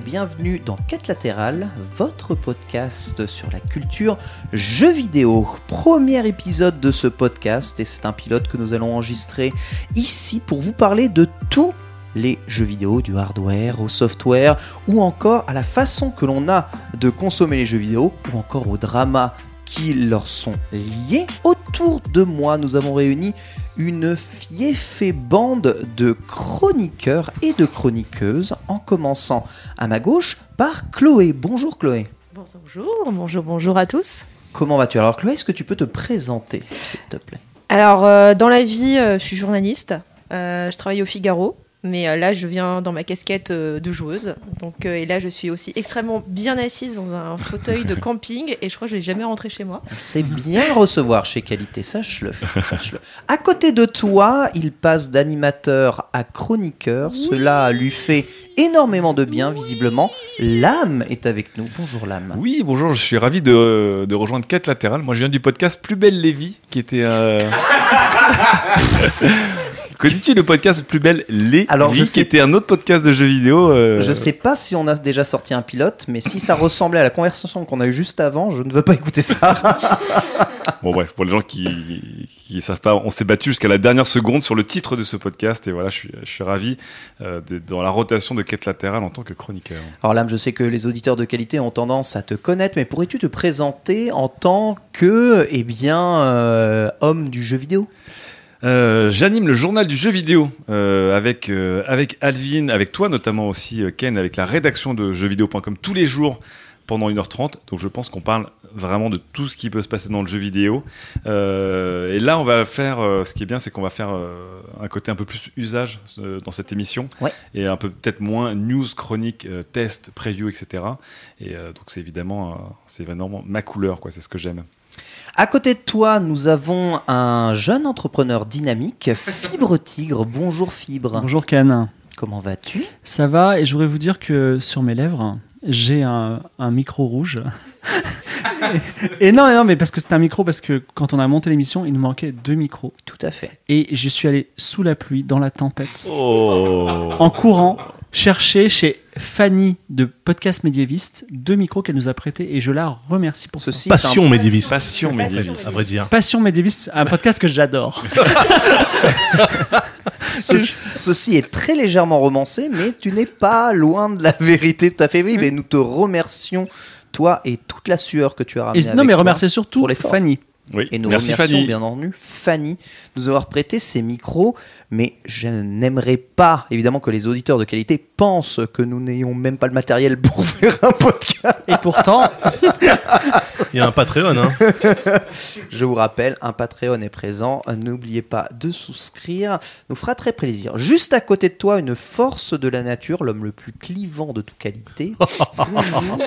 bienvenue dans Quête latérale, votre podcast sur la culture jeux vidéo. Premier épisode de ce podcast et c'est un pilote que nous allons enregistrer ici pour vous parler de tous les jeux vidéo, du hardware au software ou encore à la façon que l'on a de consommer les jeux vidéo ou encore au drama qui leur sont liés. Autour de moi, nous avons réuni une fiefée bande de chroniqueurs et de chroniqueuses, en commençant à ma gauche par Chloé. Bonjour Chloé. Bonjour, bonjour, bonjour à tous. Comment vas-tu? Alors Chloé, est-ce que tu peux te présenter, s'il te plaît? Alors, euh, dans la vie, euh, je suis journaliste. Euh, je travaille au Figaro. Mais euh, là, je viens dans ma casquette euh, de joueuse. Donc, euh, et là, je suis aussi extrêmement bien assise dans un fauteuil de camping. Et je crois que je vais jamais rentrer chez moi. C'est bien recevoir chez Qualité, sache-le. sache-le. À côté de toi, il passe d'animateur à chroniqueur. Cela lui fait énormément de bien, visiblement. L'âme est avec nous. Bonjour l'âme. Oui, bonjour, je suis ravi de, de rejoindre Quête Latérale. Moi, je viens du podcast Plus Belle Lévi, qui était. Euh... Connais-tu le podcast Plus Belle Lévi, Alors, je qui sais- était un autre podcast de jeux vidéo euh, Je sais pas si on a déjà sorti un pilote, mais si ça ressemblait à la conversation qu'on a eue juste avant, je ne veux pas écouter ça. Bon, bref, pour les gens qui qui savent pas, on s'est battu jusqu'à la dernière seconde sur le titre de ce podcast. Et voilà, je suis, je suis ravi euh, de- dans la rotation de Quête Latérale en tant que chroniqueur. Alors l'âme, je sais que les auditeurs de qualité ont tendance à te connaître, mais pourrais-tu te présenter en tant que, eh bien, euh, homme du jeu vidéo? Euh, J'anime le journal du jeu vidéo euh, avec, euh, avec Alvin, avec toi notamment aussi, Ken, avec la rédaction de jeuxvideo.com tous les jours pendant 1h30. Donc je pense qu'on parle vraiment de tout ce qui peut se passer dans le jeu vidéo. Euh, et là, on va faire, euh, ce qui est bien, c'est qu'on va faire euh, un côté un peu plus usage dans cette émission. Ouais. Et un peu peut-être moins news, chronique, test, preview, etc. Et donc c'est évidemment, c'est évidemment ma couleur, quoi. C'est ce que j'aime. À côté de toi, nous avons un jeune entrepreneur dynamique, Fibre Tigre. Bonjour Fibre. Bonjour Ken, Comment vas-tu? Ça va et je voudrais vous dire que sur mes lèvres, j'ai un, un micro rouge. et, et non, non, mais parce que c'était un micro, parce que quand on a monté l'émission, il nous manquait deux micros. Tout à fait. Et je suis allé sous la pluie, dans la tempête, Oh en courant, chercher chez Fanny de Podcast Médiéviste deux micros qu'elle nous a prêtés et je la remercie pour Ceci ça. Passion médiéviste, Passion médiéviste. à vrai dire. Passion Médiéviste, un podcast que j'adore. Ce- ceci est très légèrement romancé, mais tu n'es pas loin de la vérité tout à fait. Oui, mais nous te remercions, toi et toute la sueur que tu as ramenée. non, avec mais toi. remerciez surtout pour. Fanny. Oui. Et nous Merci remercions Fanny. bien entendu Fanny de nous avoir prêté ces micros, mais je n'aimerais pas, évidemment, que les auditeurs de qualité pensent que nous n'ayons même pas le matériel pour faire un podcast. Et pourtant, Il y a un Patreon, hein. Je vous rappelle, un Patreon est présent. N'oubliez pas de souscrire, nous fera très plaisir. Juste à côté de toi, une force de la nature, l'homme le plus clivant de toute qualité. Bonjour.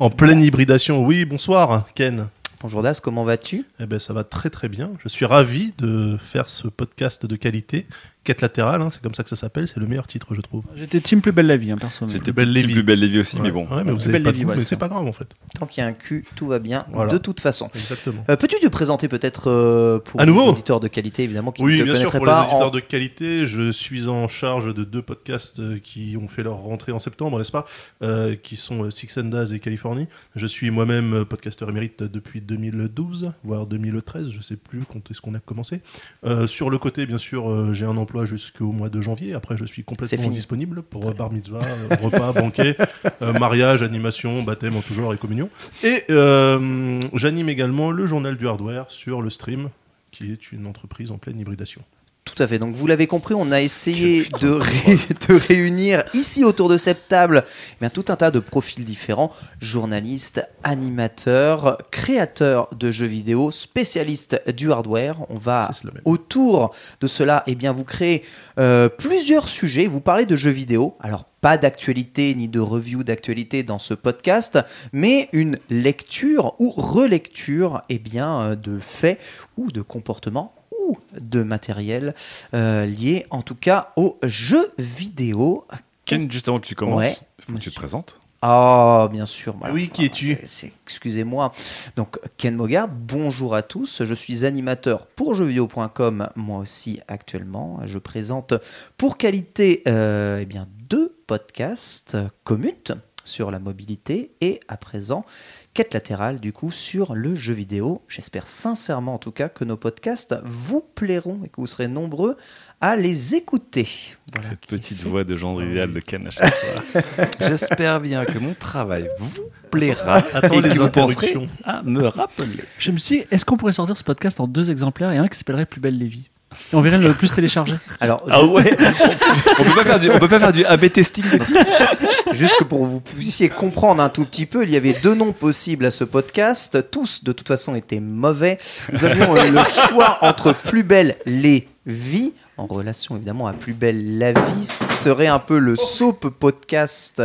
En pleine hybridation. Oui, bonsoir, Ken. Bonjour Das, comment vas-tu? Eh ben, ça va très très bien. Je suis ravi de faire ce podcast de qualité. Quête latérale, hein, c'est comme ça que ça s'appelle. C'est le meilleur titre, je trouve. j'étais team plus belle la vie, hein, perso. J'étais Belle Lévi. plus belle Lévi aussi, mais bon. Ouais, mais vous avez pas ouais, mais c'est pas grave en fait. Tant qu'il y a un cul, tout va bien, Voilà. de toute façon. Exactement. Euh, Peux-tu te présenter peut-être euh, pour À les nouveau auditeurs de qualité, évidemment, qui Oui, ne te bien sûr, pour pas les auditeurs en- de qualité, je suis en charge de deux podcasts euh, qui ont fait leur rentrée en septembre, n'est-ce pas? Euh, Qui sont euh, Six and Daz et Californie. Je suis moi-même podcasteur émérite depuis 2012, voire 2013, je sais plus quand est-ce qu'on a commencé. Euh, sur le côté, bien sûr, euh, j'ai un emploi jusqu'au mois de janvier. Après, je suis complètement disponible pour euh, bar mitzvah, euh, repas, banquet, euh, mariage, animation, baptême en tout genre et communion. Et euh, j'anime également le journal du hardware sur le stream, qui est une entreprise en pleine hybridation. Tout à fait. Donc vous l'avez compris, on a essayé de, ré- de réunir ici autour de cette table eh bien, tout un tas de profils différents journalistes, animateurs, créateurs de jeux vidéo, spécialistes du hardware. On va autour de cela eh bien, vous créer euh, plusieurs sujets. Vous parlez de jeux vidéo. Alors pas d'actualité ni de review d'actualité dans ce podcast, mais une lecture ou relecture eh bien, euh, de faits ou de comportements ou de matériel euh, lié en tout cas aux jeux vidéo. Ken, juste avant que tu commences, Ouais, faut que tu te présentes. Ah, bien sûr. voilà. Oui, qui es-tu C'est- c'est- Excusez-moi. Donc, Ken Mogard, bonjour à tous. Je suis animateur pour jeuxvideo.com, moi aussi actuellement. Je présente pour qualité euh, eh bien, deux podcasts, Commute sur la mobilité et à présent Quête latérale du coup sur le jeu vidéo. J'espère sincèrement en tout cas que nos podcasts vous plairont et que vous serez nombreux à les écouter. Voilà. Cette petite voix de genre idéal de Ken à chaque fois. J'espère bien que mon travail vous plaira Attends et les que vous penserez interruptions. à me rappeler. Je me suis dit, est-ce qu'on pourrait sortir ce podcast en deux exemplaires et un qui s'appellerait Plus belle les vies? Et on verrait le plus téléchargé. Alors, Ah ouais On peut pas faire du, on peut pas faire du A/B testing Juste que pour que vous puissiez comprendre un tout petit peu, il y avait deux noms possibles à ce podcast. Tous, de toute façon, étaient mauvais. Nous avions euh, le choix entre Plus belle les vies, en relation évidemment à Plus belle la vie, ce qui serait un peu le soap podcast,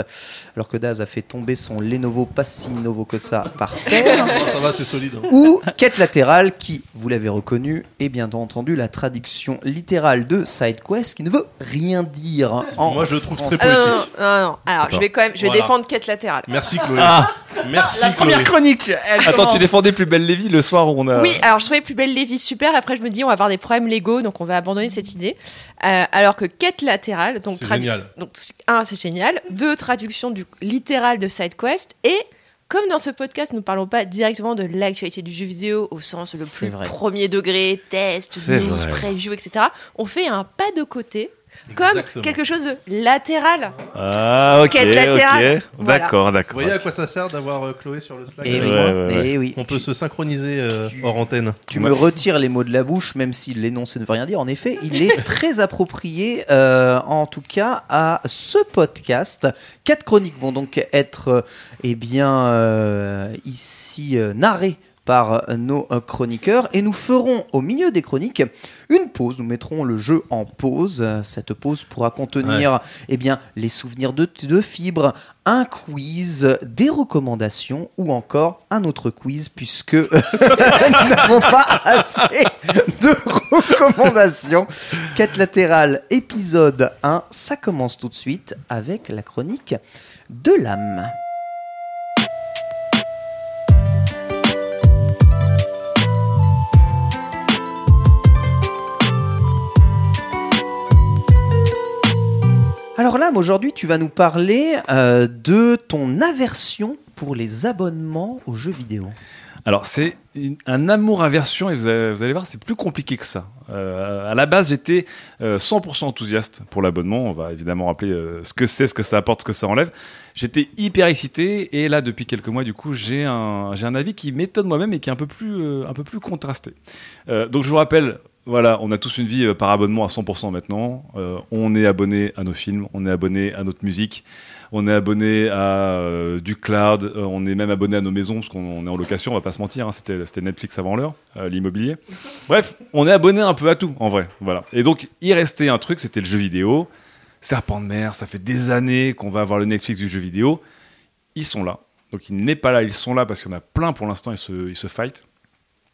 alors que Daz a fait tomber son Lenovo pas si nouveau que ça par terre. Ça va, c'est solide. hein. ou quête latérale qui, vous l'avez reconnu, est bien entendu la traduction littérale de SideQuest qui ne veut rien dire en Moi, je le trouve très. Ah, non, poétique. non, non, non. Alors, je vais quand même, je vais Voilà. défendre quête latérale. Merci Chloé. Ah. Merci Chloé. chronique Attends, tu défendais plus belle Lévi le soir où on a. Oui, alors je trouvais Plus belle Lévis super. Après, je me dis, on va avoir des problèmes légaux, donc on va abandonner cette idée. Euh, alors que quête latérale, donc génial. Donc, un, c'est génial. Deux, traduction du littéral de SideQuest. Et comme dans ce podcast, nous ne parlons pas directement de l'actualité du jeu vidéo au sens le plus vrai. premier degré, test, news, vrai. preview, etc. On fait un pas de côté, comme Exactement. quelque chose de latéral. Ah, ok. Quête latérale. ok. Voilà. D'accord, Vous d'accord. voyez à quoi ça sert d'avoir euh, Chloé sur le Slack Et avec oui, moi Ouais, ouais, ouais. et oui. On peut se synchroniser euh, Tu- hors antenne. Tu me retires les mots de la bouche, même si l'énoncé ne veut rien dire. En effet, il est très approprié, euh, en tout cas, à ce podcast. Quatre chroniques vont donc être, euh, eh bien, euh, ici euh, narrées par euh, nos euh, chroniqueurs et nous ferons au milieu des chroniques une pause. Nous mettrons le jeu en pause. Euh, Cette pause pourra contenir eh bien, les souvenirs de, de fibres, un quiz, des recommandations ou encore un autre quiz puisque nous n'avons pas assez de recommandations. Quête latérale, épisode 1, ça commence tout de suite avec la chronique de l'âme. Alors l'âme, aujourd'hui tu vas nous parler euh, de ton aversion pour les abonnements aux jeux vidéo. Alors, c'est un amour-aversion et vous allez, voir, c'est plus compliqué que ça. Euh, à la base, j'étais euh, 100% enthousiaste pour l'abonnement. On va évidemment rappeler euh, ce que c'est, ce que ça apporte, ce que ça enlève. J'étais hyper excité et là, depuis quelques mois, du coup, j'ai un, un avis qui m'étonne moi-même et qui est un peu plus, euh, un peu plus contrasté. Euh, donc, je vous rappelle. Voilà, on a tous une vie euh, par abonnement à 100% maintenant. Euh, on est abonné à nos films, on est abonné à notre musique, on est abonné à euh, du cloud, euh, on est même abonné à nos maisons parce qu'on on est en location, on va pas se mentir, hein, c'était Netflix avant l'heure, l'immobilier. Bref, on est abonné un peu à tout en vrai, voilà. Et donc il restait un truc, c'était le jeu vidéo. Serpent de mer, ça fait des années qu'on va avoir le Netflix du jeu vidéo. Ils sont là. Donc il n'est pas là, ils sont là parce qu'il y en a plein pour l'instant, ils se, ils se fight.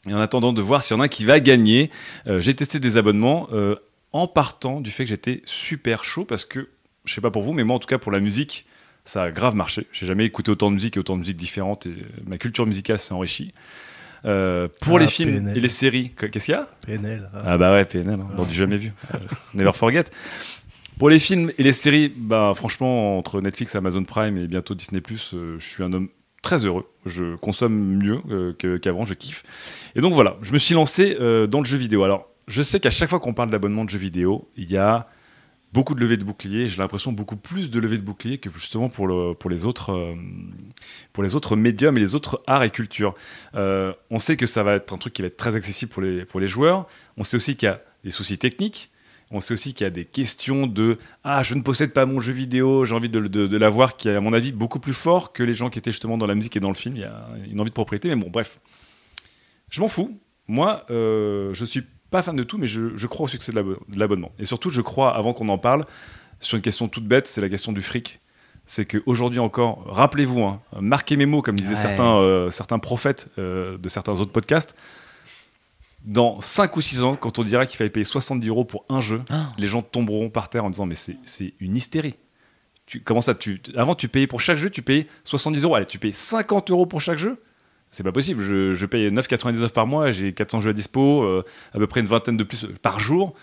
Et en attendant de voir s'il y en a un qui va gagner, euh, j'ai testé des abonnements euh, en partant du fait que j'étais super chaud parce que, je sais pas pour vous, mais moi en tout cas pour la musique, ça a grave marché. J'ai jamais écouté autant de musique et autant de musique différentes et ma culture musicale s'est enrichie. Euh, pour Ah, les films PNL. et les séries, que- qu'est-ce qu'il y a? PNL. ah. Ah bah ouais, PNL, hein, dans du jamais vu. Euh, Never forget. Pour les films et les séries, bah franchement, entre Netflix, Amazon Prime et bientôt Disney+, euh, je suis un homme très heureux. Je consomme mieux euh, qu'avant, je kiffe. Et donc voilà, je me suis lancé euh, dans le jeu vidéo. Alors, je sais qu'à chaque fois qu'on parle d'abonnement de jeux vidéo, il y a beaucoup de levées de boucliers. J'ai l'impression beaucoup plus de levées de boucliers que justement pour, le, pour, les autres, euh, pour les autres médiums et les autres arts et cultures. On sait que ça va être un truc qui va être très accessible pour les joueurs. On sait aussi qu'il y a des soucis techniques. On sait aussi qu'il y a des questions de Ah, je ne possède pas mon jeu vidéo, j'ai envie de, de, de l'avoir, qui est à mon avis beaucoup plus fort que les gens qui étaient justement dans la musique et dans le film. Il y a une envie de propriété, mais bon, bref. Je m'en fous. Moi, euh, je suis pas fan de tout, mais je, je crois au succès de l'abo- de l'abonnement. Et surtout, je crois, avant qu'on en parle, sur une question toute bête, c'est la question du fric. C'est qu'aujourd'hui encore, rappelez-vous, hein, marquez mes mots, comme disaient Ouais. certains, euh, certains prophètes euh, de certains autres podcasts. Dans 5 ou 6 ans, quand on dira qu'il fallait payer 70 euros pour un jeu, Ah. les gens tomberont par terre en disant Mais c'est une hystérie. Tu, comment ça tu, Avant, tu payais pour chaque jeu, tu payais 70 euros. Allez, tu payes 50 euros pour chaque jeu? C'est pas possible. Je, je paye 9,99 par mois, j'ai 400 jeux à dispo, euh, à peu près une vingtaine de plus par jour.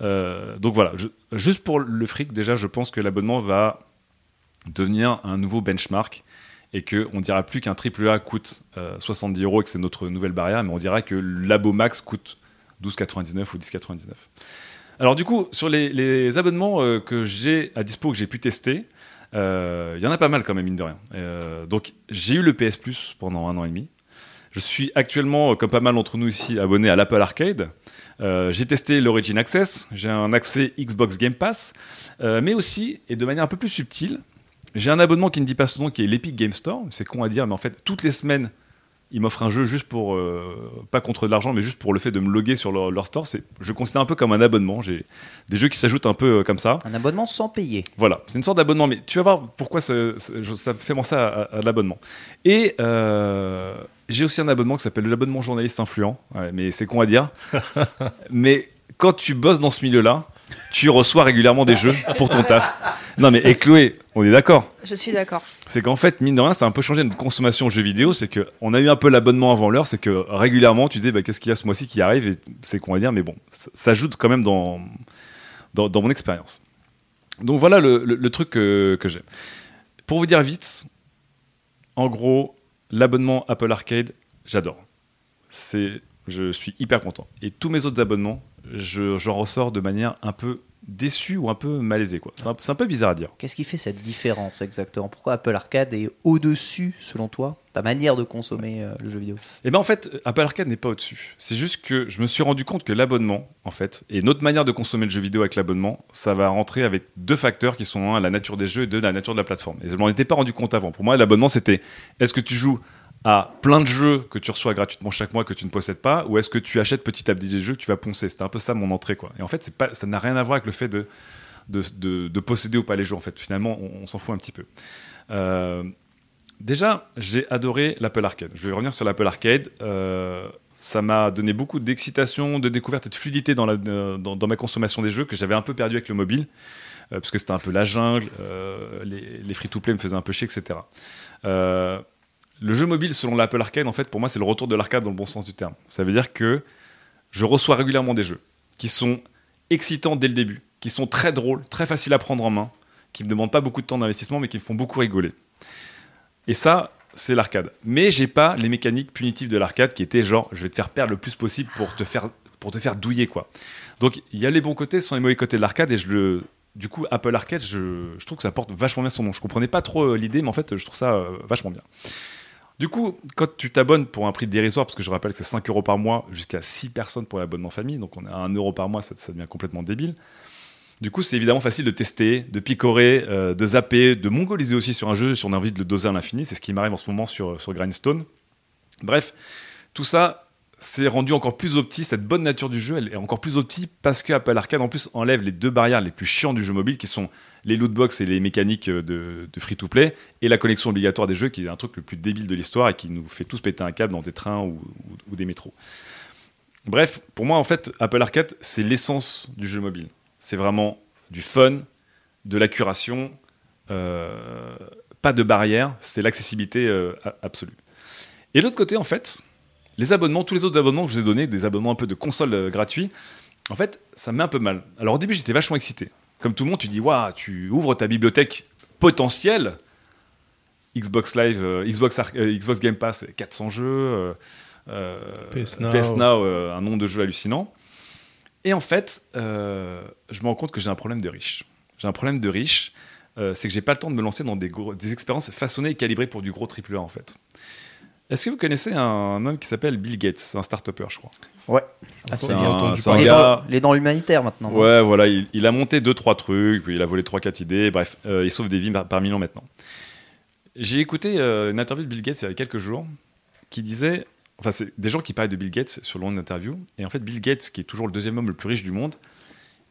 Euh, donc voilà, je- juste pour le fric, déjà, je pense que l'abonnement va devenir un nouveau benchmark et qu'on ne dira plus qu'un AAA coûte euh, 70 euros et que c'est notre nouvelle barrière, mais on dira que l'abo max coûte 12,99 ou 10,99. Alors du coup, sur les, abonnements euh, que j'ai à dispo, que j'ai pu tester, euh, il y en a pas mal quand même, mine de rien. Euh, donc j'ai eu le PS Plus pendant un an et demi. Je suis actuellement, euh, comme pas mal d'entre nous ici, abonné à l'Apple Arcade. Euh, j'ai testé l'Origin Access, j'ai un accès Xbox Game Pass, euh, mais aussi, et de manière un peu plus subtile, j'ai un abonnement qui ne dit pas son nom, qui est l'Epic Game Store. C'est con à dire, mais en fait, toutes les semaines, ils m'offrent un jeu juste pour, euh, pas contre de l'argent, mais juste pour le fait de me loguer sur leur, leur store. Je le considère un peu comme un abonnement. J'ai des jeux qui s'ajoutent un peu euh, comme ça. Un abonnement sans payer. Voilà, c'est une sorte d'abonnement, mais tu vas voir pourquoi ça, ça- ça me fait penser à, à- à l'abonnement. Et euh, j'ai aussi un abonnement qui s'appelle l'abonnement journaliste influent, Ouais, mais c'est con à dire. mais quand tu bosses dans ce milieu-là, tu reçois régulièrement des jeux pour ton taf. Non mais et Chloé, on est d'accord Je suis d'accord. c'est qu'en fait, mine de rien, ça a un peu changé notre consommation jeux vidéo. C'est que on a eu un peu l'abonnement avant l'heure. C'est que régulièrement, tu disais, bah, qu'est-ce qu'il y a ce mois-ci qui arrive? Et c'est qu'on va dire, mais bon, ça, ça ajoute quand même dans, dans, dans mon expérience. Donc voilà le, le- le truc que, que j'ai. Pour vous dire vite, en gros, l'abonnement Apple Arcade, j'adore. C'est, je suis hyper content. Et tous mes autres abonnements, je- j'en ressors de manière un peu déçue ou un peu malaisée. Quoi. C'est, un, peu bizarre à dire. Qu'est-ce qui fait cette différence exactement? Pourquoi Apple Arcade est au-dessus, selon toi, ta manière de consommer euh, le jeu vidéo? Et ben en fait, Apple Arcade n'est pas au-dessus. C'est juste que je me suis rendu compte que l'abonnement, en fait, et notre manière de consommer le jeu vidéo avec l'abonnement, ça va rentrer avec deux facteurs qui sont un, la nature des jeux et deux, la nature de la plateforme. Et je m'en étais pas rendu compte avant. Pour moi, l'abonnement, c'était est-ce que tu joues à plein de jeux que tu reçois gratuitement chaque mois que tu ne possèdes pas, ou est-ce que tu achètes petit à petit des jeux que tu vas poncer? C'était un peu ça mon entrée, quoi. Et en fait, pas, ça n'a rien à voir avec le fait de, de, de- de posséder ou pas les jeux. En fait, finalement, on, s'en fout un petit peu. Euh, Déjà, j'ai adoré l'Apple Arcade. Je vais revenir sur l'Apple Arcade. Euh, ça m'a donné beaucoup d'excitation, de découverte et de fluidité dans, la- dans, ma consommation des jeux que j'avais un peu perdu avec le mobile, euh, parce que c'était un peu la jungle, euh, les, free-to-play me faisaient un peu chier, etc. le jeu mobile, selon l'Apple Arcade, en fait, pour moi, c'est le retour de l'arcade dans le bon sens du terme. Ça veut dire que je reçois régulièrement des jeux qui sont excitants dès le début, qui sont très drôles, très faciles à prendre en main, qui ne demandent pas beaucoup de temps d'investissement, mais qui me font beaucoup rigoler. Et ça, c'est l'arcade. Mais j'ai pas les mécaniques punitives de l'arcade qui étaient genre, je vais te faire perdre le plus possible pour te faire, pour te faire douiller, quoi. Donc, il y a les bons côtés sans les mauvais côtés de l'arcade, et je le. Du coup, Apple Arcade, je, je trouve que ça porte vachement bien son nom. Je comprenais pas trop euh, l'idée, mais en fait, je trouve ça euh, vachement bien. Du coup, quand tu t'abonnes pour un prix dérisoire, parce que je rappelle que c'est 5 euros par mois, jusqu'à 6 personnes pour l'abonnement famille, donc on à 1 euro par mois, ça, ça devient complètement débile. Du coup, c'est évidemment facile de tester, de picorer, euh, de zapper, de mongoliser aussi sur un jeu si on a envie de le doser à l'infini. C'est ce qui m'arrive en ce moment sur, sur Grindstone. Bref, tout ça, c'est rendu encore plus opti. Cette bonne nature du jeu, elle est encore plus opti parce que Apple Arcade, en plus, enlève les deux barrières les plus chiantes du jeu mobile qui sont les lootbox et les mécaniques de, free-to-play et la connexion obligatoire des jeux qui est un truc le plus débile de l'histoire et qui nous fait tous péter un câble dans des trains ou, des métros. Bref, pour moi, en fait, Apple Arcade, c'est l'essence du jeu mobile. C'est vraiment du fun, de la curation, euh, pas de barrière, c'est l'accessibilité euh, absolue. Et l'autre côté, en fait, les abonnements, tous les autres abonnements que je vous ai donnés, des abonnements un peu de consoles euh, gratuits, en fait, ça me met un peu mal. Alors au début, j'étais vachement excité. Comme tout le monde, tu dis, waouh, tu ouvres ta bibliothèque potentielle. Xbox Live, euh, Xbox, euh, Xbox Game Pass, 400 jeux. euh, euh, PS Now. PS Now, un nombre de jeux hallucinant. Et en fait, je me rends compte que j'ai un problème de riche. J'ai un problème de riche, c'est que j'ai pas le temps de me lancer dans des, gros- des expériences façonnées et calibrées pour du gros triple A en fait. Est-ce que vous connaissez un homme qui s'appelle Bill Gates? C'est un start-upper, je crois. Ouais. C'est bien un, entendu c'est un Il est, gars. dans, il est dans l'humanitaire maintenant. Ouais, voilà, il, il a monté deux trois trucs, puis il a volé trois quatre idées. Bref, euh, il sauve des vies par, par millions maintenant. J'ai écouté euh, une interview de Bill Gates il y a quelques jours qui disait, enfin, c'est des gens qui parlaient de Bill Gates sur le long interview. Et en fait, Bill Gates, qui est toujours le deuxième homme le plus riche du monde,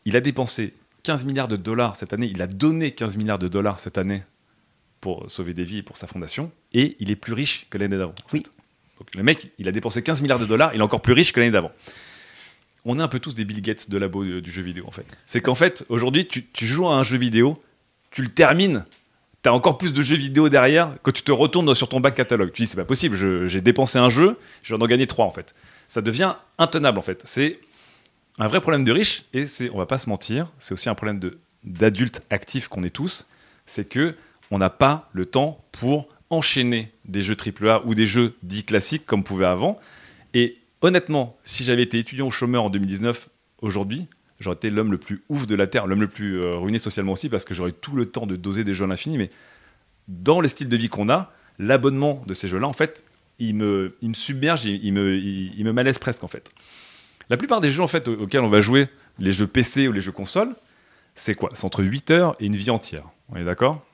il a dépensé 15 milliards de dollars cette année. Il a donné 15 milliards de dollars cette année pour sauver des vies et pour sa fondation. Et il est plus riche que l'année d'avant. Oui. fait. Donc le mec, il a dépensé 15 milliards de dollars, il est encore plus riche que l'année d'avant on est un peu tous des Bill Gates de labo du, du jeu vidéo en fait. C'est qu'en fait, aujourd'hui, tu, tu joues à un jeu vidéo, tu le termines, tu as encore plus de jeux vidéo derrière que tu te retournes sur ton back catalogue. Tu dis, c'est pas possible, j'ai dépensé un jeu, je vais en gagner trois en fait. Ça devient intenable en fait. C'est un vrai problème de riche et c'est, on va pas se mentir, c'est aussi un problème de, d'adultes actifs qu'on est tous, c'est que on n'a pas le temps pour enchaîner des jeux AAA ou des jeux dits classiques comme pouvait avant. Et honnêtement, si j'avais été étudiant ou chômeur en 2019, aujourd'hui, j'aurais été l'homme le plus ouf de la Terre, l'homme le plus euh, ruiné socialement aussi, parce que j'aurais tout le temps de doser des jeux à l'infini. Mais dans les styles de vie qu'on a, l'abonnement de ces jeux-là, en fait, il me, il me submerge, il, me, il, me malaise presque, en fait. La plupart des jeux, en fait, au- auxquels on va jouer, les jeux PC ou les jeux console, c'est quoi? C'est entre 8 heures et une vie entière. On est d'accord?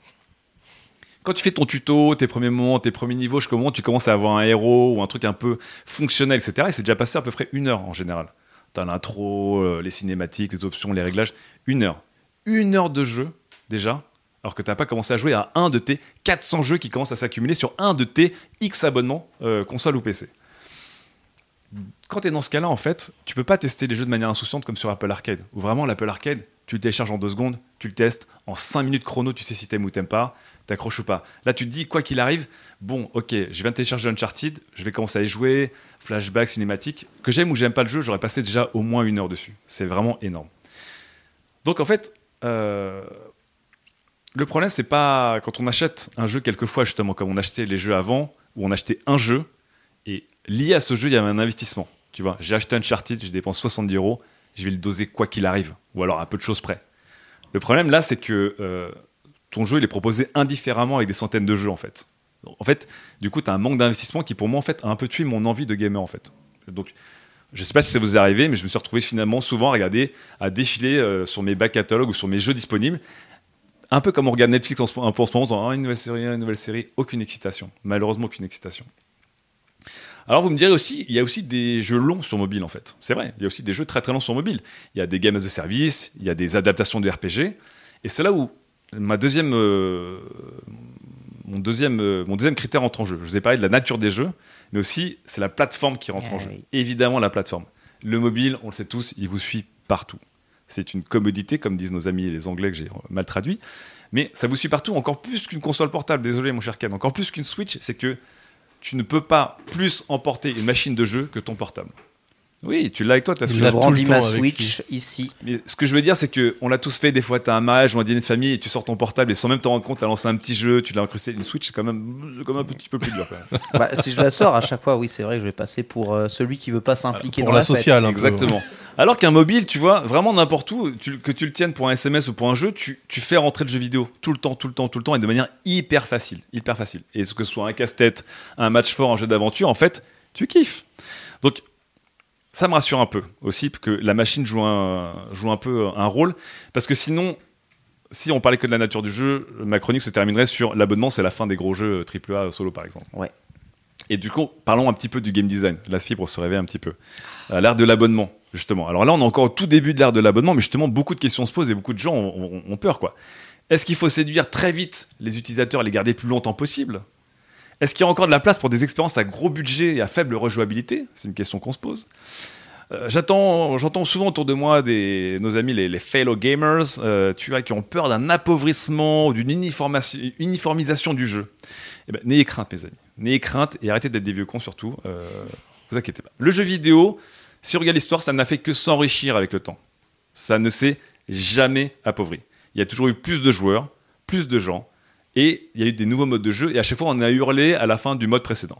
Quand tu fais ton tuto, tes premiers moments, tes premiers niveaux, je commence, tu commences à avoir un héros ou un truc un peu fonctionnel, etc. Et c'est déjà passé à peu près une heure en général. T'as l'intro, euh, les cinématiques, les options, les réglages. Une heure. Une heure de jeu, déjà, alors que t'as pas commencé à jouer à un de tes 400 jeux qui commencent à s'accumuler sur un de tes X abonnements, euh, console ou PC. Quand t'es dans ce cas-là, en fait, tu peux pas tester les jeux de manière insouciante comme sur Apple Arcade. Où vraiment, l'Apple Arcade, tu le télécharges en deux secondes, tu le testes, en 5 minutes chrono, tu sais si t'aimes ou t'aimes pas, t'accroches ou pas. Là, tu te dis, quoi qu'il arrive, bon, ok, je viens de télécharger Uncharted, je vais commencer à y jouer, flashback, cinématique. Que j'aime ou j'aime pas le jeu, j'aurais passé déjà au moins une heure dessus. C'est vraiment énorme. Donc, en fait, euh, le problème, c'est pas quand on achète un jeu quelquefois, justement, comme on achetait les jeux avant, où on achetait un jeu, et lié à ce jeu, il y avait un investissement. Tu vois, j'ai acheté Uncharted, j'ai dépensé 70 euros, je vais le doser quoi qu'il arrive, ou alors à peu de choses près. Le problème là, c'est que euh, ton jeu, il est proposé indifféremment avec des centaines de jeux en fait. En fait, du coup, tu as un manque d'investissement qui, pour moi, en fait, a un peu tué mon envie de gamer en fait. Donc, je sais pas si ça vous est arrivé, mais je me suis retrouvé finalement souvent à regarder, à défiler euh, sur mes back catalogues ou sur mes jeux disponibles. Un peu comme on regarde Netflix en ce, un en ce moment, en disant, Ah, une nouvelle série, une nouvelle série, aucune excitation. Malheureusement, aucune excitation. Alors vous me direz aussi, il y a aussi des jeux longs sur mobile en fait. C'est vrai, il y a aussi des jeux très très longs sur mobile. Il y a des games as a service, il y a des adaptations de RPG. Et c'est là où ma deuxième, euh, mon, deuxième, euh, mon deuxième critère entre en jeu. Je vous ai parlé de la nature des jeux, mais aussi c'est la plateforme qui rentre Ah en jeu. oui. Évidemment la plateforme. Le mobile, on le sait tous, il vous suit partout. C'est une commodité, comme disent nos amis les Anglais que j'ai mal traduit. Mais ça vous suit partout, encore plus qu'une console portable. Désolé mon cher Ken, encore plus qu'une Switch, c'est que tu ne peux pas plus emporter une machine de jeu que ton portable. Oui, tu l'as avec toi, Switch. l'a Je brandis ma Switch ici. Mais ce que je veux dire, c'est que on l'a tous fait. Des fois, t'as un mariage ou un dîner de famille et tu sors ton portable et sans même t'en rendre compte, t'as lancé un petit jeu, tu l'as incrusté. Une Switch, c'est quand même, quand même un petit peu plus dur. Quand même. Bah, si je la sors à chaque fois, oui, c'est vrai que je vais passer pour euh, celui qui veut pas s'impliquer dans la la sociale, un peu. Exactement. Alors qu'un mobile, tu vois, vraiment n'importe où, tu- que tu le tiennes pour un SMS ou pour un jeu, tu, tu fais rentrer le jeu vidéo tout le temps, tout le temps, tout le temps et de manière hyper facile, hyper facile. Et ce que ce soit un casse-tête, un match fort, un jeu d'aventure, en fait, tu kiffes. Donc ça me rassure un peu aussi que la machine joue un, joue un peu un rôle parce que sinon si on parlait que de la nature du jeu ma chronique se terminerait sur l'abonnement c'est la fin des gros jeux AAA solo par exemple. Ouais. et du coup parlons un petit peu du game design. La fibre se réveille un petit peu. À l'ère de l'abonnement justement. Alors là on est encore au tout début de l'ère de l'abonnement mais justement beaucoup de questions se posent et beaucoup de gens ont, ont- ont peur quoi. Est-ce qu'il faut séduire très vite les utilisateurs et les garder le plus longtemps possible? Est-ce qu'il y a encore de la place pour des expériences à gros budget et à faible rejouabilité? C'est une question qu'on se pose. Euh, j'entends souvent autour de moi nos amis les, les fellow gamers, euh, tu vois, qui ont peur d'un appauvrissement ou d'une uniformisation du jeu. Eh ben, n'ayez crainte, mes amis. N'ayez crainte et arrêtez d'être des vieux cons surtout. Euh, vous inquiétez pas. Le jeu vidéo, si on regarde l'histoire, ça n'a fait que s'enrichir avec le temps. Ça ne s'est jamais appauvri. Il y a toujours eu plus de joueurs, plus de gens, et il y a eu des nouveaux modes de jeu, et à chaque fois on a hurlé à la fin du mode précédent.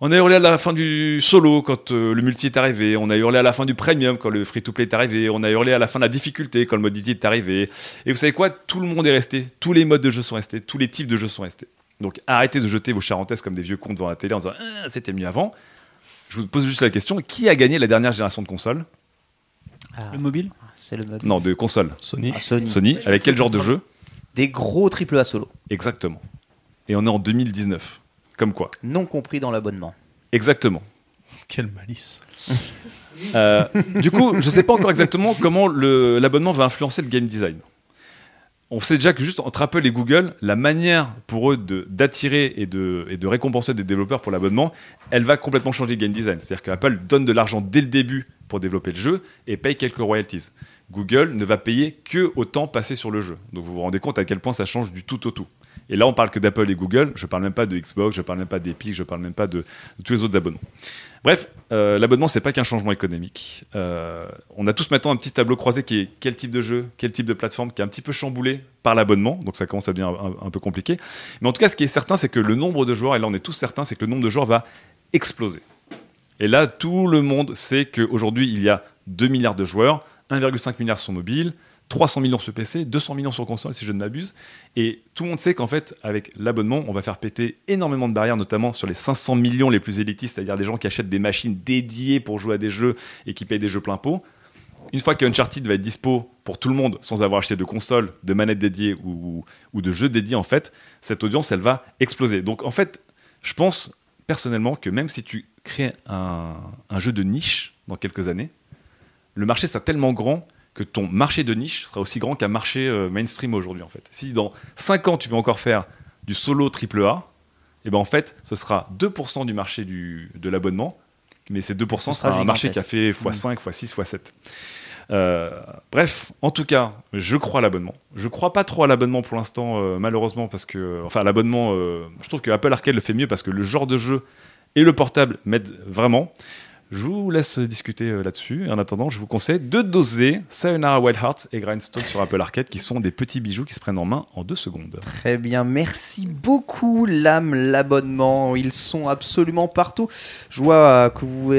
On a hurlé à la fin du solo quand euh, le multi est arrivé. On a hurlé à la fin du premium quand le free-to-play est arrivé. On a hurlé à la fin de la difficulté quand le mode easy est arrivé. Et vous savez quoi? Tout le monde est resté. Tous les modes de jeu sont restés. Tous les types de jeux sont restés. Donc arrêtez de jeter vos charentaises comme des vieux cons devant la télé en disant Ah, c'était mieux avant. Je vous pose juste la question qui a gagné la dernière génération de consoles? Le mobile? C'est le mode. Non, de. Sony. Ah, Sony. Sony. Avec quel genre de jeu? Des gros triple A solo, Exactement. Et on est en 2019. Comme quoi non compris dans l'abonnement. Exactement. Quelle malice. Euh, du coup, je ne sais pas encore exactement comment l'abonnement va influencer le game design. On sait déjà que juste entre Apple et Google, la manière pour eux d'attirer et de, récompenser des développeurs pour l'abonnement, elle va complètement changer le game design. C'est-à-dire qu'Apple donne de l'argent dès le début pour développer le jeu et paye quelques royalties. Google ne va payer que autant passé sur le jeu. Donc vous vous rendez compte à quel point ça change du tout au tout. Et là, on parle que d'Apple et Google. Je parle même pas de Xbox, je parle même pas d'Epic, je parle même pas de, de tous les autres abonnements. Bref, euh, l'abonnement, c'est pas qu'un changement économique. Euh, on a tous maintenant un petit tableau croisé qui est quel type de jeu, quel type de plateforme, qui est un petit peu chamboulé par l'abonnement. Donc ça commence à devenir un, un- peu compliqué. Mais en tout cas, ce qui est certain, c'est que le nombre de joueurs, et là on est tous certains, c'est que le nombre de joueurs va exploser. Et là, tout le monde sait qu'aujourd'hui, il y a 2 milliards de joueurs, 1,5 milliard sur mobile, 300 millions sur PC, 200 millions sur console, si je ne m'abuse. Et tout le monde sait qu'en fait, avec l'abonnement, on va faire péter énormément de barrières, notamment sur les 500 millions les plus élitistes, c'est-à-dire des gens qui achètent des machines dédiées pour jouer à des jeux et qui payent des jeux plein pot. Une fois que Uncharted va être dispo pour tout le monde, sans avoir acheté de console, de manettes dédiées ou, de jeux dédiés, en fait, cette audience, elle va exploser. Donc, en fait, je pense personnellement que même si tu crées un, un jeu de niche dans quelques années, le marché sera tellement grand que ton marché de niche sera aussi grand qu'un marché euh, mainstream aujourd'hui en fait. Si dans 5 ans tu veux encore faire du solo triple A, et ben en fait ce sera 2% du marché du, de l'abonnement, mais ces 2% Ce sera, un marché qui a fait gigantesque. x5, x6, x7. Euh, bref, en tout cas, je crois à l'abonnement. Je crois pas trop à l'abonnement pour l'instant, euh, malheureusement, parce que, enfin, l'abonnement, euh, je trouve que Apple Arcade le fait mieux parce que le genre de jeu et le portable m'aident vraiment. Je vous laisse discuter euh, là-dessus. En attendant, je vous conseille de doser Sayonara Wild Hearts et Grindstone sur Apple Arcade, qui sont des petits bijoux qui se prennent en main en deux secondes. Très bien, merci beaucoup l'âme, l'abonnement, ils sont absolument partout. Je vois que vous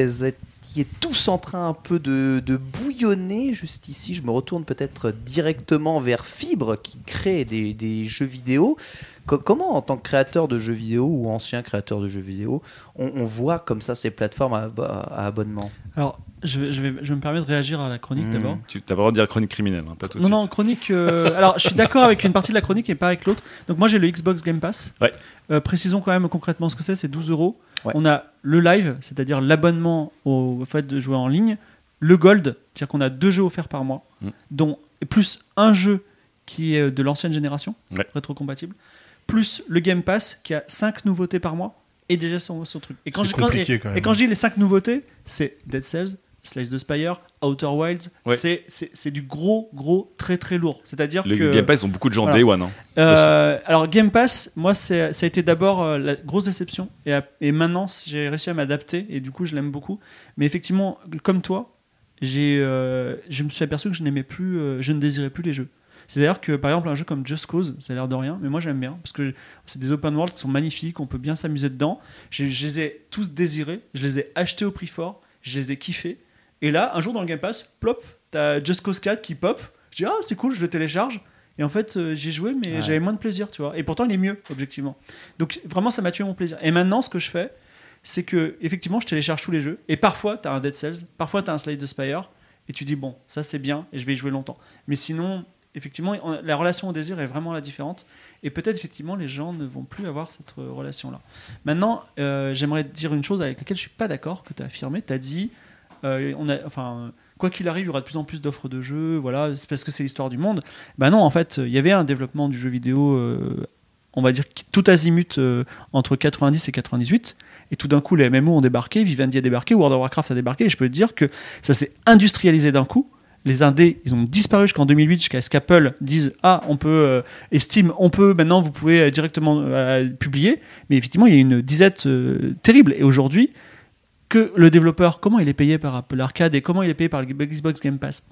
étiez tous en train un peu de, de bouillonner juste ici. Je me retourne peut-être directement vers Fibre qui crée des, des jeux vidéo. Co- comment en tant que créateur de jeux vidéo ou ancien créateur de jeux vidéo, on, on voit comme ça ces plateformes à, à abonnement? Alors, je vais, je, vais, je vais me permettre de réagir à la chronique Mmh. d'abord. Tu as le droit de dire chronique criminelle, hein, pas tout de Non, suite. non, chronique. euh, alors, je suis d'accord avec une partie de la chronique et pas avec l'autre. Donc, moi, j'ai le Xbox Game Pass. Ouais. Euh, précisons quand même concrètement ce que c'est c'est 12 euros. Ouais. On a le live, c'est-à-dire l'abonnement au fait de jouer en ligne. Le gold, c'est-à-dire qu'on a deux jeux offerts par mois, Mm. dont plus un jeu qui est de l'ancienne génération, Ouais. rétrocompatible, plus le Game Pass qui a 5 nouveautés par mois et déjà son, son truc. Et quand, je, quand- compliqué, et- quand même. et quand je dis les 5 nouveautés, c'est Dead Cells, Slice the Spire, Outer Wilds, Ouais. c'est- c'est c'est du gros, gros, très très lourd. C'est-à-dire Le que. Game Pass, ils ont beaucoup de gens Voilà. Day One. hein. Euh, alors Game Pass, moi c'est- ça a été d'abord euh, la grosse déception et, maintenant j'ai réussi à m'adapter et du coup je l'aime beaucoup. Mais effectivement, comme toi, j'ai, euh, je me suis aperçu que je n'aimais plus, je ne désirais plus les jeux. C'est-à-dire que par exemple un jeu comme Just Cause, ça a l'air de rien, mais moi j'aime bien parce que c'est des open world qui sont magnifiques, on peut bien s'amuser dedans. Je les ai tous désirés, je les ai achetés au prix fort, je les ai kiffés. Et là, un jour dans le Game Pass, plop, t'as Just Cause 4 qui pop. Je dis ah c'est cool, je le télécharge. Et en fait, euh, j'ai joué, mais Ouais. j'avais moins de plaisir, tu vois. Et pourtant, il est mieux, objectivement. Donc, vraiment, ça m'a tué mon plaisir. Et maintenant, ce que je fais, c'est que, effectivement, je télécharge tous les jeux. Et parfois, tu as un Dead Cells, parfois, tu as un Slade the Spire. Et tu dis, bon, ça c'est bien, et je vais y jouer longtemps. Mais sinon, effectivement, on- la relation au désir est vraiment la différente. Et peut-être, effectivement, les gens ne vont plus avoir cette relation-là. Maintenant, euh, j'aimerais dire une chose avec laquelle je suis pas d'accord, que tu as affirmé. Tu as dit, a, enfin, quoi qu'il arrive, il y aura de plus en plus d'offres de jeux, voilà, c'est parce que c'est l'histoire du monde. Bah non, en fait, il y avait un développement du jeu vidéo, euh, on va dire tout azimut euh, entre 90 et 98. Et tout d'un coup, les MMO ont débarqué, Vivendi a débarqué, World of Warcraft a débarqué. Et je peux te dire que ça s'est industrialisé d'un coup. Les indés, ils ont disparu jusqu'en 2008, jusqu'à ce qu'Apple dise Ah, on peut, euh, et on peut, maintenant vous pouvez euh, directement euh, publier. Mais effectivement, il y a une disette euh, terrible. Et aujourd'hui, que le développeur, comment il est payé par Apple Arcade et comment il est payé par le Xbox Game Pass?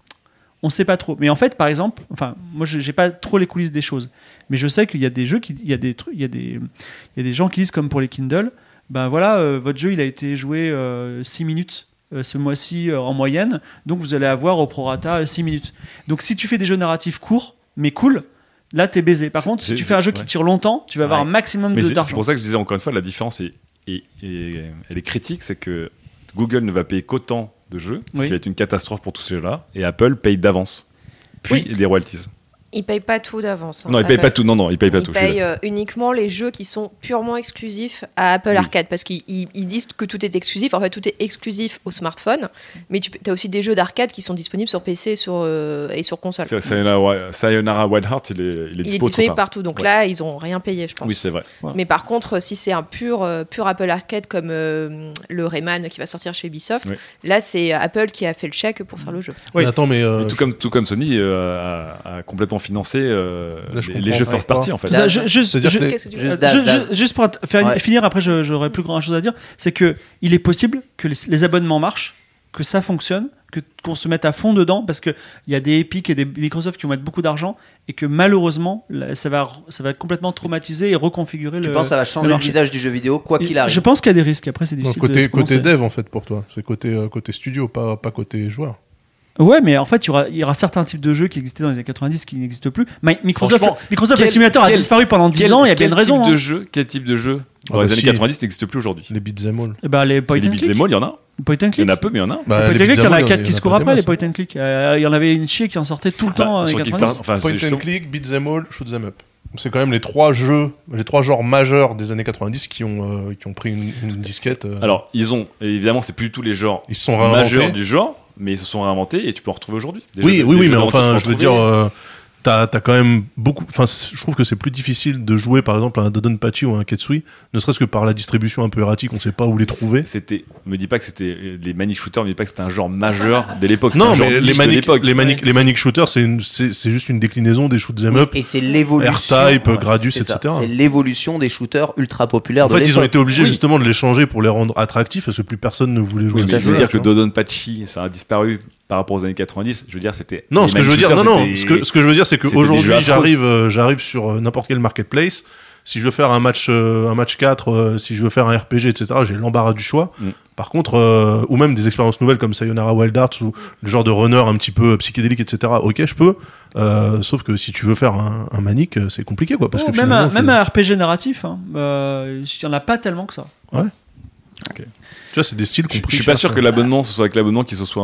On sait pas trop. Mais en fait, par exemple, enfin, moi, je j'ai pas trop les coulisses des choses, mais je sais qu'il y a des jeux, qui, il y a des trucs, il y a des, il y a des gens qui disent comme pour les Kindle, ben voilà, euh, votre jeu il a été joué 6 minutes euh, ce mois-ci euh, en moyenne, donc vous allez avoir au prorata 6 minutes. Donc si tu fais des jeux narratifs courts, mais cool, là t'es baisé. Par contre, si tu fais un jeu ouais. qui tire longtemps, tu vas avoir Ouais. un maximum de c'est c'est d'argent. pour ça que je disais encore une fois, la différence est, est- elle est critique, c'est que Google ne va payer qu'autant de jeux, ce Oui. qui va être une catastrophe pour tous ces jeux-là, et Apple paye d'avance, puis Oui. des royalties. Ils payent pas tout d'avance. hein, non, ils payent pas tout. Non, non, ils payent pas Ils tout. suis payent euh, uniquement les jeux qui sont purement exclusifs à Apple Oui. Arcade parce qu'ils ils- ils disent que tout est exclusif. En fait, tout est exclusif au smartphone, mais tu as aussi des jeux d'arcade qui sont disponibles sur PC et sur, euh, et sur console. C'est- Sayonara, Sayonara Wild Heart, il est, il est Il est dispo disponible partout, donc Ouais. là, ils ont rien payé, je pense. Oui, c'est vrai. Mais par contre, si c'est un pur, euh, pur Apple Arcade comme euh, le Rayman qui va sortir chez Ubisoft, Oui. là, c'est Apple qui a fait le chèque pour faire le jeu. Oui. Mais attends, mais. euh, Mais tout, comme, tout comme Sony euh, a, a complètement financé euh, Là, les, jeux first party, en fait. Ça, je- juste- je- tu Juste pour faire Ouais. finir, après je- j'aurai plus grand chose à dire, c'est que il est possible que les, les abonnements marchent, que ça fonctionne, que qu'on se mette à fond dedans, parce que il y a des Epic et des Microsoft qui vont mettre beaucoup d'argent et que malheureusement là, ça va ça va complètement traumatiser et reconfigurer Tu le. penses que ça va changer le visage du jeu vidéo, quoi qu'il arrive Je pense qu'il y a des risques. Après c'est non, difficile. de côté, côté dev, en fait, pour toi. C'est côté, euh, côté studio, pas, pas côté joueur. Ouais, mais en fait, il y aura, il y aura certains types de jeux qui existaient dans les années 90 qui n'existent plus. Mi- Microsoft, Microsoft quel- Simulator a quel- disparu pendant 10 Quel- ans, il y a bien une raison. Type de hein. jeu, quel type de jeu dans Ah les bah années si. 90 n'existe plus aujourd'hui Les beat'em all. Eh ben, les point Et Les and beat'em click. all, il y en a. Point and Il y click. en a peu, mais il y en a. Bah, point and les click, il y en a all, 4 il y qui se courent pas les point and click. Euh, Il y en avait une chier qui en sortait tout le temps. Bah, euh, sur 90. Kickstarter, enfin, Point and click, beat'em all, shoot'em up. C'est quand même les trois jeux, les trois genres majeurs des années 90 qui ont, euh, qui ont pris une, une disquette. euh, Alors, ils ont, et évidemment, c'est plus du tout les genres ils sont majeurs du genre, mais ils se sont réinventés et tu peux en retrouver aujourd'hui. Oui, oui, oui, mais enfin, je veux dire, euh, t'as as quand même beaucoup. Enfin, je trouve que c'est plus difficile de jouer, par exemple, à un Dodonpachi ou à un Ketsui, ne serait-ce que par la distribution un peu erratique, on sait pas où les trouver. C'était, me dis pas que c'était euh, les manic shooters, me dis pas que c'était un genre majeur de l'époque. Non, un genre mais les manic, les manic, les manic shooters, c'est juste une déclinaison des shoot'em up. Et c'est l'évolution. R-Type, Ouais, ça. etc. C'est l'évolution des shooters ultra populaires En de fait, ils ont été obligés Oui. justement de les changer pour les rendre attractifs parce que plus personne ne voulait jouer Oui, mais je veux dire que vois. Dodonpachi, ça a disparu par rapport aux années 90. Je veux dire, c'était. Non, ce que je veux dire, non, non, ce que, ce que je veux dire, c'est qu'aujourd'hui, j'arrive, euh, j'arrive sur euh, n'importe quel marketplace. Si je veux faire un match, euh, un match 4, euh, si je veux faire un RPG, etc., j'ai l'embarras du choix. Mm. Par contre, euh, ou même des expériences nouvelles comme Sayonara Wild Hearts ou le genre de runner un petit peu psychédélique, etc. Ok, je peux. Euh, sauf que si tu veux faire un, un manic, c'est compliqué, quoi. Parce Oh, que même, un, même c'est- un RPG narratif, hein, euh, il n'y en a pas tellement que ça. Tu vois, c'est des styles Je, compris. je suis pas sûr que l'abonnement, ce soit avec l'abonnement qui se soit.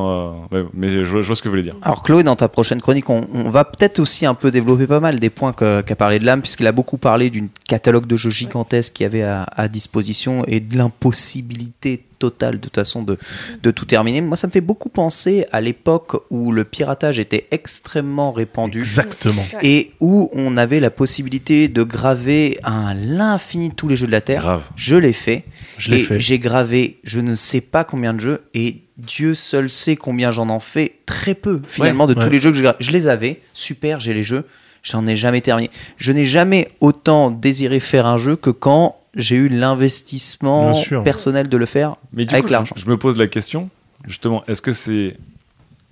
euh, ouais, mais je, vois- je vois ce que vous voulez dire. Alors Chloé, dans ta prochaine chronique, on, on va peut-être aussi un peu développer pas mal des points qu'a parlé de l'âme, puisqu'il a beaucoup parlé d'une catalogue de jeux gigantesque qu'il y avait à, à disposition et de l'impossibilité totale de toute façon de, de tout terminer. Moi, ça me fait beaucoup penser à l'époque où le piratage était extrêmement répandu. Exactement. Et où on avait la possibilité de graver à l'infini tous les jeux de la Terre. Grave. Je l'ai fait. Je l'ai fait. J'ai gravé je ne sais pas combien de jeux et Dieu seul sait combien j'en en fais. Très peu finalement de Ouais. tous les jeux que j'ai gravés. Je les avais. Super, j'ai les jeux. J'en ai jamais terminé. Je n'ai jamais autant désiré faire un jeu que quand j'ai eu l'investissement personnel de le faire Mais du avec l'argent. je, je me pose la question, justement, est-ce que c'est.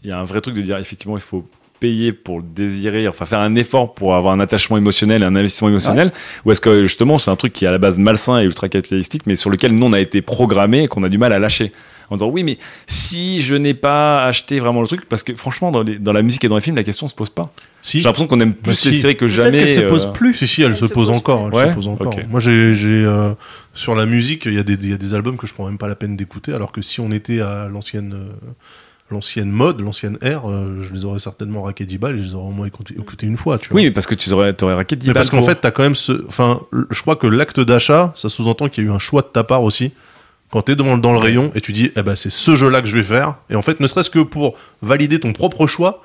Il y a un vrai truc de dire, effectivement, il faut payer pour le désirer, enfin faire un effort pour avoir un attachement émotionnel et un investissement émotionnel, ou est-ce que justement c'est un truc qui est à la base malsain et ultra capitalistique, mais sur lequel nous on a été programmé et qu'on a du mal à lâcher? En disant oui mais si je n'ai pas acheté vraiment le truc parce que franchement dans, les- dans la musique et dans les films la question se pose pas Si. j'ai l'impression qu'on aime plus Bah, les si. séries que jamais qu'elle se pose euh, plus. Si, si, elle, se, pose, encore. Elle Ouais se pose encore. Ok. Moi, j'ai, j'ai euh, sur la musique, il y, a des- il y a des albums que je prends même pas la peine d'écouter, alors que si on était à l'ancienne, euh, l'ancienne mode, l'ancienne ère, euh, je les aurais certainement raqué 10 balles et je les aurais au moins écouté, une fois. Tu vois. oui mais parce que tu aurais, aurais raqué 10 Mais parce balles qu'en pour- fait, t'as quand même ce. Enfin, je crois que l'acte d'achat, ça sous-entend qu'il y a eu un choix de ta part aussi. Quand t'es dans, dans le rayon et tu dis, eh ben, c'est ce jeu-là que je vais faire. Et en fait, ne serait-ce que pour valider ton propre choix,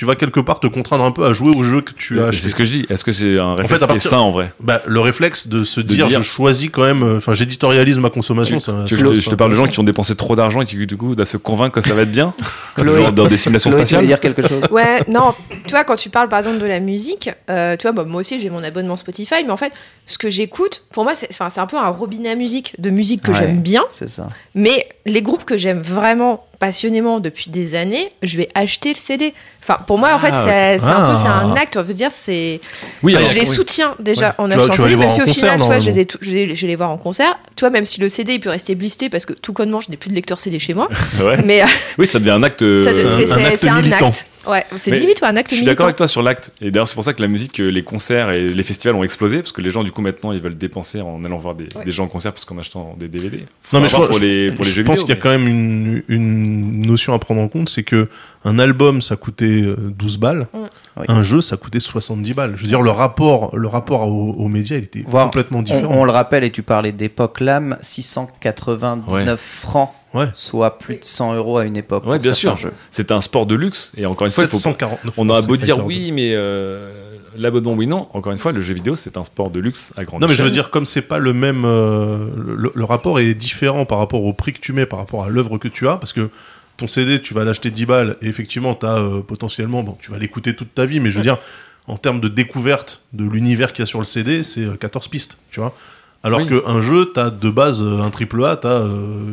tu vas quelque part te contraindre un peu à jouer au jeu que tu as c'est ce que je dis est-ce que c'est un réflexe fait, à qui est sain en vrai Bah, le réflexe de se De dire, dire- je choisis quand même, euh, enfin j'éditorialise ma consommation. Tu- ça- tu- ça- je, te, ça- je te parle de gens qui ont dépensé trop d'argent et qui du coup doivent se convaincre que ça va être bien genre dans des simulations spatiales dire quelque chose? Ouais, non, tu vois, quand tu parles par exemple de la musique, euh, tu vois, bah, moi aussi j'ai mon abonnement Spotify, mais en fait, ce que j'écoute, pour moi, c'est enfin, c'est un peu un robinet à musique, de musique que Ouais. j'aime bien, C'est ça. mais les groupes que j'aime vraiment passionnément depuis des années, je vais acheter le CD. Enfin, pour moi, en fait, Ah, c'est c'est un Ah. peu c'est un acte. On veut dire, c'est. Oui, Enfin, alors, je les oui. soutiens déjà Ouais. en achetant CD, même si au concert, final, tu vois, je, les ai tout- je, vais, les voir en concert. Toi, même si le CD il peut rester blisté parce que tout connement, je n'ai plus de lecteur CD chez moi. Ouais. Mais euh, Oui, ça devient un acte. euh, ça, c'est un- acte un militant. acte. Ouais, c'est limite ouais, un acte Je suis militant. d'accord avec toi sur l'acte. Et d'ailleurs, c'est pour ça que la musique, euh, les concerts et les festivals ont explosé. Parce que les gens, du coup, maintenant, ils veulent dépenser en allant voir des, Ouais. des gens en concert plus qu'en achetant des DVD. Faut Non mais je, pense- pour les, pour les je jeux pense vidéo. qu'il y a quand même une, une notion à prendre en compte, c'est que un album ça coûtait euh, 12 balles, Mm. Oui. un jeu ça coûtait 70 balles. Je veux dire le rapport, le rapport aux, aux médias, il était Voir- complètement On, différent. on le rappelle, et tu parlais d'époque LAM, 699 francs, Ouais. soit plus de 100 euros à une époque. Ouais, bien sûr. C'est un sport de luxe. Et encore une fois, il faut, 749. on aura beau dire oui, mais euh, l'abonnement, oui, non. Encore une fois, le jeu vidéo, c'est un sport de luxe à grande Non mais je veux dire comme c'est pas le même euh, le, le rapport est différent par rapport au prix que tu mets par rapport à l'œuvre que tu as parce que ton CD tu vas l'acheter 10 balles et effectivement tu as potentiellement bon tu vas l'écouter toute ta vie mais je veux dire en termes de découverte de l'univers qu'il y a sur le CD c'est euh, 14 pistes tu vois alors Oui. qu'un jeu t'as de base euh, un triple A t'as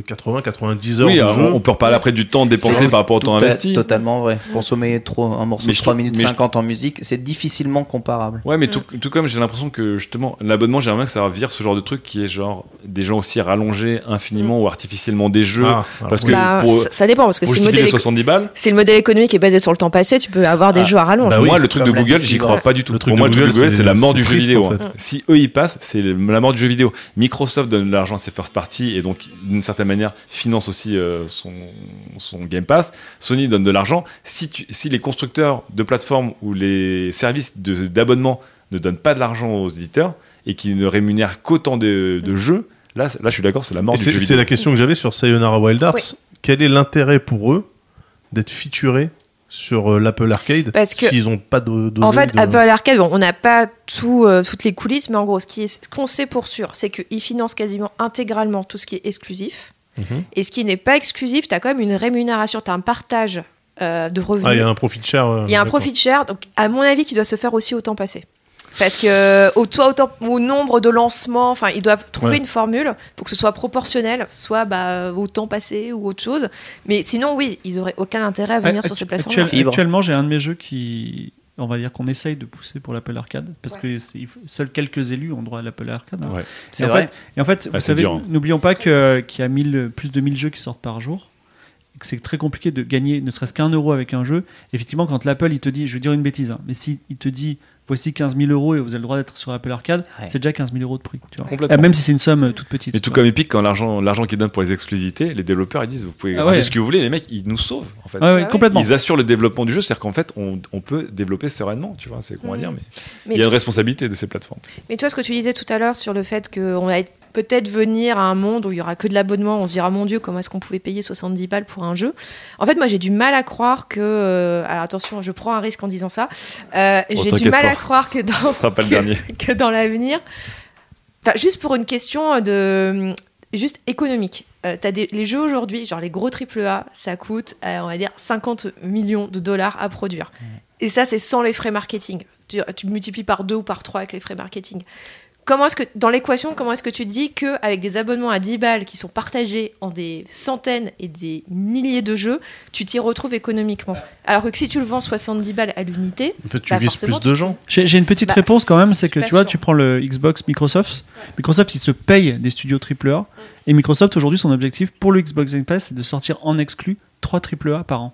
80 90 heures Oui, de alors, jeu on peut reparler après du temps dépensé par rapport au temps investi. Totalement vrai. Consommer trop, un morceau Mais de je 3 trouve- minutes mais je- 50 en musique, c'est difficilement comparable. Ouais, mais tout, tout comme j'ai l'impression que justement, l'abonnement, j'aimerais bien que ça vire ce genre de truc qui est genre des gens aussi rallonger infiniment ou artificiellement des jeux. Ah, parce oui. que Bah, pour, ça, ça dépend parce que si le, modèle les éco- 70 balles, si le modèle économique est basé sur le temps passé, tu peux avoir des Ah. jeux à rallonge. Bah oui, moi, le truc de Google, j'y crois pas du tout. Le truc Pour de moi, le truc de Google, c'est la mort du jeu vidéo. hein. Si eux ils passent, c'est la mort du jeu vidéo. Microsoft donne de l'argent à ses first party et donc d'une certaine manière finance aussi euh, son, son Game Pass. Sony donne de l'argent. Si, tu- si les constructeurs de plateformes ou les services d'abonnement ne donnent pas de l'argent aux éditeurs et qui ne rémunèrent qu'autant de, de jeux, là, là je suis d'accord, c'est la mort Et du c'est jeu c'est vidéo. la question que j'avais sur Sayonara Wild Arts Oui. quel est l'intérêt pour eux d'être featurés sur euh, l'Apple Arcade Parce que- s'ils ont pas de, En fait, de- Apple Arcade, bon, on n'a pas tout, euh, toutes les coulisses, mais en gros, ce qui est- ce qu'on sait pour sûr, c'est qu'ils financent quasiment intégralement tout ce qui est exclusif. Mhm. Et ce qui n'est pas exclusif, tu as quand même une rémunération, tu as un partage euh, de revenus. Ah, il y a un profit share. Il y a un profit share, donc à mon avis, qui doit se faire aussi au temps passé. Parce que au, soit au, temps- au nombre de lancements, enfin, ils doivent trouver Ouais. une formule pour que ce soit proportionnel, soit bah, au temps passé ou autre chose. Mais sinon, oui, ils auraient aucun intérêt à venir sur ces plateformes. actuel- actuellement, j'ai un de mes jeux qui, on va dire qu'on essaye de pousser pour l'Apple Arcade, parce que seuls quelques élus ont droit à l'Apple Arcade. hein. Ouais. C'est Et en vrai. fait- et en fait, vous c'est savez, dur, hein. n'oublions pas que- qu'il y a 1000 plus de 1000 jeux qui sortent par jour. et que C'est très compliqué de gagner ne serait-ce qu'un euro avec un jeu. Effectivement, quand l'Apple il te dit, je vais dire une bêtise, hein, mais si il te dit voici 15 000 euros et vous avez le droit d'être sur Apple Arcade, Ouais. c'est déjà 15 000 euros de prix. Tu vois. Même si c'est une somme euh, toute petite. Et tout vois. comme Epic, quand l'argent, l'argent qu'ils donnent pour les exclusivités, les développeurs ils disent vous pouvez Ah ce que vous voulez, les mecs ils nous sauvent en fait. Ah ouais. complètement. Ils assurent le développement du jeu, c'est-à-dire qu'en fait on, on peut développer sereinement, tu vois, c'est qu'on va Mhm. dire, mais, Mais il y a une responsabilité de ces plateformes. Mais toi, ce que tu disais tout à l'heure sur le fait qu'on va être- peut-être venir à un monde où il y aura que de l'abonnement, on se dira mon Dieu, comment est-ce qu'on pouvait payer 70 balles pour un jeu? En fait, moi, j'ai du mal à croire que. euh, alors attention, je prends un risque en disant ça. Euh, j'ai du mal pas. à croire que dans, Ce sera pas le que- dernier. que dans l'avenir. Enfin, juste pour une question de. Juste économique. Euh, t'as des, les jeux aujourd'hui, genre les gros AAA, ça coûte, euh, on va dire, 50 millions de dollars à produire. Et ça, c'est sans les frais marketing. Tu, tu multiplies par deux ou par trois avec les frais marketing. Comment est-ce que, dans l'équation, comment est-ce que tu dis qu'avec des abonnements à 10 balles qui sont partagés en des centaines et des milliers de jeux, tu t'y retrouves économiquement? Alors que si tu le vends 70 balles à l'unité, tu Bah, vises plus de gens. J'ai une petite Bah, réponse quand même, c'est que tu vois, sûr. tu prends le Xbox Microsoft. Microsoft, il se paye des studios AAA. Et Microsoft, aujourd'hui, son objectif pour le Xbox Game Pass, c'est de sortir en exclu 3 AAA par an.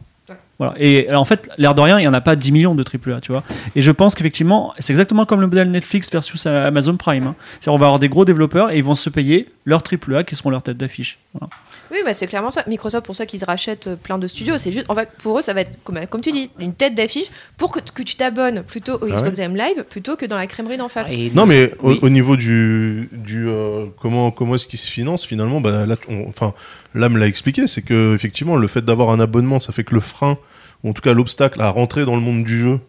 Voilà. Et euh, en fait, l'air de rien, il n'y en a pas 10 millions de AAA, tu vois. Et je pense qu'effectivement, c'est exactement comme le modèle Netflix versus Amazon Prime. hein. C'est-à-dire, on va avoir des gros développeurs et ils vont se payer leurs AAA qui seront leur tête d'affiche. Voilà. Oui, bah c'est clairement ça. Microsoft, pour ça qu'ils rachètent euh, plein de studios, c'est juste, en fait, pour eux, ça va être, comme, comme tu dis, une tête d'affiche pour que, que tu t'abonnes plutôt au Xbox Game Live plutôt que dans la crèmerie d'en face. Et Non, mais au, Oui. au niveau du, du euh, comment comment est-ce qu'il se finance finalement, bah là, on- enfin, là me l'a expliqué, c'est que effectivement le fait d'avoir un abonnement, ça fait que le frein, ou en tout cas l'obstacle à rentrer dans le monde du jeu,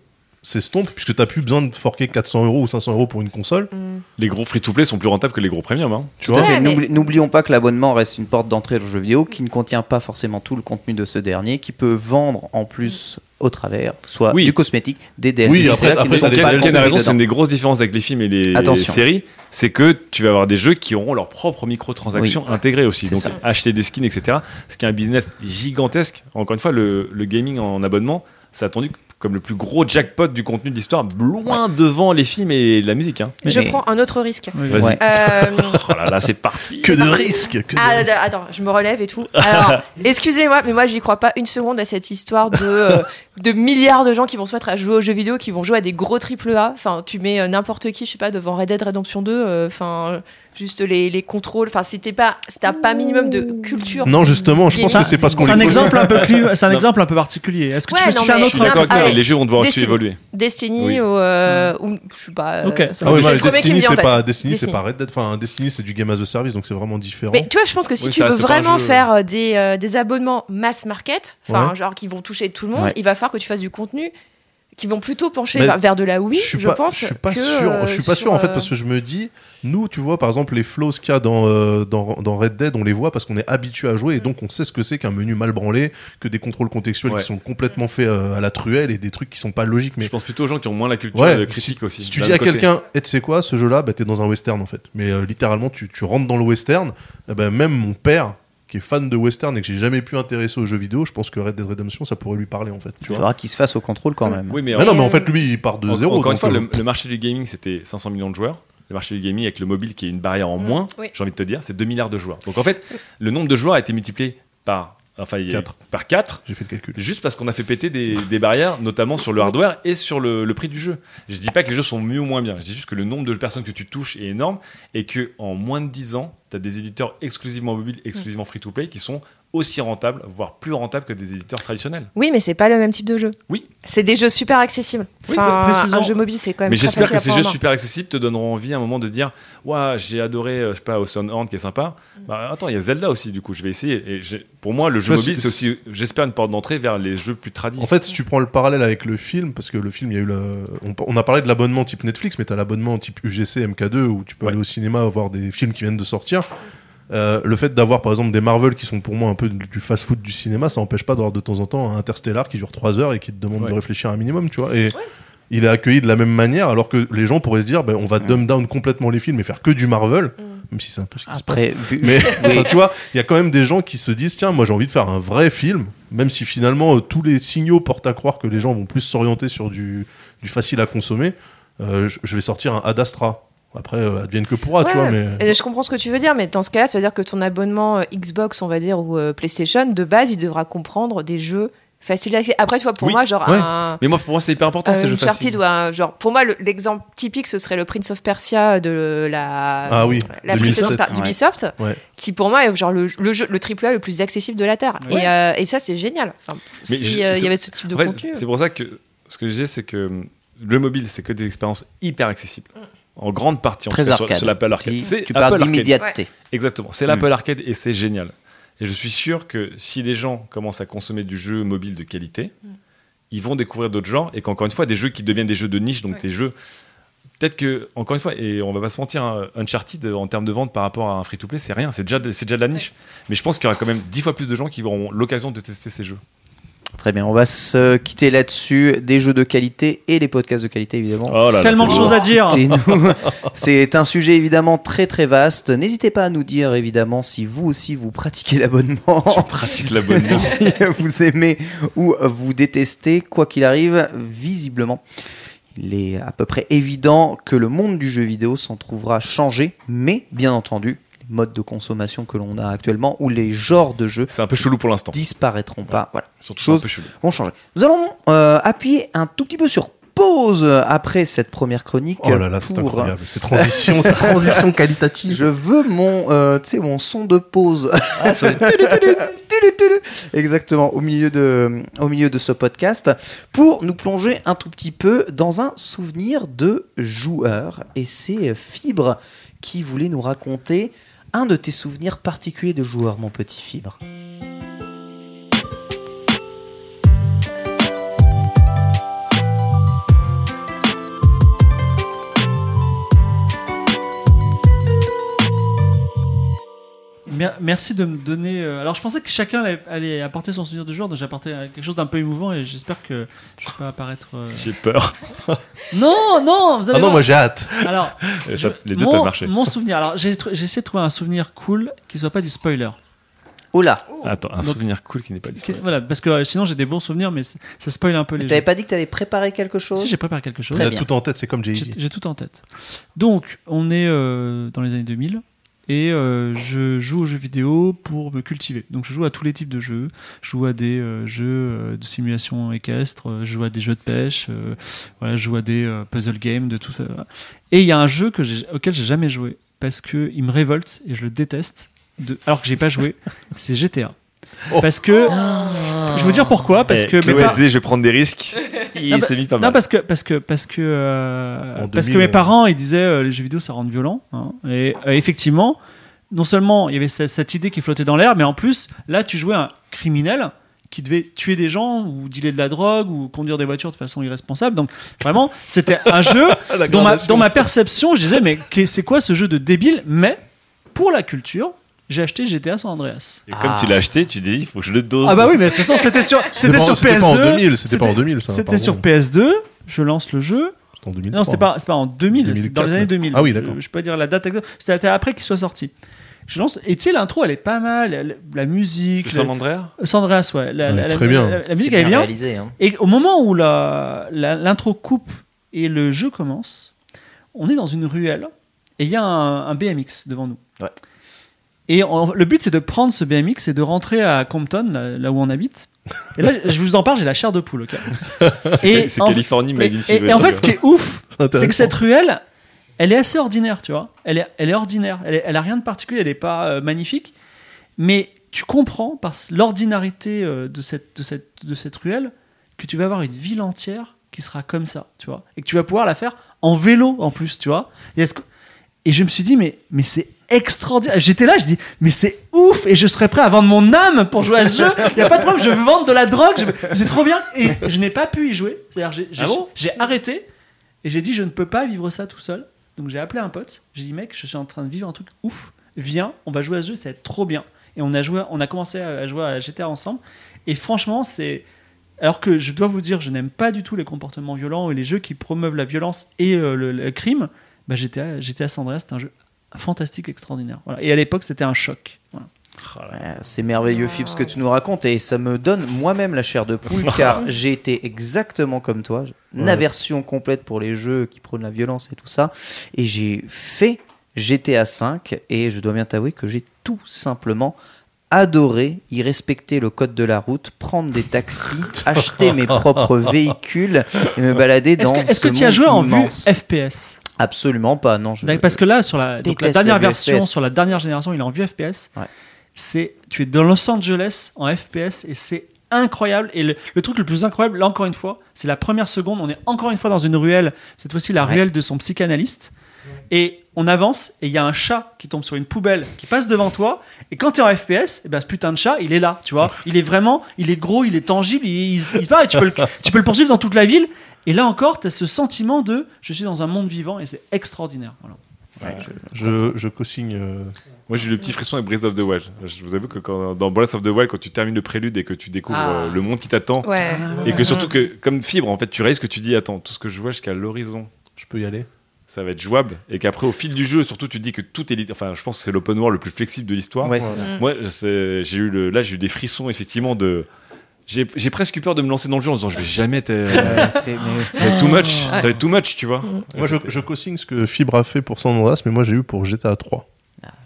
s'estompe puisque t'as plus besoin de forquer 400 euros ou 500 euros pour une console. Mm. Les gros free-to-play sont plus rentables que les gros premium. Hein. Tu vois. Ouais, mais- N'oubli- N'oublions pas que l'abonnement reste une porte d'entrée dans le jeu vidéo qui ne contient pas forcément tout le contenu de ce dernier, qui peut vendre en plus au travers, soit Oui. du cosmétique, des DLC. Oui, C'est après- après, Ken, a raison, c'est une des grosses différences avec les films et les séries, c'est que tu vas avoir des jeux qui auront leurs propres microtransactions intégrées aussi. Donc ça. acheter des skins, etc. Ce qui est un business gigantesque. Encore une fois, le, le gaming en abonnement, c'est attendu comme le plus gros jackpot du contenu de l'histoire, loin devant les films et la musique. Hein. Je Mais- prends un autre risque. Oui, Vas-y. Ouais. Euh, Oh là là, c'est parti. Que de parti. risques Ah, risques. d- attends, je me relève et tout. Alors, excusez-moi, mais moi, j'y crois pas une seconde à cette histoire de, euh, de milliards de gens qui vont se mettre à jouer aux jeux vidéo, qui vont jouer à des gros triple A. Enfin, tu mets euh, n'importe qui, je sais pas, devant Red Dead Redemption 2, euh, enfin, juste les, les contrôles. Enfin, si t'es pas, si t'as pas minimum de culture. Non, justement, je pense que c'est parce qu'on C'est un exemple un peu plus, c'est un Non. exemple un peu particulier. Est-ce que Ouais, tu peux non, un autre suis d'accord avec toi, Allez, et les jeux vont devoir aussi Destiny. évoluer. Destiny Oui. ou, euh, ou je sais pas. euh, Ok. ça Ah être ouais, le premier qui me vient en c'est tête. pas Destiny, c'est pas Red Dead. Enfin, Destiny, c'est du game as a service, donc c'est vraiment différent. Mais tu vois, je pense que si Oui, tu veux vraiment faire euh, des, euh, des abonnements mass market, enfin, Ouais. genre qui vont toucher tout le monde, Ouais. il va falloir que tu fasses du contenu qui vont plutôt pencher Mais vers, vers de la oui, je je, suis pas, pense. je suis pas que, sûr. euh, je suis pas sûr en fait euh, parce que je me dis, nous, tu vois, par exemple, les flows qu'il y a dans, euh, dans dans Red Dead, on les voit parce qu'on est habitué à jouer et donc on sait ce que c'est qu'un menu mal branlé, que des contrôles contextuels Ouais. qui sont complètement faits euh, à la truelle et des trucs qui sont pas logiques. Mais Je pense plutôt aux gens qui ont moins la culture Ouais, de critique si, aussi. si tu dis à quelqu'un, et tu sais quoi, ce jeu-là, bah, t'es dans un western en fait. Mais euh, littéralement, tu, tu rentres dans le western. eh ben, même mon père, qui est fan de western et que j'ai jamais pu intéresser aux jeux vidéo, je pense que Red Dead Redemption, ça pourrait lui parler en fait. Tu Il vois faudra qu'il se fasse au contrôle quand même. Oui, mais, mais non, mais en fait, lui, il part de en- zéro. Encore une fois, euh, le, le marché du gaming, c'était 500 millions de joueurs. Le marché du gaming avec le mobile qui est une barrière en Mm, moins, oui. j'ai envie de te dire, c'est 2 milliards de joueurs. Donc en fait, le nombre de joueurs a été multiplié par, enfin, il y a- Quatre. par 4 J'ai fait le calcul. juste parce qu'on a fait péter des, des barrières, notamment sur le hardware et sur le, le prix du jeu. Je dis pas que les jeux sont mieux ou moins bien, je dis juste que le nombre de personnes que tu touches est énorme et que en moins de 10 ans, tu as des éditeurs exclusivement mobiles, exclusivement free-to-play qui sont aussi rentables, voire plus rentables que des éditeurs traditionnels. Oui, mais c'est pas le même type de jeu. Oui. C'est des jeux super accessibles. Oui, Enfin, un jeu mobile, c'est quand même Mais très j'espère que ces jeux super accessibles te donneront envie à un moment de dire Ouah, j'ai adoré, euh, je sais pas, Oceanhorn qui est sympa. Bah attends, il y a Zelda aussi, du coup, je vais essayer. Et pour moi, le jeu Ouais, mobile, c'est- aussi, j'espère, une porte d'entrée vers les jeux plus tradis. En fait, si tu prends le parallèle avec le film, parce que le film, il y a eu le... on, on a parlé de l'abonnement type Netflix, mais t'as l'abonnement type UGC, MK2, où tu peux Ouais. aller au cinéma voir des films qui viennent de sortir. Euh, le fait d'avoir par exemple des Marvel qui sont pour moi un peu du fast-food du cinéma, ça n'empêche pas d'avoir de temps en temps un Interstellar qui dure 3 heures et qui te demande Ouais. de réfléchir un minimum, tu vois. Et il est accueilli de la même manière, alors que les gens pourraient se dire, ben, on va dumb down complètement les films et faire que du Marvel, même si c'est un peu ce qui se passe. Après, vu- Mais enfin, tu vois, il y a quand même des gens qui se disent tiens, moi j'ai envie de faire un vrai film, même si finalement euh, tous les signaux portent à croire que les gens vont plus s'orienter sur du, du facile à consommer. euh, je, je vais sortir un Ad Astra. Après, euh, advienne que pourra, tu Ouais, vois, mais. je comprends ce que tu veux dire, mais dans ce cas-là, ça veut dire que ton abonnement euh, Xbox, on va dire, ou euh, PlayStation, de base, il devra comprendre des jeux faciles à accès. Après, tu vois, pour Oui, moi, genre ouais. un. Mais moi, pour moi, c'est hyper important un ces jeux faciles. ou un- genre pour moi le- l'exemple typique ce serait le Prince of Persia de la Ah oui, la 2007, Princess of Per- ouais. d'Ubisoft Ouais. qui pour moi est genre le, le jeu le triple A le plus accessible de la terre Ouais. et, euh, et ça c'est génial enfin, Mais si je- euh, y avait ce type de En contenu c'est pour ça que ce que je disais, c'est que le mobile, c'est que des expériences hyper accessibles. En grande partie, en très cas, arcade. sur l'Apple Arcade. C'est tu parles Apple Arcade. d'immédiateté. Exactement, c'est l'Apple Arcade et c'est génial. Et je suis sûr que si les gens commencent à consommer du jeu mobile de qualité, ils vont découvrir d'autres genres et qu'encore une fois, des jeux qui deviennent des jeux de niche, donc Ouais. des jeux. Peut-être que, encore une fois, et on va pas se mentir, hein, Uncharted en termes de vente par rapport à un free-to-play, c'est rien, c'est déjà, de- c'est déjà de la niche. Mais je pense qu'il y aura quand même dix fois plus de gens qui auront l'occasion de tester ces jeux. Très bien, on va se quitter là-dessus. Des jeux de qualité et les podcasts de qualité, évidemment. Oh là là, Tellement de c'est choses à dire. C'est un sujet évidemment très très vaste. N'hésitez pas à nous dire évidemment si vous aussi vous pratiquez l'abonnement. pratique l'abonnement. si vous aimez ou vous détestez, quoi qu'il arrive, visiblement, il est à peu près évident que le monde du jeu vidéo s'en trouvera changé, mais bien entendu, modes de consommation que l'on a actuellement ou les genres de jeux C'est un peu chelou pour l'instant. disparaîtront pas. Voilà, Surtout Chose- c'est un peu chelou. vont changer. Nous allons euh, appuyer un tout petit peu sur pause après cette première chronique. Oh là là, c'est incroyable. Ces transitions, ces transitions qualitatives. Je veux mon, euh, tu sais, mon son de pause. Ah, Exactement, au milieu, de, au milieu de ce podcast, pour nous plonger un tout petit peu dans un souvenir de joueur. Et c'est Fibre qui voulait nous raconter un de tes souvenirs particuliers de joueur, mon petit Fibre? Mer- merci de me donner. euh, Alors, je pensais que chacun allait, allait apporter son souvenir de joueur, donc j'ai apporté quelque chose d'un peu émouvant et j'espère que je vais pas apparaître. euh, J'ai peur. Non, non, vous allez Ah non, voir. moi j'ai hâte. Alors, Et ça- les deux mon, peuvent marcher. Mon souvenir. Alors, j'ai j'ai essayé de trouver un souvenir cool qui soit pas du spoiler. Oh là Attends, un Donc- souvenir cool qui n'est pas Qui- disponible. Voilà, parce que euh, sinon j'ai des bons souvenirs, mais ça spoil un peu les T'avais jeux. pas dit que t'avais préparé quelque chose Si j'ai préparé quelque chose. Il Très a bien. tout en tête, c'est comme J'ai Jay-Z. j'ai tout en tête. Donc, on est euh, dans les années 2000 et euh, je joue aux jeux vidéo pour me cultiver. Donc, je joue à tous les types de jeux. Je joue à des euh, jeux euh, de simulation équestre, je joue à des jeux de pêche, euh, voilà, je joue à des puzzle games, de tout ça. Et il y a un jeu que auquel j'ai jamais joué parce que il me révolte et je le déteste. De, alors que j'ai pas joué, c'est GTA. Oh. Parce que je vais vous dire pourquoi parce Eh, que Chloé par- disait je vais prendre des risques. Il Non, s'est mis pas non mal. parce que parce que parce que euh, parce que 2000, mes euh, parents ils disaient euh, les jeux vidéo ça rend violent hein. et euh, effectivement non seulement il y avait ce- cette idée qui flottait dans l'air mais en plus là tu jouais un criminel qui devait tuer des gens ou dealer de la drogue ou conduire des voitures de façon irresponsable donc vraiment c'était un jeu dans ma, dans ma perception je disais mais c'est quoi ce jeu de débile mais pour la culture j'ai acheté GTA San Andreas Et comme Ah. tu l'as acheté, tu dis il faut que je le dose. ah bah oui mais de toute façon c'était sur c'était sur c'était pas en PS2 2000, c'était pas en 2000, ça, c'était sur PS2 je lance le jeu C'était en 2003. non, c'était pas, c'est pas en 2000, c'est dans les 2004, années 2000. Ah oui, Je- d'accord. Je, peux pas dire la date exacte. C'était après qu'il soit sorti. Je lance, et tu sais, l'intro, elle est pas mal. La, la musique. C'est la- San Andreas Sandreas, ouais. La, Ouais, la- très la- bien. La, musique, elle est bien. réalisé. hein. Et au moment où la- la- l'intro coupe et le jeu commence, on est dans une ruelle et il y a un, un BMX devant nous. Ouais. Et on- le but, c'est de prendre ce BMX et de rentrer à Compton, là, là où on habite. Et là, je vous en parle, j'ai la chair de poule. ok C'est Californie, et, in et- et en fait, ce qui est ouf, c'est que cette ruelle, elle est assez ordinaire, tu vois. Elle est, elle est ordinaire. Elle, est- elle a rien de particulier. Elle n'est pas euh, magnifique. Mais tu comprends par l'ordinarité euh, de, cette, de, cette, de cette ruelle que tu vas avoir une ville entière qui sera comme ça, tu vois. Et que tu vas pouvoir la faire en vélo en plus, tu vois. Et, que- et je me suis dit, mais, mais c'est extraordinaire. J'étais là, je dis, mais c'est ouf. Et je serais prêt à vendre mon âme pour jouer à ce jeu. Il n'y a pas de problème, je veux vendre de la drogue. veux- C'est trop bien. Et je n'ai pas pu y jouer. C'est-à-dire, j'ai, j'ai- Ah bon? j'ai arrêté et j'ai dit, je ne peux pas vivre ça tout seul. Donc j'ai appelé un pote. J'ai dit, mec, je suis en train de vivre un truc ouf. Viens, on va jouer à ce jeu, ça va être trop bien. Et on a, joué, on a commencé à jouer à GTA ensemble. Et franchement, c'est. Alors que je dois vous dire, je n'aime pas du tout les comportements violents et les jeux qui promeuvent la violence et euh, le, le crime. Bah, GTA, GTA San Andreas, c'est un jeu fantastique, extraordinaire. Voilà. Et à l'époque, c'était un choc. Voilà. Ouais, C'est merveilleux, Philippe, ce que tu nous racontes, et ça me donne moi-même la chair de poule, car j'ai été exactement comme toi, une Ouais. aversion complète pour les jeux qui prônent la violence et tout ça, et j'ai fait GTA 5, et je dois bien t'avouer que j'ai tout simplement adoré y respecter le code de la route, prendre des taxis, acheter mes propres véhicules et me balader Est-ce dans que, est-ce ce que tu as joué en vue FPS Absolument pas, non. Je... Parce que là, sur la, donc la dernière version, FPS. sur la dernière génération, il est en vue FPS. Ouais. C'est, tu es dans Los Angeles en FPS et c'est incroyable. Et le, le truc le plus incroyable, là encore une fois, c'est la première seconde. On est encore une fois dans une ruelle. Cette fois-ci, la Ouais. ruelle de son psychanalyste. Et on avance et il y a un chat qui tombe sur une poubelle qui passe devant toi. Et quand tu es en FPS, et ben, ce putain de chat, il est là, tu vois. Il est vraiment, il est gros, il est tangible, il, il, il part et tu peux, le, tu peux le poursuivre dans toute la ville. Et là encore, tu as ce sentiment de je suis dans un monde vivant et c'est extraordinaire. Voilà. Ouais, je- Je, je co-signe. euh, Moi j'ai eu le petit frisson avec Breath of the Wild. Je vous avoue que quand, dans Breath of the Wild, quand tu termines le prélude et que tu découvres Ah. euh, le monde qui t'attend, Ouais. et que surtout que comme fibre, en fait, tu réalises que tu dis attends, tout ce que je vois jusqu'à l'horizon, je peux y aller. ça va être jouable, et qu'après au fil du jeu, surtout tu dis que tout est, enfin, je pense que c'est l'open world le plus flexible de l'histoire. Ouais, Moi, j'ai eu le, là, j'ai eu des frissons effectivement de. J'ai j'ai presque eu peur de me lancer dans le jeu en disant je vais jamais. être- ouais, c'est- mais- Ça va être too much, ça va être too much, tu vois. Moi, je, je co-signe ce que Fibre a fait pour San Andreas, mais moi, j'ai eu pour GTA 3.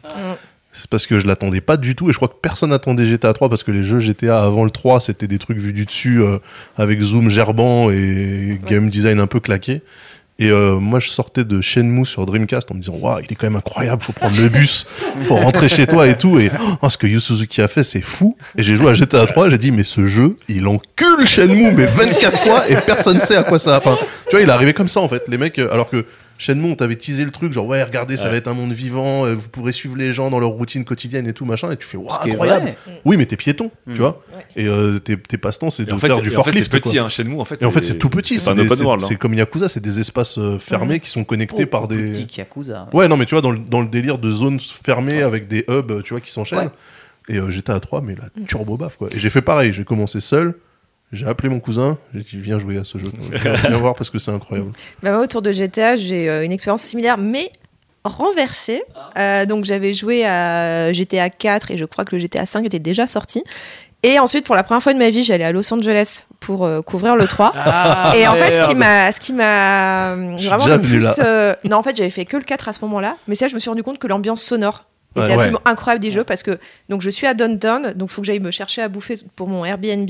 Mm. C'est parce que je l'attendais pas du tout, et je crois que personne n'attendait GTA 3 parce que les jeux GTA avant le 3, c'était des trucs vus du dessus euh, avec zoom gerbant et game design un peu claqué. Et euh, moi, je sortais de Shenmue sur Dreamcast en me disant, waouh, il est quand même incroyable, faut prendre le bus, faut rentrer chez toi et tout. Et oh, ce que Yu Suzuki a fait, c'est fou. Et j'ai joué à GTA 3, j'ai dit, mais ce jeu, il encule Shenmue, mais 24 fois, et personne sait à quoi ça. Enfin, tu vois, il est arrivé comme ça en fait. Les mecs, euh, alors que Shenmue, on t'avait teasé le truc, genre ouais, regardez, ça Ouais. va être un monde vivant, euh, vous pourrez suivre les gens dans leur routine quotidienne et tout machin, et tu fais waouh, incroyable. vrai. Oui, mais t'es piéton, Mm. tu vois. Ouais. Et euh, tes, tes passe-temps, c'est de en fait, faire c'est- du et en fait, forklift. c'est petit, hein, chez nous. En fait, Et en fait, c'est tout petit. C'est open c'est- hein. comme Yakuza, c'est des espaces euh, fermés qui sont connectés par des. petit qu'Yakuza. Ouais, non, mais tu vois, dans le, dans le délire de zones fermées avec des hubs, tu vois, qui s'enchaînent. Et euh, j'étais à 3, mais la turbo baf, quoi. Et j'ai fait pareil, j'ai commencé seul, j'ai appelé mon cousin, j'ai dit, viens jouer à ce jeu. viens, voir parce que c'est incroyable. Bah, moi, autour de GTA, j'ai euh, une expérience similaire, mais renversée. Euh, donc, j'avais joué à GTA 4 et je crois que le GTA 5 était déjà sorti. Et ensuite, pour la première fois de ma vie, j'allais à Los Angeles pour euh, couvrir le 3. et en fait, ce qui m'a, ce qui m'a vraiment le plus, euh, non, en fait, j'avais fait que le 4 à ce moment-là. Mais ça, je me suis rendu compte que l'ambiance sonore était Ouais. absolument incroyable des jeux parce que donc je suis à Downtown, donc faut que j'aille me chercher à bouffer pour mon Airbnb.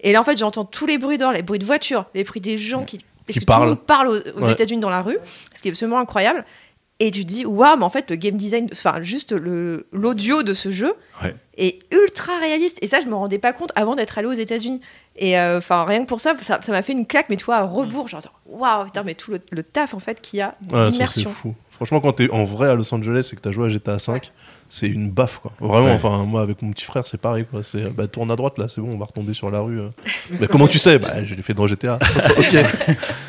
Et là, en fait, j'entends tous les bruits dehors, les bruits de voitures, les bruits des gens qui, que parlent. Tout le monde parle aux, aux Ouais. États-Unis dans la rue, ce qui est absolument incroyable. Et tu te dis, waouh, mais en fait, le game design, enfin, juste l'audio de ce jeu Ouais. est ultra réaliste. Et ça, je me rendais pas compte avant d'être allé aux États-Unis. Et euh, enfin, rien que pour ça, ça m'a fait une claque, mais toi, à rebours, genre, waouh, putain, mais tout le, le taf, en fait, qu'il y a Ouais, d'immersion. fou. Franchement, quand t'es en vrai à Los Angeles et que t'as joué à GTA 5, c'est une baffe, quoi. Vraiment, Ouais. enfin, moi, avec mon petit frère, c'est pareil, quoi. C'est, bah, tourne à droite, là, c'est bon, on va retomber sur la rue. Mais comment tu sais? Bah, je l'ai fait dans GTA. ok.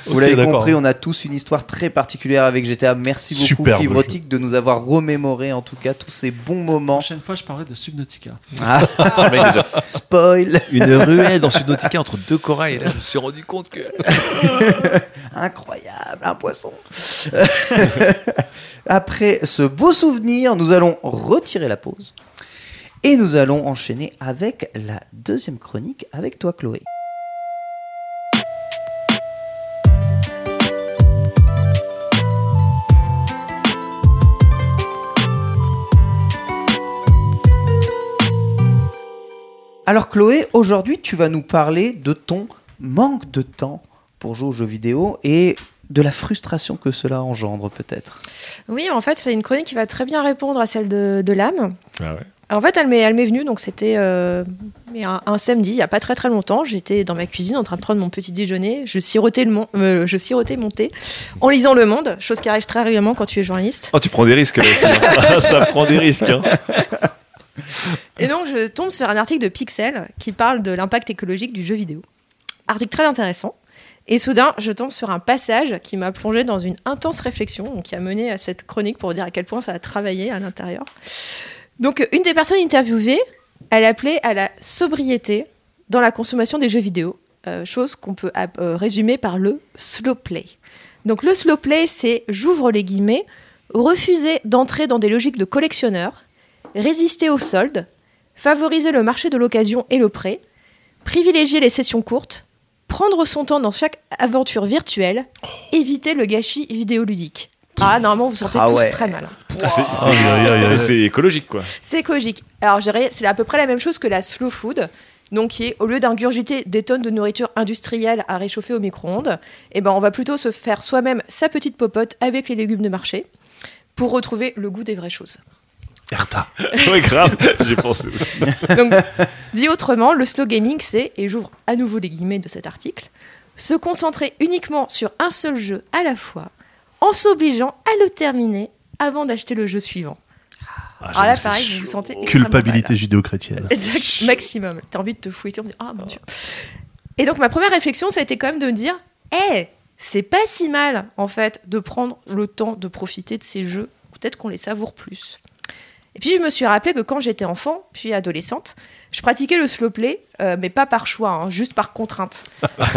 Vous l'avez compris, on a tous une histoire très particulière avec GTA. Merci beaucoup Superbe Fibrotique de nous avoir remémoré en tout cas tous ces bons moments. La prochaine fois, je parlerai de Subnautica. Ah, déjà, spoil une ruelle dans Subnautica entre deux corails. Et là, je me suis rendu compte que. Incroyable, un poisson. Après ce beau souvenir, nous allons retirer la pause et nous allons enchaîner avec la deuxième chronique avec toi Chloé. Alors Chloé, aujourd'hui tu vas nous parler de ton manque de temps pour jouer aux jeux vidéo et de la frustration que cela engendre peut-être. Oui, en fait, c'est une chronique qui va très bien répondre à celle de, de l'âme. Ah ouais. En fait, elle m'est, elle m'est venue, donc c'était euh, un, un samedi, il n'y a pas très très longtemps. J'étais dans ma cuisine en train de prendre mon petit déjeuner. Je sirotais, le mon- euh, je sirotais mon thé en lisant Le Monde, chose qui arrive très régulièrement quand tu es journaliste. Oh, tu prends des risques là aussi. hein. Ça prend des risques. Hein. Et donc, je tombe sur un article de Pixel qui parle de l'impact écologique du jeu vidéo. Article très intéressant. Et soudain, je tombe sur un passage qui m'a plongé dans une intense réflexion, qui a mené à cette chronique pour dire à quel point ça a travaillé à l'intérieur. Donc, une des personnes interviewées, elle appelait à la sobriété dans la consommation des jeux vidéo, euh, chose qu'on peut euh, résumer par le slow play. Donc, le slow play, c'est, j'ouvre les guillemets, refuser d'entrer dans des logiques de collectionneur, résister aux soldes, favoriser le marché de l'occasion et le prêt, privilégier les sessions courtes, prendre son temps dans chaque aventure virtuelle, éviter le gâchis vidéoludique. Ah, normalement, vous sentez Ah tous ouais. très mal. Ah, c'est- c'est- écologique quoi. C'est écologique. Alors, je dirais, c'est à peu près la même chose que la slow food. Donc, qui est, au lieu d'ingurgiter des tonnes de nourriture industrielle à réchauffer au micro-ondes, eh ben, on va plutôt se faire soi-même sa petite popote avec les légumes de marché pour retrouver le goût des vraies choses. Erta. Ouais, grave. J'ai pensé aussi. Donc, dit autrement, le slow gaming, c'est, et j'ouvre à nouveau les guillemets de cet article, se concentrer uniquement sur un seul jeu à la fois, en s'obligeant à le terminer avant d'acheter le jeu suivant. Ah, Alors là, pareil, vous vous sentez Culpabilité judéo-chrétienne. Exact, maximum. T'as envie de te fouetter, on dit ah mon dieu. Et donc ma première réflexion, ça a été quand même de me dire, hé, c'est pas si mal en fait de prendre le temps de profiter de ces jeux. Peut-être qu'on les savoure plus. Et puis je me suis rappelé que quand j'étais enfant, puis adolescente, je pratiquais le slow play, euh, mais pas par choix, hein, juste par contrainte.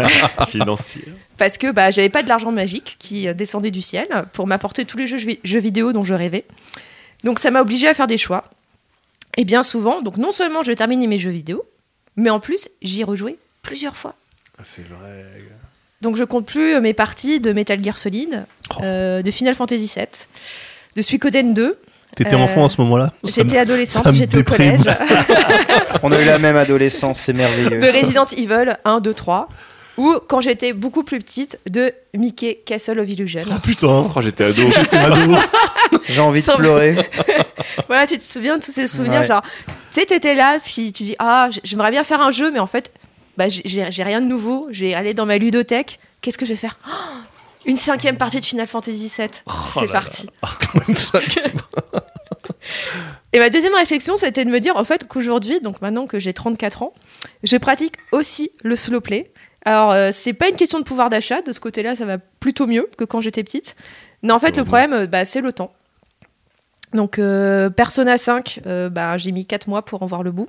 Financier. Parce que bah, j'avais pas de l'argent magique qui euh, descendait du ciel pour m'apporter tous les jeux, jeux vidéo dont je rêvais. Donc ça m'a obligé à faire des choix. Et bien souvent, donc non seulement je terminais mes jeux vidéo, mais en plus j'y rejouais plusieurs fois. C'est vrai. Donc je compte plus euh, mes parties de Metal Gear Solid, euh, de Final Fantasy VII, de Suikoden 2. T'étais Euh, enfant à ce moment-là J'étais adolescente, j'étais au collège. On a eu la même adolescence, c'est merveilleux. de Resident Evil 1, 2, 3. Ou quand j'étais beaucoup plus petite, de Mickey Castle of Illusion. Oh putain Oh, j'étais ado. J'étais ado J'ai envie de pleurer. Voilà, tu te souviens de tous ces souvenirs, Ouais. genre, tu sais, t'étais là, puis tu dis, ah, j'aimerais bien faire un jeu, mais en fait, bah, j'ai rien de nouveau, j'ai allé dans ma ludothèque, qu'est-ce que je vais faire? Oh, Une cinquième partie de Final Fantasy VII. C'est parti. Et ma deuxième réflexion, c'était de me dire en fait qu'aujourd'hui, donc maintenant que j'ai 34 ans, je pratique aussi le slow play. Alors, euh, c'est pas une question de pouvoir d'achat, de ce côté-là, ça va plutôt mieux que quand j'étais petite. Mais en fait, le problème, euh, bah, c'est le temps. Donc, euh, Persona 5, euh, bah, j'ai mis 4 mois pour en voir le bout.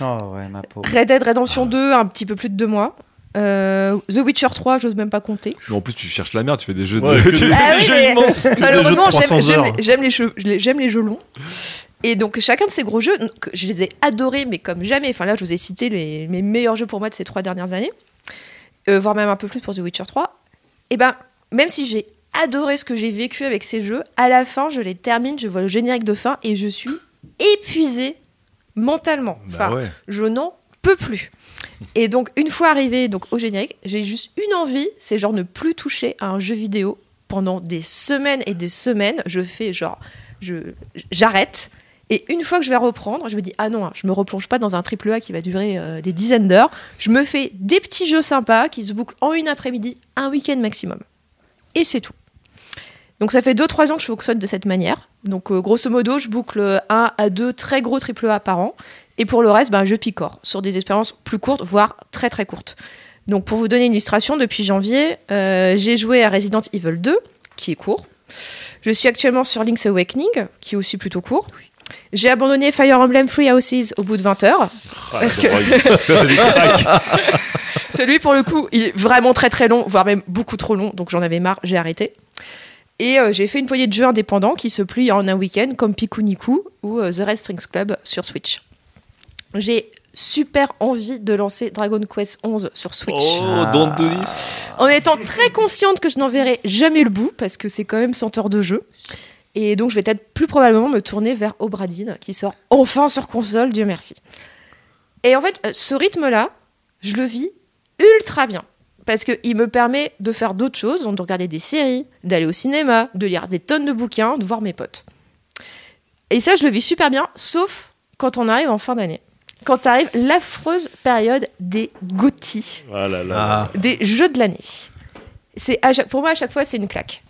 Oh ouais, ma pauvre. Red Dead Redemption 2, un petit peu plus de 2 mois. Euh, The Witcher 3, j'ose même pas compter. En plus, tu cherches la merde, tu fais des jeux Ouais, de. que tu- des- oui, jeux mais- immenses. Malheureusement, j'aime 300 j'aime heures. les, jeux, je les- j'aime les jeux longs. Et donc, chacun de ces gros jeux, je les ai adorés, mais comme jamais. Enfin, là, je vous ai cité les, mes meilleurs jeux pour moi de ces trois dernières années, euh, voire même un peu plus pour The Witcher 3. Et ben, même si j'ai adoré ce que j'ai vécu avec ces jeux, à la fin, je les termine, je vois le générique de fin et je suis épuisée mentalement. Bah Enfin, ouais. je n'en peux plus. Et donc, une fois arrivé donc, au générique, j'ai juste une envie, c'est genre ne plus toucher à un jeu vidéo pendant des semaines et des semaines. Je fais genre, je, j'arrête. Et une fois que je vais reprendre, je me dis, ah non, hein, je me replonge pas dans un triple A qui va durer euh, des dizaines d'heures. Je me fais des petits jeux sympas qui se bouclent en une après-midi, un week-end maximum. Et c'est tout. Donc ça fait 2-3 ans que je fonctionne de cette manière. Donc euh, grosso modo, je boucle un à deux très gros triple A par an. Et pour le reste, ben, je picore sur des expériences plus courtes, voire très très courtes. Donc pour vous donner une illustration, depuis janvier, euh, j'ai joué à Resident Evil 2, qui est court. Je suis actuellement sur Link's Awakening, qui est aussi plutôt court. J'ai abandonné Fire Emblem Free Houses au bout de 20 heures. Parce que celui, pour le coup, il est vraiment très très long, voire même beaucoup trop long, donc j'en avais marre, j'ai arrêté. Et euh, j'ai fait une poignée de jeux indépendants qui se plient en un week-end, comme Pikuniku ou euh, The Red Strings Club sur Switch. J'ai super envie de lancer Dragon Quest 11 sur Switch. Oh, don't do this. En étant très consciente que je n'en verrai jamais le bout, parce que c'est quand même 100 heures de jeu. Et donc je vais peut-être plus probablement me tourner vers Obradine, qui sort enfin sur console, Dieu merci. Et en fait, euh, ce rythme-là, je le vis ultra bien. Parce qu'il me permet de faire d'autres choses, donc de regarder des séries, d'aller au cinéma, de lire des tonnes de bouquins, de voir mes potes. Et ça, je le vis super bien, sauf quand on arrive en fin d'année. Quand arrive l'affreuse période des GOTY Ah là là. Ah. des jeux de l'année. C'est pour moi à chaque fois c'est une claque.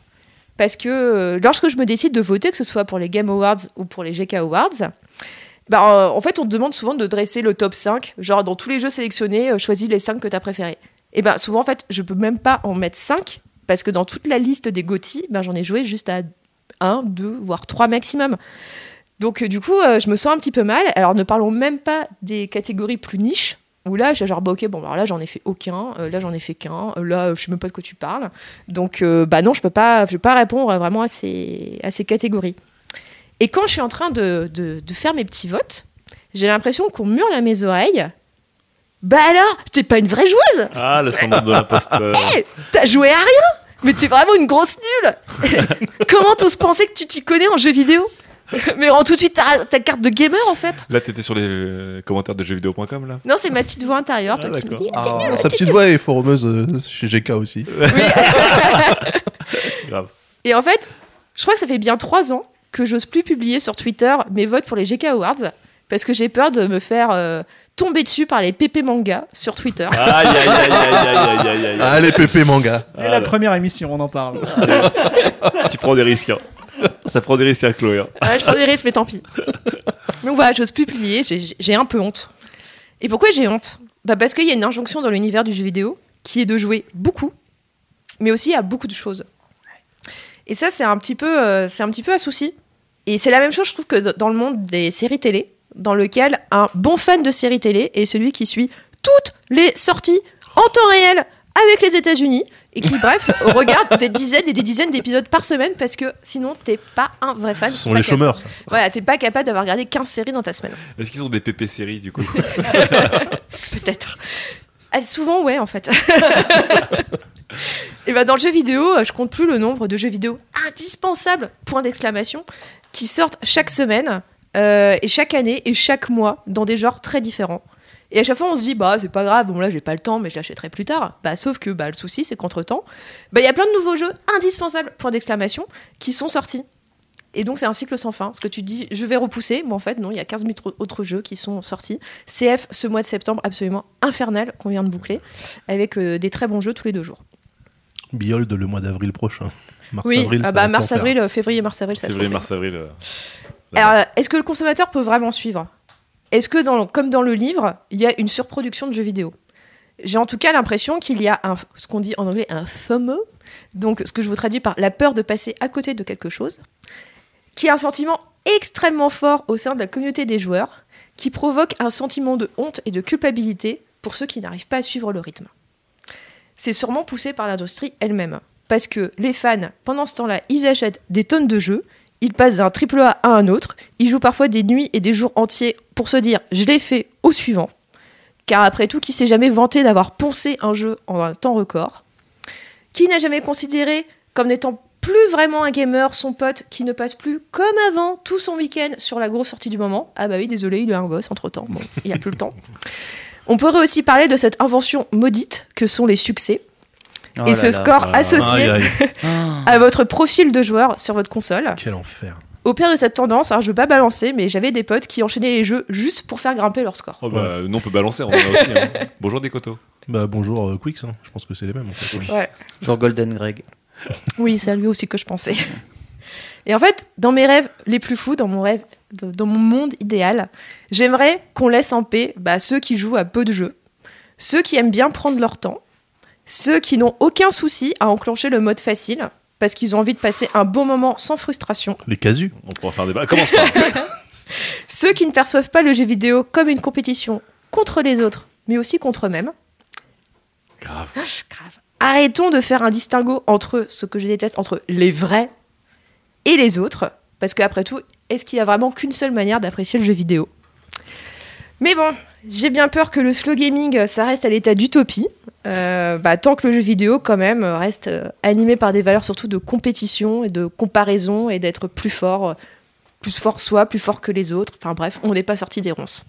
Parce que euh, lorsque je me décide de voter, que ce soit pour les Game Awards ou pour les GK Awards, bah, euh, en fait on te demande souvent de dresser le top 5, genre dans tous les jeux sélectionnés, euh, choisis les 5 que tu as préférés. Et ben souvent en fait je peux même pas en mettre 5 parce que dans toute la liste des GOTY, ben, j'en ai joué juste à 1, 2, voire 3 maximum. Donc euh, du coup, euh, je me sens un petit peu mal. Alors ne parlons même pas des catégories plus niches, où là, j'ai genre, bah ok, bon, alors là, j'en ai fait aucun, euh, là, j'en ai fait qu'un, euh, là, je sais même pas de quoi tu parles. Donc, bah non, je peux pas, je peux pas répondre vraiment à ces, à ces catégories. Et quand je suis en train de, de, de faire mes petits votes, j'ai l'impression qu'on murle à mes oreilles. Bah alors, t'es pas une vraie joueuse Ah, le syndrome de l'imposteur. Eh, T'as joué à rien Mais t'es vraiment une grosse nulle Comment t'oses penser que tu t'y connais en jeu vidéo? Mais rends tout de suite ta, ta carte de gamer en fait Là, t'étais sur les euh, commentaires de jeuxvideo.com là Non, c'est ma petite voix intérieure Ah, toi, qui me dit Ah, sa petite voix est forumeuse euh, chez GK aussi. Grave. Et en fait, je crois que ça fait bien trois ans que j'ose plus publier sur Twitter mes votes pour les GK Awards parce que j'ai peur de me faire euh, tomber dessus par les PP manga sur Twitter. Aïe, aïe, aïe, aïe, aïe, aïe, aïe, aïe. Allez, Pépé Manga. Dès la première émission, on en parle. Tu prends des risques. Hein. Ça prend des risques à Chloé. hein. Ouais, je prends des risques, mais tant pis. Donc voilà, j'ose plus publier, j'ai- un peu honte. Et pourquoi j'ai honte? Bah Parce qu'il y a une injonction dans l'univers du jeu vidéo qui est de jouer beaucoup, mais aussi à beaucoup de choses. Et ça, c'est un petit peu, euh, c'est un petit peu un souci. Et c'est la même chose, je trouve, que dans le monde des séries télé, dans lequel un bon fan de séries télé est celui qui suit toutes les sorties en temps réel avec les États-Unis et qui, bref, regarde des dizaines et des dizaines d'épisodes par semaine parce que sinon, t'es pas un vrai fan. Ce sont les chômeurs, ça. Voilà, t'es pas capable d'avoir regardé 15 séries dans ta semaine. Est-ce qu'ils ont des PP séries du coup Peut-être. Ah, souvent, ouais, en fait. Et ben dans le jeu vidéo, euh, je compte plus le nombre de jeux vidéo indispensables, point d'exclamation, qui sortent chaque semaine, euh, et chaque année, et chaque mois, dans des genres très différents. Et à chaque fois, on se dit, bah, c'est pas grave, bon, là, j'ai pas le temps, mais je l'achèterai plus tard. Bah, sauf que, bah, le souci, c'est qu'entre-temps, bah, il y a plein de nouveaux jeux indispensables, point d'exclamation, qui sont sortis. Et donc, c'est un cycle sans fin. Parce que tu dis, je vais repousser, mais en fait, non, il y a 15 000 tro- autres jeux qui sont sortis. CF, ce mois de septembre absolument infernal qu'on vient de boucler, avec euh, des très bons jeux tous les deux jours. Biold le mois d'avril prochain. Mars, Oui, avril, ah bah, mars, avril, euh, février, mars, avril, ça Février, mars, avril. euh. Alors, est-ce que le consommateur peut vraiment suivre? Est-ce que, comme dans le livre, il y a une surproduction de jeux vidéo? J'ai en tout cas l'impression qu'il y a ce qu'on dit en anglais un FOMO, donc ce que je vous traduis par la peur de passer à côté de quelque chose, qui est un sentiment extrêmement fort au sein de la communauté des joueurs, qui provoque un sentiment de honte et de culpabilité pour ceux qui n'arrivent pas à suivre le rythme. C'est sûrement poussé par l'industrie elle-même, parce que les fans, pendant ce temps-là, ils achètent des tonnes de jeux, ils passent d'un triple A à un autre, ils jouent parfois des nuits et des jours entiers pour se dire je l'ai fait au suivant. Car après tout, qui s'est jamais vanté d'avoir poncé un jeu en un temps record Qui n'a jamais considéré comme n'étant plus vraiment un gamer son pote qui ne passe plus comme avant tout son week-end sur la grosse sortie du moment? Ah bah oui, désolé, il a un gosse entre temps, bon, il a plus le temps. On pourrait aussi parler de cette invention maudite que sont les succès Oh et là ce là. score associé Aïe, aïe, à votre profil de joueur sur votre console. quel enfer. Au pire de cette tendance, alors je veux pas balancer, mais j'avais des potes qui enchaînaient les jeux juste pour faire grimper leur score. Oh bah, nous, on peut balancer, on en a aussi. hein. Bonjour, des coteaux. Bah bonjour euh, Quicks, hein. je pense que c'est les mêmes en fait. Ouais. Genre Golden Greg. Oui, c'est à lui aussi que je pensais. Et en fait, dans mes rêves les plus fous, dans mon rêve, dans mon monde idéal, j'aimerais qu'on laisse en paix bah, ceux qui jouent à peu de jeux, ceux qui aiment bien prendre leur temps, ceux qui n'ont aucun souci à enclencher le mode facile parce qu'ils ont envie de passer un bon moment sans frustration, Les casus. On pourra faire des débat. Commence par. ceux qui ne perçoivent pas le jeu vidéo comme une compétition contre les autres, mais aussi contre eux-mêmes. Grave. Grave. Arrêtons de faire un distinguo entre ce que je déteste, entre les vrais et les autres. Parce qu'après tout, est-ce qu'il y a vraiment qu'une seule manière d'apprécier le jeu vidéo? Mais bon, j'ai bien peur que le slow gaming, ça reste à l'état d'utopie. Euh, bah, tant que le jeu vidéo, quand même, reste euh, animé par des valeurs surtout de compétition et de comparaison et d'être plus fort, euh, plus fort soi, plus fort que les autres. Enfin bref, on n'est pas sorti des ronces.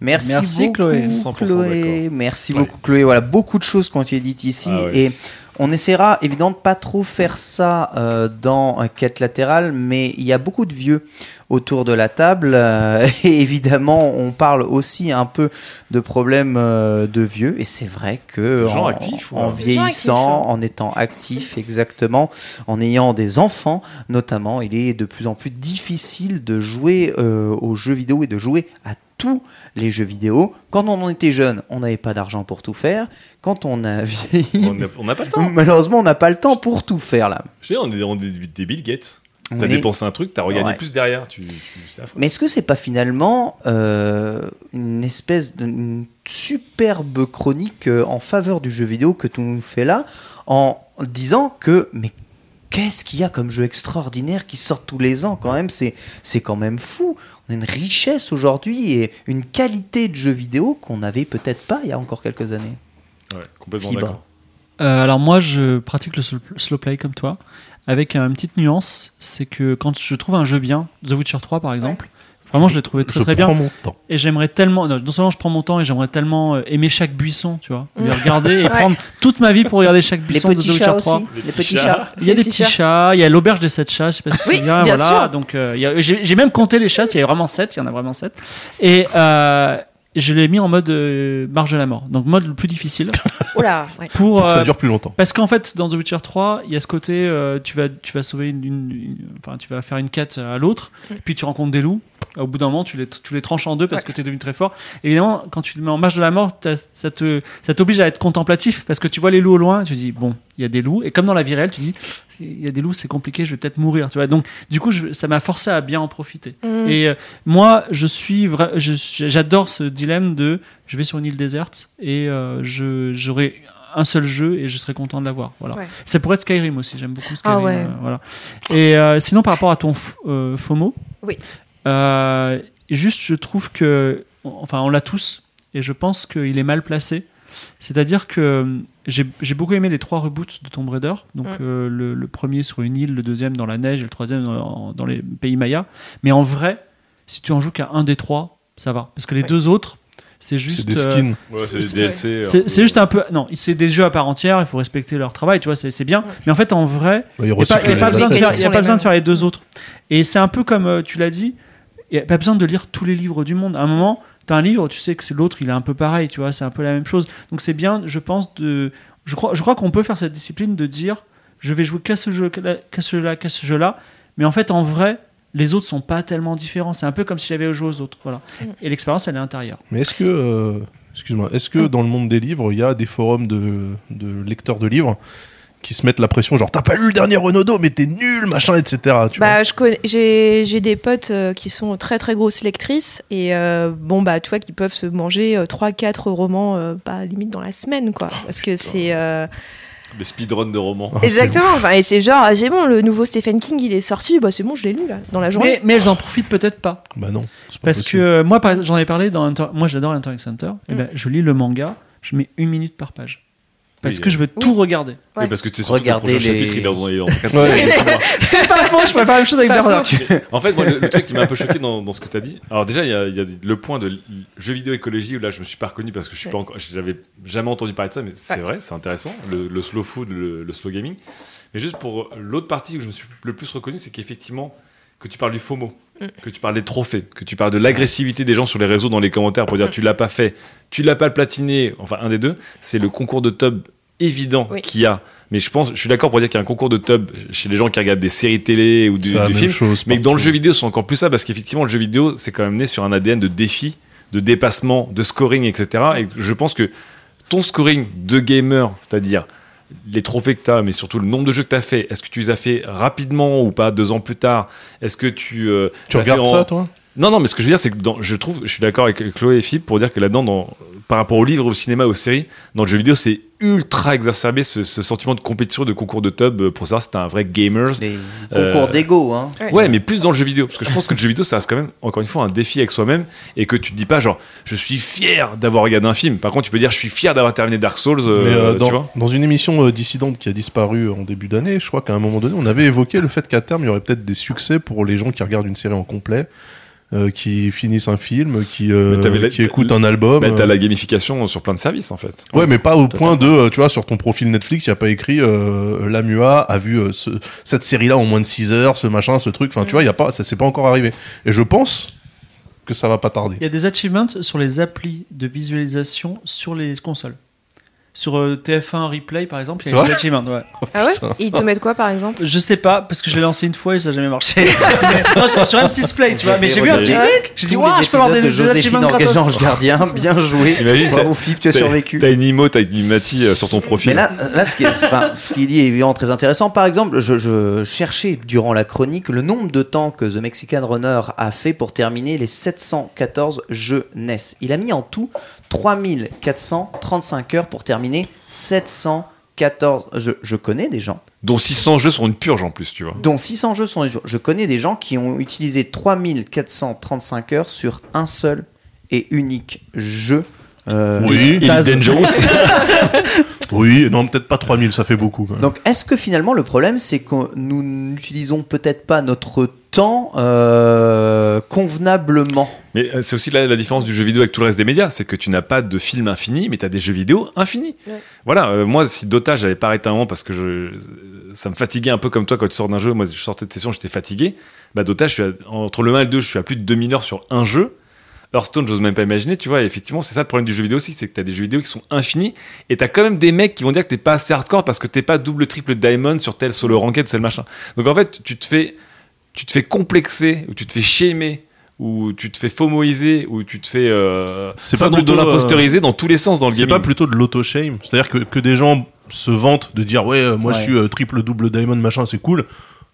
Merci, Merci, beaucoup, Chloé. 100% Chloé. Merci Ouais. beaucoup Chloé. Voilà, beaucoup de choses qui ont été dites ici Ah ouais. et on essaiera évidemment de pas trop faire ça euh, dans un quête latérale, mais il y a beaucoup de vieux autour de la table euh, et évidemment on parle aussi un peu de problèmes euh, de vieux et c'est vrai que gens en, actifs, ouais. en vieillissant, actifs, hein. en étant actif exactement, en ayant des enfants notamment, il est de plus en plus difficile de jouer euh, aux jeux vidéo et de jouer à tous les jeux vidéo. Quand on en était jeune, on n'avait pas d'argent pour tout faire. Quand on a vieilli, On n'a pas le temps. malheureusement, on n'a pas le temps pour tout faire là. Je sais, on est, on est des- Bill Gates. T'as est- dépensé un truc, t'as Ouais. plus derrière. Tu. Mais est-ce que c'est pas finalement euh, une espèce de une superbe chronique euh, en faveur du jeu vidéo que tu nous fais là, en disant que mais qu'est-ce qu'il y a comme jeu extraordinaire qui sort tous les ans quand même C'est c'est quand même fou. On a une richesse aujourd'hui et une qualité de jeu vidéo qu'on n'avait peut-être pas il y a encore quelques années. Ouais, complètement d'accord. Euh, alors moi, je pratique le slow, slow play comme toi, avec une petite nuance, c'est que quand je trouve un jeu bien, The Witcher 3 par exemple, vraiment je l'ai trouvé très je très prends bien. mon temps. Et j'aimerais tellement, non, non seulement je prends mon temps et j'aimerais tellement euh, aimer chaque buisson, tu vois, les regarder et Ouais. prendre toute ma vie pour regarder chaque Les buisson de The Witcher chats 3. aussi. Les Les petits petits chats. chats. Il y a Les des petits chats, il y a l'auberge des sept chats, je sais pas si tu Oui, bien voilà. sûr. Donc euh, il y a- j'ai j'ai même compté les chats, il y a vraiment sept, il y en a vraiment sept. Et euh, je l'ai mis en mode euh, marge de la mort, donc mode le plus difficile Oh là, ouais. pour, Pour que ça euh, dure plus longtemps. parce qu'en fait, dans The Witcher 3, il y a ce côté, euh, tu vas, tu vas sauver une, une- une- enfin, tu vas faire une quête à l'autre, puis tu rencontres des loups. Au bout d'un moment, tu les, tu les tranches en deux parce que tu es devenu très fort. Évidemment, quand tu le mets en marche de la mort, ça te, ça t'oblige à être contemplatif parce que tu vois les loups au loin, tu dis bon, il y a des loups. Et comme dans la vie réelle, tu dis il y a des loups, c'est compliqué, je vais peut-être mourir. Tu vois. Donc, du coup, je- ça m'a forcé à bien en profiter. Mm. Et euh, moi, je suis j'adore ce dilemme de je vais sur une île déserte et euh, je j'aurai un seul jeu et je serai content de l'avoir. Voilà. Ouais. Ça pourrait être Skyrim aussi, j'aime beaucoup Skyrim. Ah ouais. euh, voilà. Et euh, sinon, par rapport à ton euh, FOMO, Oui. Euh, juste je trouve que, enfin, on l'a tous et je pense qu'il est mal placé. C'est-à-dire que euh, j'ai j'ai beaucoup aimé les trois reboots de Tomb Raider. Donc Mm. euh, le, le premier sur une île, le deuxième dans la neige et le troisième dans, dans les pays mayas. Mais en vrai, si tu en joues qu'à un des trois, ça va. Parce que les Ouais. deux autres, c'est juste. C'est des euh. Ouais, c'est des DLC. c'est c'est juste un peu. Non, c'est des jeux à part entière, il faut respecter leur travail, tu vois, c'est c'est bien. Mais en fait, en vrai, Ils il n'y a pas, recyclent y a les pas besoin, de faire, Les y a mécaniques pas sont besoin les de faire les deux autres. Et c'est un peu comme tu l'as dit, il n'y a pas besoin de lire tous les livres du monde. À un moment, tu as un livre, tu sais que c'est l'autre, il est un peu pareil, tu vois, c'est un peu la même chose. Donc c'est bien, je pense, de. Je crois, je crois qu'on peut faire cette discipline de dire je vais jouer qu'à ce jeu, qu'à ce jeu-là, qu'à ce jeu-là. Mais en fait, en vrai, les autres sont pas tellement différents. C'est un peu comme si j'avais joué aux autres. Voilà. Et l'expérience, elle est intérieure. Mais est-ce que, euh, excuse-moi, est-ce que dans le monde des livres, il y a des forums de, de lecteurs de livres qui se mettent la pression, genre t'as pas lu le dernier Renaudot, mais t'es nul, machin, etc. Tu vois Bah, je connais, j'ai, j'ai des potes euh, qui sont très très grosses lectrices et euh, bon bah tu vois qui peuvent se manger 3-4 romans euh, bah, limite dans la semaine quoi parce que c'est euh, Le speedrun de romans. Ah, c'est exactement enfin et c'est genre ah, j'ai bon le nouveau Stephen King il est sorti bah c'est bon je l'ai lu là dans la journée Mais, mais elles en profitent peut-être pas. Bah non. pas Parce que possible. moi, j'en ai parlé dans moi j'adore Hunter x Hunter. Et Mm. ben, je lis le manga, je mets une minute par page. Parce que je veux tout regarder. Oui, parce que c'est surtout que le Regardez prochain les- chapitre, il est dans les. en tout cas, Ouais. c'est- pas faux, je faire la même chose avec Berserk. En fait, moi, le, le truc qui m'a un peu choqué dans, dans ce que tu as dit, alors déjà, il y a, il y a le point de l- jeu vidéo écologie où là, je me suis pas reconnu parce que je suis pas encore, j'avais jamais entendu parler de ça, mais c'est vrai, c'est intéressant, le, le slow food, le, le slow gaming. Mais juste pour l'autre partie où je me suis le plus reconnu, c'est qu'effectivement, que tu parles du FOMO, Mm. que tu parles des trophées, que tu parles de l'agressivité des gens sur les réseaux dans les commentaires pour dire Mm. tu l'as pas fait, tu l'as pas platiné, enfin un des deux, c'est le concours de tub évident Oui. qu'il y a. Mais je pense, je suis d'accord pour dire qu'il y a un concours de tub chez les gens qui regardent des séries télé ou du, du film. chose Mais que dans le jeu vidéo, c'est encore plus ça, parce qu'effectivement, le jeu vidéo, c'est quand même né sur un ADN de défi, de dépassement, de scoring, etc. Et je pense que ton scoring de gamer, c'est-à-dire les trophées que tu as, mais surtout le nombre de jeux que tu as fait, est-ce que tu les as fait rapidement ou pas, deux ans plus tard? Est-ce que tu. euh, Tu regardes en- ça, toi? Non, non, mais ce que je veux dire, c'est que dans, je trouve, je suis d'accord avec Chloé et Philippe pour dire que là-dedans, dans- par rapport au livre, au cinéma, aux séries, dans le jeu vidéo, c'est ultra exacerbé ce, ce sentiment de compétition, de concours de tub euh, pour savoir si t'es un vrai gamer. Les Euh, concours d'ego, hein. Ouais, mais plus dans le jeu vidéo. Parce que je pense que le jeu vidéo, ça reste quand même, encore une fois, un défi avec soi-même. Et que tu te dis pas, genre, je suis fier d'avoir regardé un film. Par contre, tu peux dire, je suis fier d'avoir terminé Dark Souls. euh, Mais euh, tu dans, vois dans une émission euh, dissidente qui a disparu en début d'année, je crois qu'à un moment donné, on avait évoqué le fait qu'à terme, il y aurait peut-être des succès pour les gens qui regardent une série en complet, euh, qui finissent un film, qui, euh, Mais la- qui écoutent un album. bah, T'as euh. la gamification sur plein de services, en fait. Ouais, mais pas au point de, euh, tu vois, sur ton profil Netflix, il n'y a pas écrit euh, Lamua a vu euh, ce- cette série-là en moins de 6 heures, ce machin, ce truc. Enfin, tu vois, y a pas, ça c'est pas encore arrivé. Et je pense que ça va pas tarder. Il y a des achievements sur les applis de visualisation sur les consoles. Sur euh, TF1 Replay, par exemple, il y a des vrai achievements. Ouais. ah ouais ils te mettent quoi par exemple Je sais pas, parce que je l'ai lancé une fois et ça n'a jamais marché. Non, sur, sur M6 Play, tu vois. Mais j'ai vu un petit truc, j'ai dit, waouh, je peux avoir des, des de Joséphine achievements gratos. Engageant Gardien, bien joué. Imagine, Bravo t'as- Philippe, tu as T'as- survécu. T'as une emote avec une Mati euh, sur ton profil. Mais là, là ce qui est, enfin, ce qu'il dit est évidemment très intéressant. Par exemple, je, je cherchais durant la chronique le nombre de temps que The Mexican Runner a fait pour terminer les 714 jeux NES. Il a mis en tout 3435 heures pour terminer 714 jeux. Je connais des gens, Dont 600 jeux sont une purge en plus, tu vois. dont 600 jeux sont. Je connais des gens qui ont utilisé 3435 heures sur un seul et unique jeu. Euh, Oui, Il est dangerous. oui, non, peut-être pas 3000, ça fait beaucoup. quand même. Donc, est-ce que finalement le problème, c'est que nous n'utilisons peut-être pas notre temps euh, convenablement Mais euh, c'est aussi la, la différence du jeu vidéo avec tout le reste des médias, c'est que tu n'as pas de film infini, mais tu as des jeux vidéo infinis. Ouais. Voilà, euh, moi, si Dota, j'avais pas arrêté un moment parce que je, ça me fatiguait un peu comme toi quand tu sors d'un jeu. Moi, je sortais de session, j'étais fatigué. Bah, Dota, je suis à- entre le 1 et le 2, je suis à plus de 2000 heures sur un jeu. Hearthstone, j'ose même pas imaginer, tu vois. Et effectivement, c'est ça le problème du jeu vidéo aussi, c'est que tu as des jeux vidéo qui sont infinis et tu as quand même des mecs qui vont dire que t'es pas assez hardcore parce que t'es pas double, triple diamond sur tel solo ranked, tel machin. Donc en fait, tu te fais, tu te fais complexer ou tu te fais shamer ou tu te fais fomoiser ou tu te fais euh, C'est pas syndrome de plutôt, euh, l'imposteuriser dans tous les sens dans le C'est gaming. pas plutôt de l'auto-shame C'est-à-dire que, que des gens se vantent de dire Ouais, euh, moi je suis euh, triple, double diamond, machin, c'est cool.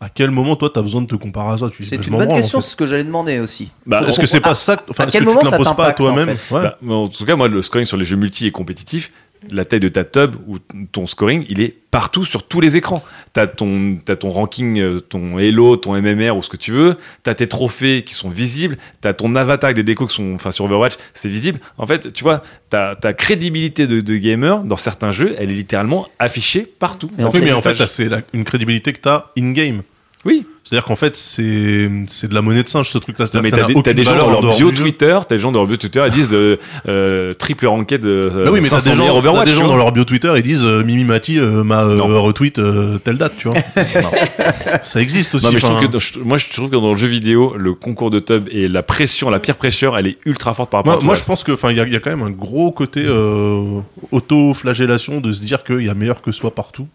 À quel moment, toi, t'as besoin de te comparer à ça? C'est bah, une bonne en question, fait. c'est ce que j'allais demander aussi. Bah, Est-ce que c'est pas ça Enfin, à est-ce quel que tu moment te l'imposes pas à en toi-même? fait Ouais. Bah, en tout cas, moi, le scoring sur les jeux multi et compétitifs, la taille de ta tub ou ton scoring, il est partout sur tous les écrans. T'as ton, t'as ton ranking, euh, ton Elo, ton MMR ou ce que tu veux. T'as tes trophées qui sont visibles. T'as ton avatar avec des décos qui sont, enfin, sur Overwatch, c'est visible. En fait, tu vois, ta, ta crédibilité de, de gamer dans certains jeux, elle est littéralement affichée partout. Oui, mais en fait, c'est une crédibilité que t'as in-game. Oui. C'est-à-dire qu'en fait, c'est c'est de la monnaie de singe ce truc-là. Mais t'as des, des gens dans leur bio. Twitter, t'as des gens dans leur bio Twitter, ils disent euh, euh, triple ranked de Bah oui, mais t'as des gens, des gens dans leur bio Twitter, ils disent euh, Mimi Mati euh, m'a euh, retweet euh, telle date, tu vois. ça existe aussi. Non, mais je trouve enfin, que dans- je- moi je trouve que dans le jeu vidéo, le concours de tub et la pression, la pire pression, elle est ultra forte par rapport à Moi, tout moi, je pense que, enfin, il y, y a quand même un gros côté euh, auto-flagellation de se dire qu'il y a meilleur que soi partout.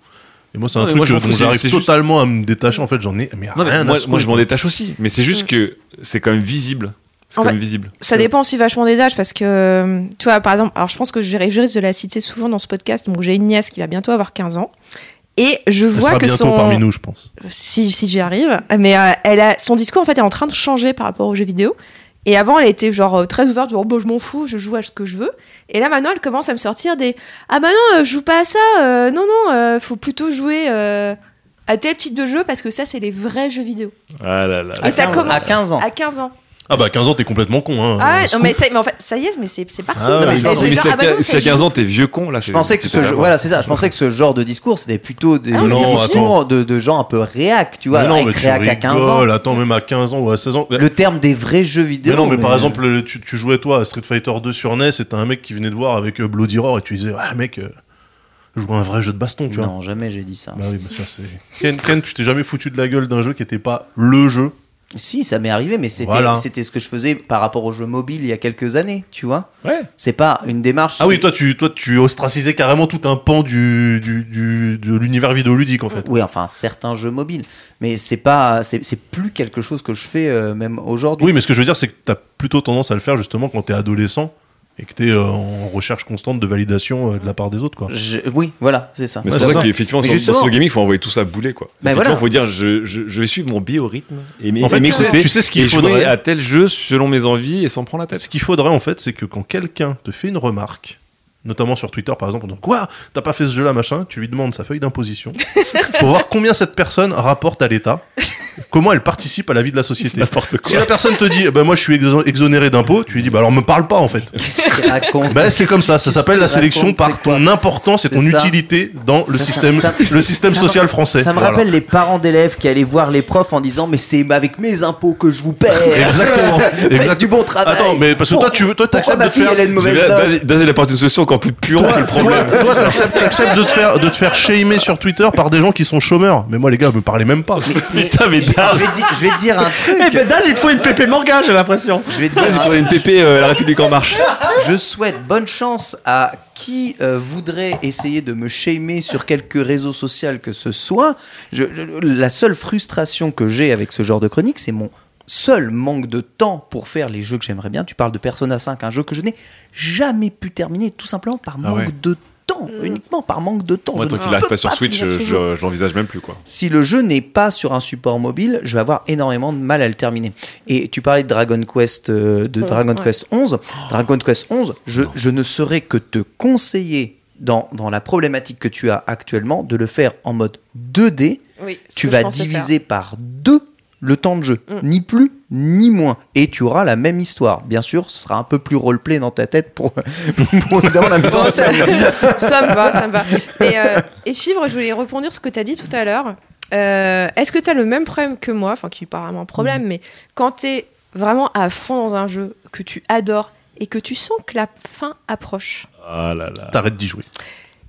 Et moi, c'est un Non, mais truc moi, dont j'arrive juste- totalement à me détacher. En fait, j'en ai mais Non, mais rien moi, à moi, je m'en détache aussi, mais c'est juste que c'est quand même visible. C'est quand même visible. Ça dépend aussi vachement des âges parce que, tu vois, par exemple, alors je pense que je risque de la citer souvent dans ce podcast. Donc j'ai une nièce qui va bientôt avoir 15 ans. Et je Elle vois sera que bientôt son. parmi nous, je pense. Si, si j'y arrive. Mais euh, elle a, son discours, en fait, est en train de changer par rapport aux jeux vidéo. Et avant, elle était genre euh, très ouverte, genre, bon, je m'en fous, je joue à ce que je veux. Et là, maintenant, elle commence à me sortir des Ah bah non, euh, je joue pas à ça, euh, non, non, euh, faut plutôt jouer euh, à tel type de jeu parce que ça, c'est les vrais jeux vidéo. Ah là là. Et ça 15 commence à 15 ans. À 15 ans. Ah bah 15 ans, t'es complètement con. Hein. Ah ouais, non, mais, ça, mais en fait, ça y est, mais c'est c'est parti. Ah ouais, mais c'est genre, si à ah bah non, quin- si ça à 15 joue. ans t'es vieux con là, Je c'est- pensais que c'est ce voilà, c'est ça. Je pensais que ce genre de discours, c'était plutôt des, Ah non, discours de, de gens un peu réac, tu vois. Mais non, mais tu réac à 15 ans. Attends, même à 15 ans ou à 16 ans. Le terme des vrais jeux vidéo. Mais non, mais par exemple, le- tu, tu jouais toi à Street Fighter 2 sur NES et t'as un mec qui venait te voir avec euh, Bloody Roar et tu disais, ah mec, euh, je joue à un vrai jeu de baston, tu vois. Non, jamais j'ai dit ça. Bah oui, mais ça c'est. Ken, Ken, tu t'es jamais foutu de la gueule d'un jeu qui était pas le jeu. Si, ça m'est arrivé, mais c'était Voilà. c'était ce que je faisais par rapport aux jeux mobiles il y a quelques années, tu vois. Ouais. C'est pas une démarche. Ah oui, toi tu, toi, tu ostracisais carrément tout un pan du, du, du- de l'univers vidéoludique en fait. Oui, enfin certains jeux mobiles, mais c'est pas, c'est c'est plus quelque chose que je fais euh, même aujourd'hui. Oui, mais ce que je veux dire, c'est que t'as plutôt tendance à le faire justement quand t'es adolescent et que t'es euh, en recherche constante de validation euh, de la part des autres, quoi. Je- oui, voilà, c'est ça. Mais Ouais, c'est pour ça ça. qu'effectivement, sur, ce gaming, il faut envoyer tout ça bouler, quoi. Bah Effectivement, voilà. faut dire, je, je, je vais suivre mon biorhythme et En fait, et tu sais- m'écouter tu sais ce qu'il jouer faudrait à tel jeu selon mes envies et sans prendre la tête. Ce qu'il faudrait en fait, c'est que quand quelqu'un te fait une remarque, notamment sur Twitter par exemple, en disant Quoi? T'as pas fait ce jeu-là, machin? Tu lui demandes sa feuille d'imposition pour voir combien cette personne rapporte à l'État, comment elle participe à la vie de la société. N'importe Si quoi. la personne te dit, bah moi je suis exo- exonéré d'impôts, tu lui dis, bah alors me parle pas en fait. Qu'est-ce qu'il raconte Bah c'est comme ça, ça Qu'est-ce s'appelle la sélection raconte, par c'est quoi ton importance et C'est ton ça. utilité dans le Ça- système, ça- le système ça me- social français. Ça me Voilà. rappelle les parents d'élèves qui allaient voir les profs en disant mais c'est avec mes impôts que je vous paie. Exactement. Faites Exact- du bon travail. Attends, mais parce que toi, tu veux- toi, Pourquoi t'acceptes ma de fille faire- elle a une mauvaise note Daz, Daz, il apporte une solution encore plus puante que le problème. Toi, toi, t'acceptes, t'acceptes de te faire, de te faire shamer sur Twitter par des gens qui sont chômeurs. Mais moi, les gars, me parlez même pas. Putain, mais Je vais, te di- je vais te dire un Eh truc. ben, Daz, il te faut une pépé manga, j'ai l'impression. Je vais te Daz, il dire, faudrait une PP euh, La République En Marche. je souhaite bonne chance à qui euh, voudrait essayer de me shamer sur quelque réseau social que ce soit. Je- je- la seule frustration que j'ai avec ce genre de chronique, c'est mon seul manque de temps pour faire les jeux que j'aimerais bien. Tu parles de Persona 5, un jeu que je n'ai jamais pu terminer, tout simplement par Ah manque ouais. de temps, uniquement par manque de temps. Moi, tant qu'il arrive peux pas sur Switch, je, jeu. je l'envisage même plus, quoi. si le jeu n'est pas sur un support mobile, je vais avoir énormément de mal à le terminer. Et tu parlais de Dragon Quest, euh, de 11, Dragon ouais. Quest 11. Dragon Quest 11, je, je ne saurais que te conseiller dans, dans la problématique que tu as actuellement de le faire en mode 2D. Oui, ce Tu vas diviser par deux le temps de jeu, Mm. ni plus ni moins, et tu auras la même histoire. Bien sûr, ce sera un peu plus roleplay dans ta tête pour, pour évidemment la mise en scène. ça me va, ça me va. Et, euh, et Chivre, je voulais rebondir sur ce que tu as dit tout à l'heure. Euh, Est-ce que tu as le même problème que moi, enfin qui n'est pas vraiment un problème, mais quand tu es vraiment à fond dans un jeu que tu adores et que tu sens que la fin approche, là là. T'arrêtes d'y jouer.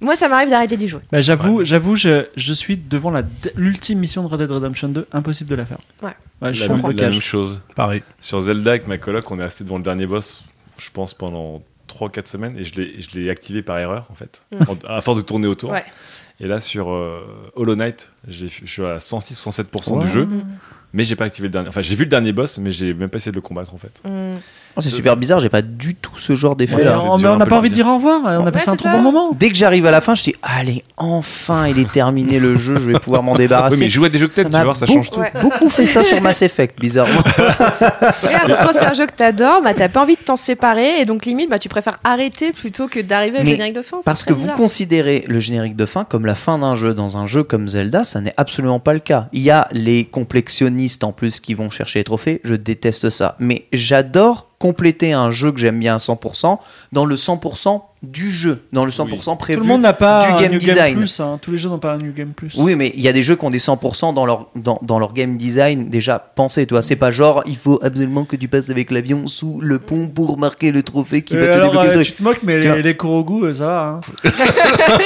Moi ça m'arrive d'arrêter d'y jouer. Bah, j'avoue, j'avoue, je, je suis devant la d- l'ultime mission de Red Dead Redemption 2, impossible de la faire. Ouais. je La, suis en la même chose. Pareil. Sur Zelda, avec ma coloc, on est resté devant le dernier boss, je pense, pendant 3-4 semaines, et je l'ai- je l'ai activé par erreur, en fait, En- à force de tourner autour. Ouais. Et là, sur euh, Hollow Knight, j'ai- je suis à 106 ou 107% Ouais. du jeu, mais j'ai pas activé le dernier. Enfin, j'ai vu le dernier boss, mais j'ai même pas essayé de le combattre, en fait. Oh, c'est super bizarre, j'ai pas du tout ce genre d'effet. Ouais, on n'a pas envie de dire au revoir, on a Ouais, passé un trop ça. bon moment. Dès que j'arrive à la fin, je dis allez, enfin, il est terminé le jeu, je vais pouvoir m'en débarrasser. Oui, mais joue à des jeux que t'aimes, tu vas voir, ça change tout. Ouais. beaucoup fait ça sur Mass Effect, bizarrement. Quand c'est un jeu que t'adores, bah, t'as pas envie de t'en séparer et donc limite bah, tu préfères arrêter plutôt que d'arriver au générique de fin. Parce que vous considérez le générique de fin comme la fin d'un jeu. Dans un jeu comme Zelda, ça n'est absolument pas le cas. Il y a les en plus qui vont chercher les trophées. Je déteste ça. Mais j'adore compléter un jeu que j'aime bien à 100% dans le 100% du jeu, dans le 100% prévu Tout le monde n'a pas du un game New design. Game Plus. hein. Tous les jeux n'ont pas un New Game Plus. Oui, mais il y a des jeux qui ont des 100% dans leur, dans, dans leur game design déjà pensé, toi. C'est pas genre, il faut absolument que tu passes avec l'avion sous le pont pour marquer le trophée qui Et va te alors, débloquer euh, le tu truc. te moques, mais Tiens. les, les Korogu, euh, ça va. Hein.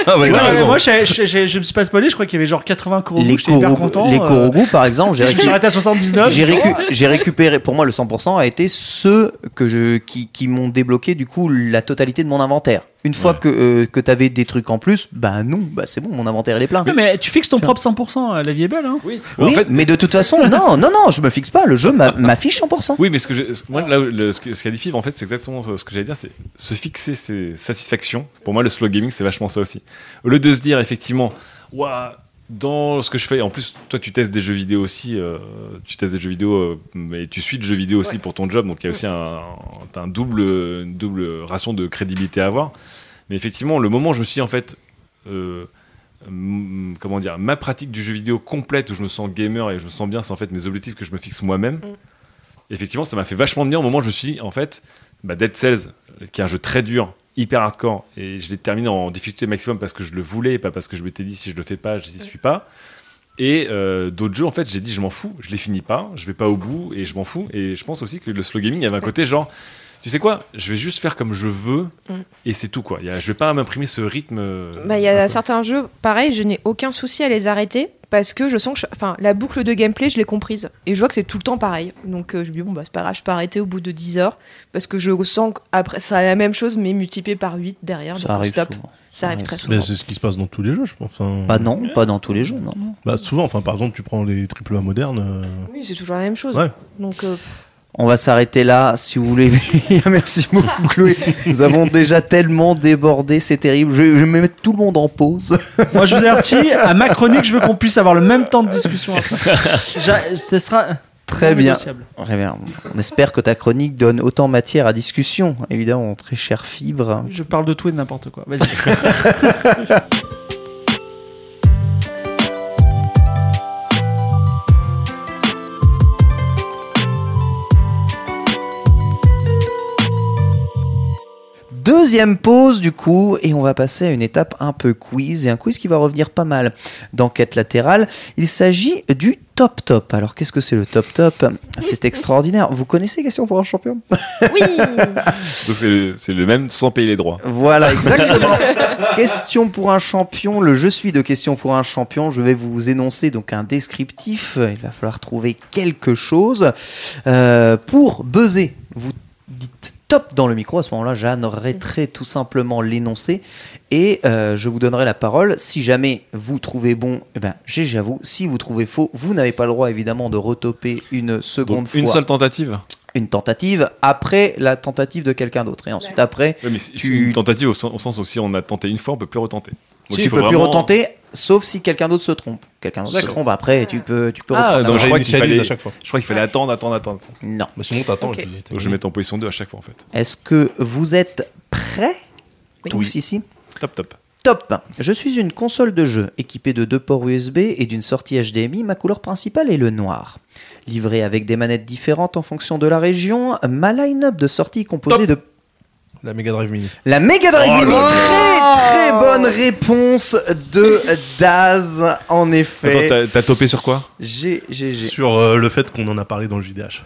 Ah ouais, Ouais, raison. moi, je me suis pas spoilé. Je crois qu'il y avait genre 80 Korogu. Les J'étais hyper content. les euh, Korogu, par exemple, j'ai Je me suis récu- arrêté à 79. j'ai récu- j'ai récupéré, pour moi, le 100% a été ceux que je, qui, qui m'ont débloqué, du coup, la totalité de mon inventaire. Une fois que, euh, que t'avais des trucs en plus, bah non, bah c'est bon, mon inventaire il est plein. Non, mais tu fixes ton propre 100%. euh, La vie est belle. Hein. Oui, Oui, en fait, mais de toute façon, non, non, non, je me fixe pas, le jeu m'a- m'affiche 100%. Oui, mais ce que je- ce- moi, là, le- ce que- ce qu'a dit Fiv, en fait, c'est exactement ce que j'allais dire, c'est se fixer ses satisfactions. Pour moi, le slow gaming, c'est vachement ça aussi. Au lieu de se dire, effectivement, Ouah, dans ce que je fais, en plus, toi, tu testes des jeux vidéo aussi, euh, tu testes des jeux vidéo, euh, mais tu suis de jeux vidéo aussi pour ton job, donc il y a aussi un, double, une double ration de crédibilité à avoir. Mais effectivement, le moment où je me suis dit, en fait, euh, mm, comment dire, ma pratique du jeu vidéo complète où je me sens gamer et je me sens bien, c'est en fait mes objectifs que je me fixe moi-même. Effectivement, ça m'a fait vachement de bien au moment où je me suis dit, en fait, bah, Dead Cells, qui est un jeu très dur, hyper hardcore, et je l'ai terminé en difficulté maximum parce que je le voulais, pas parce que je m'étais dit si je le fais pas, je n'y suis pas. Et euh, d'autres jeux, en fait, j'ai dit je m'en fous, je les finis pas, je vais pas au bout et je m'en fous. Et je pense aussi que le slow gaming, il y avait un côté genre, tu sais quoi, je vais juste faire comme je veux Mm. et c'est tout quoi. Il y a- je vais pas m'imprimer ce rythme. euh, Bah, il y a certains jeux, pareil, je n'ai aucun souci à les arrêter parce que je sens que je- enfin, la boucle de gameplay, je l'ai comprise. Et je vois que c'est tout le temps pareil. Donc euh, je me dis, bon, bah, c'est pas grave, je peux arrêter au bout de 10 heures parce que je sens qu'après, ça a la même chose, mais multiplié par 8 derrière. Ça donc arrive stop. souvent. Ça arrive très souvent. Mais c'est ce qui se passe dans tous les jeux, je pense. Pas non, pas dans tous les jeux, non. Bah, souvent, enfin, par exemple, tu prends les AAA modernes. euh, Oui, c'est toujours la même chose. Ouais. Donc, euh, On va s'arrêter là, si vous voulez. Merci beaucoup, Chloé. Nous avons déjà tellement débordé, c'est terrible. Je vais, je vais mettre tout le monde en pause. Moi, je vous avertis, à ma chronique, je veux qu'on puisse avoir le même temps de discussion Ce sera Très bien. Très bien. On espère que ta chronique donne autant matière à discussion. Évidemment, très chère fibre. Je parle de tout et de n'importe quoi. Vas-y. Deuxième pause du coup, et on va passer à une étape un peu quiz, et un quiz qui va revenir pas mal d'enquête latérale. Il s'agit du top top. Alors qu'est-ce que c'est le top top? C'est extraordinaire. Vous connaissez Question pour un champion? Oui Donc c'est le même sans payer les droits. Voilà, exactement. Question pour un champion, le je suis de Question pour un champion. Je vais vous énoncer donc un descriptif. Il va falloir trouver quelque chose. Euh, pour buzzer, vous dites top dans le micro. À ce moment-là, j'arrêterai tout simplement l'énoncé et euh, je vous donnerai la parole. Si jamais vous trouvez bon, eh ben, GG à vous. Si vous trouvez faux, vous n'avez pas le droit évidemment de retoper une seconde Donc fois une seule tentative. une tentative après la tentative de quelqu'un d'autre. Et ensuite, après, Ouais, mais c'est Tu- c'est une tentative au, sens- au sens où si on a tenté une fois, on peut plus retenter. Donc il faut peux plus vraiment- retenter, sauf si quelqu'un d'autre se trompe. Quelqu'un d'autre se trompe, après, tu peux, tu peux Ah, donc Non, je crois qu'il fallait- à chaque fois. Je crois qu'il fallait attendre, attendre, attendre. Non. Bah, sinon, t'attends. Ok. et puis- Donc je vais mettre en position 2 à chaque fois en fait. Est-ce que vous êtes prêts Oui. tous ici? Top, top. Top. Je suis une console de jeu équipée de deux ports USB et d'une sortie HDMI. Ma couleur principale est le noir. Livrée avec des manettes différentes en fonction de la région, ma line-up de sortie est composée de La Mega Drive Mini. La Mega Drive Oh Mini. là Très très bonne réponse de Daz, en effet. Attends, t'as- t'as topé sur quoi? J'ai, j'ai, j'ai. Sur euh, le fait qu'on en a parlé dans le JDH.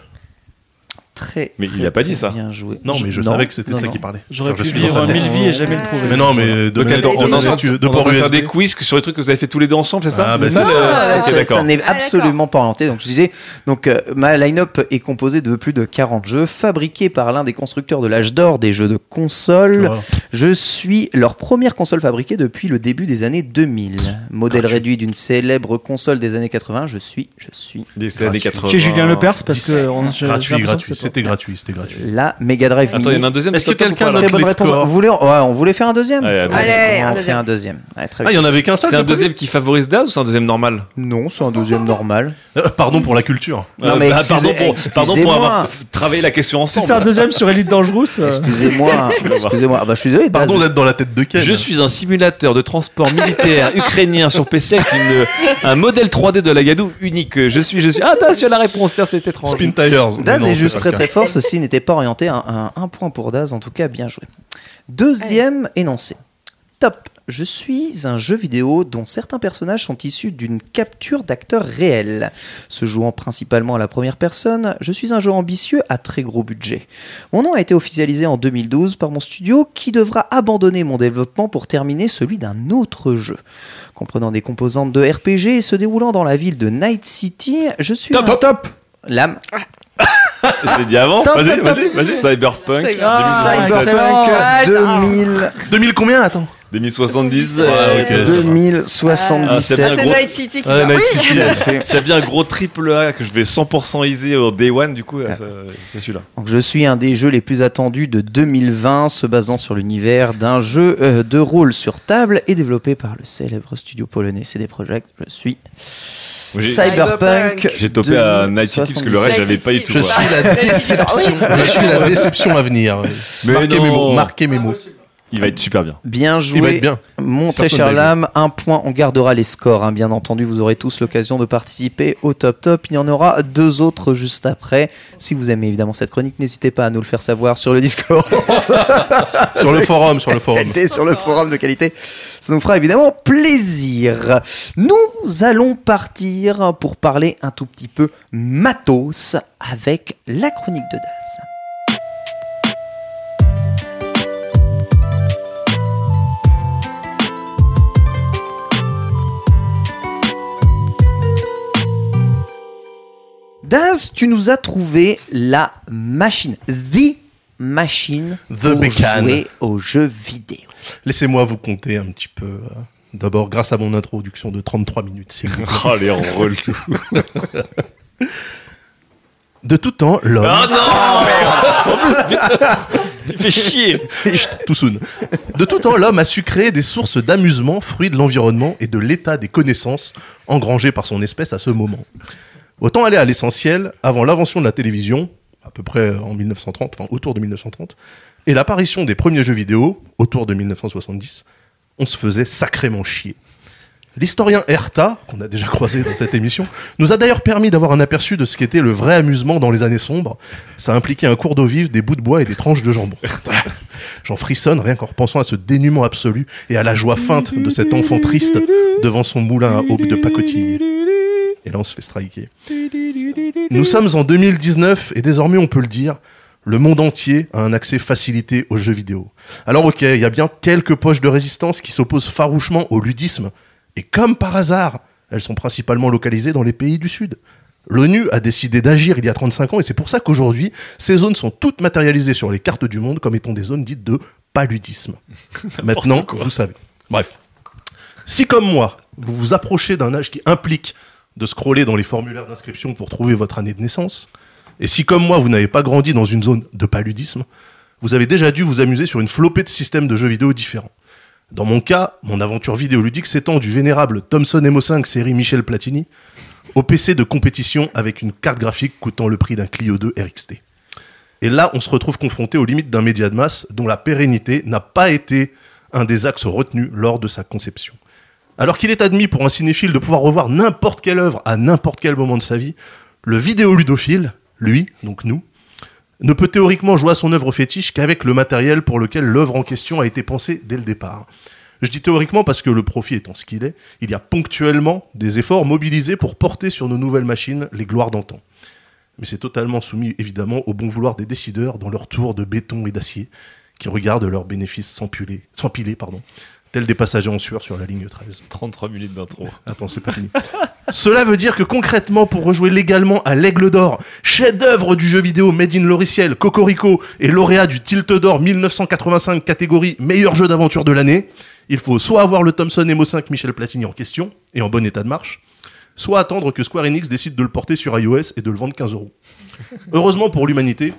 Très, Mais très, il a pas dit ça. Bien joué. Non, mais je savais que c'était de ça qu'il parlait. J'aurais pu suis dans vivre mille vies et jamais le trouver. Mais non, mais de Donc manière- attends, on est en train de, on est en train de faire des quiz sur les trucs que vous avez fait tous les deux ensemble, c'est ça Ah, bah, ça, n'est absolument pas orienté. Donc je disais, donc euh, ma line-up est composée de plus de 40 jeux fabriqués par l'un des constructeurs de l'âge d'or des jeux de console. Je suis leur première console fabriquée depuis le début des années 2000. Modèle réduit d'une célèbre console des années 80. Je suis, je suis Des années 80. Tu es Julien Lepers parce que Gratuit, gratuit. C'était gratuit, c'était gratuit. la Mega Drive Attends, il y en a un deuxième. Est-ce que quelqu'un note Très bonne réponse. scores Vous voulez, ouais, on voulait faire un deuxième. Allez. Allez, on un fait deuxième. un deuxième. Très Ah, il y en avait qu'un seul C'est un deuxième qui favorise Daz ou c'est un deuxième normal Non, c'est un deuxième normal. Euh, Pardon pour la culture. Non, Euh, mais bah, pardon, pour, pardon pour avoir travaillé la question Si ensemble. c'est un deuxième sur Elite Dangerous, euh, Excusez-moi, excusez-moi. Ah bah, je suis désolé, Pardon Daz d'être dans la tête de Ken. Je suis un simulateur de transport militaire ukrainien sur PC avec une- un modèle 3D de la Gadou unique. Je suis, je suis. Ah, t'as su la réponse, tiens, c'est étrange. Spin Tires. Daz est juste très très fort. Ceci n'était pas orienté. Un, un- un point pour Daz, en tout cas, bien joué. Deuxième énoncé. Top. Je suis un jeu vidéo dont certains personnages sont issus d'une capture d'acteurs réels. Se jouant principalement à la première personne, je suis un jeu ambitieux à très gros budget. Mon nom a été officialisé en 2012 par mon studio qui devra abandonner mon développement pour terminer celui d'un autre jeu. Comprenant des composantes de RPG et se déroulant dans la ville de Night City, je suis Top, un... top. Lame. Je l'ai dit avant. Vas-y, vas-y, vas-y. Cyberpunk. 2077. Cyberpunk excellent. 2000... 2000 combien Attends? 2070. Ouais, euh, ok. euh, 2077. Ah, c'est bien C'est gros. Night City qui. S'il y a bien un gros triple A que je vais 100% easy au day one, du coup, Ah. c'est celui-là. Donc, je suis un des jeux les plus attendus de 2020, se basant sur l'univers d'un jeu euh, de rôle sur table et développé par le célèbre studio polonais CD Projekt. Je suis Cyberpunk. J'ai topé à Night City parce que le reste, j'avais pas City. tout. Je suis la déception. Je suis la déception à venir. Mais marquez non. mes mots. Marquez mes mots. Il va être super bien. Bien joué. Il va être bien. Mon très cher. Lame, un point, on gardera les scores, hein, bien entendu, vous aurez tous l'occasion de participer au top top. Il y en aura deux autres juste après. Si vous aimez évidemment cette chronique, n'hésitez pas à nous le faire savoir sur le Discord. Sur le forum, sur le forum. Qualité sur le forum de qualité. Ça nous fera évidemment plaisir. Nous allons partir pour parler un tout petit peu matos avec la chronique de Daz. Daz, tu nous as trouvé la machine, the machine The pour Beacon. jouer aux jeux vidéo. Laissez-moi vous compter un petit peu. euh, D'abord, grâce à mon introduction de 33 minutes, s'il vous plaît. Oh, les relous. De tout temps, l'homme. Ah non Il fait chier Chut, tout soon. De tout temps, l'homme a su créer des sources d'amusement, fruits de l'environnement et de l'état des connaissances engrangées par son espèce à ce moment. Autant aller à l'essentiel, avant l'invention de la télévision, à peu près en 1930, enfin autour de 1930, et l'apparition des premiers jeux vidéo, autour de 1970, on se faisait sacrément chier. L'historien Herta, qu'on a déjà croisé dans cette émission, nous a d'ailleurs permis d'avoir un aperçu de ce qu'était le vrai amusement dans les années sombres. Ça impliquait un cours d'eau vive, des bouts de bois et des tranches de jambon. J'en frissonne rien qu'en repensant à ce dénuement absolu et à la joie feinte de cet enfant triste devant son moulin à aube de pacotille. Là, on se fait striker. Nous sommes en 2019 et désormais, on peut le dire, le monde entier a un accès facilité aux jeux vidéo. Alors ok, il y a bien quelques poches de résistance qui s'opposent farouchement au ludisme. Et comme par hasard, elles sont principalement localisées dans les pays du Sud. L'ONU a décidé d'agir il y a 35 ans et c'est pour ça qu'aujourd'hui, ces zones sont toutes matérialisées sur les cartes du monde comme étant des zones dites de paludisme. Maintenant, vous savez. Bref. Si comme moi, vous vous approchez d'un âge qui implique de scroller dans les formulaires d'inscription pour trouver votre année de naissance, et si comme moi, vous n'avez pas grandi dans une zone de paludisme, vous avez déjà dû vous amuser sur une flopée de systèmes de jeux vidéo différents. Dans mon cas, mon aventure vidéoludique s'étend du vénérable Thomson MO5 série Michel Platini au PC de compétition avec une carte graphique coûtant le prix d'un Clio 2 RXT. Et là, on se retrouve confronté aux limites d'un média de masse dont la pérennité n'a pas été un des axes retenus lors de sa conception. Alors qu'il est admis pour un cinéphile de pouvoir revoir n'importe quelle œuvre à n'importe quel moment de sa vie, le vidéoludophile, lui, donc nous, ne peut théoriquement jouer à son œuvre fétiche qu'avec le matériel pour lequel l'œuvre en question a été pensée dès le départ. Je dis théoriquement parce que le profit étant ce qu'il est, il y a ponctuellement des efforts mobilisés pour porter sur nos nouvelles machines les gloires d'antan. Mais c'est totalement soumis évidemment au bon vouloir des décideurs dans leur tour de béton et d'acier, qui regardent leurs bénéfices s'empiler, s'empiler, pardon, tels des passagers en sueur sur la ligne 13. 33 minutes d'intro. Attends, c'est pas fini. Cela veut dire que concrètement, pour rejouer légalement à l'Aigle d'Or, chef-d'œuvre du jeu vidéo Made in Loriciel, Cocorico et lauréat du Tilt d'Or 1985 catégorie meilleur jeu d'aventure de l'année, il faut soit avoir le Thomson MO5 Michel Platini en question et en bon état de marche, soit attendre que Square Enix décide de le porter sur iOS et de le vendre 15 euros. Heureusement pour l'humanité,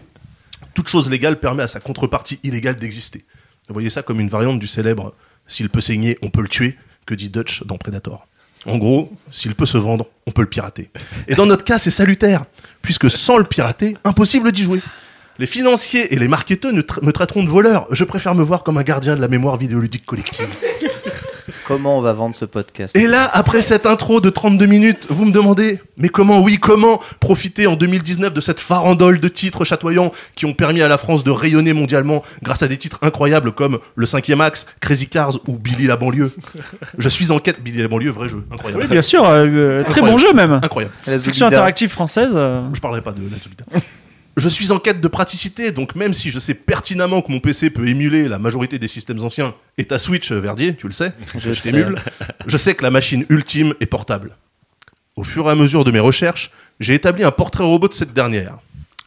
toute chose légale permet à sa contrepartie illégale d'exister. Vous voyez ça comme une variante du célèbre S'il peut saigner, on peut le tuer, que dit Dutch dans Predator. En gros, s'il peut se vendre, on peut le pirater. Et dans notre cas, c'est salutaire, puisque sans le pirater, impossible d'y jouer. Les financiers et les marketeurs tra- me traiteront de voleur. Je préfère me voir comme un gardien de la mémoire vidéoludique collective. Comment on va vendre ce podcast Et là, après cette intro de 32 minutes, vous me demandez, mais comment, oui, comment profiter en 2019 de cette farandole de titres chatoyants qui ont permis à la France de rayonner mondialement grâce à des titres incroyables comme Le 5e Axe, Crazy Cars ou Billy la banlieue Je suis en quête, Billy la banlieue, vrai jeu, incroyable. Oui, bien sûr, euh, euh, très Incroyable. bon jeu même. Incroyable. La Fiction interactive française. euh, Je parlerai pas de la. Je suis en quête de praticité, donc même si je sais pertinemment que mon PC peut émuler la majorité des systèmes anciens, et ta Switch, euh, Verdier, tu le sais, Je je sais. t'émule, je sais que la machine ultime est portable. Au fur et à mesure de mes recherches, j'ai établi un portrait robot de cette dernière.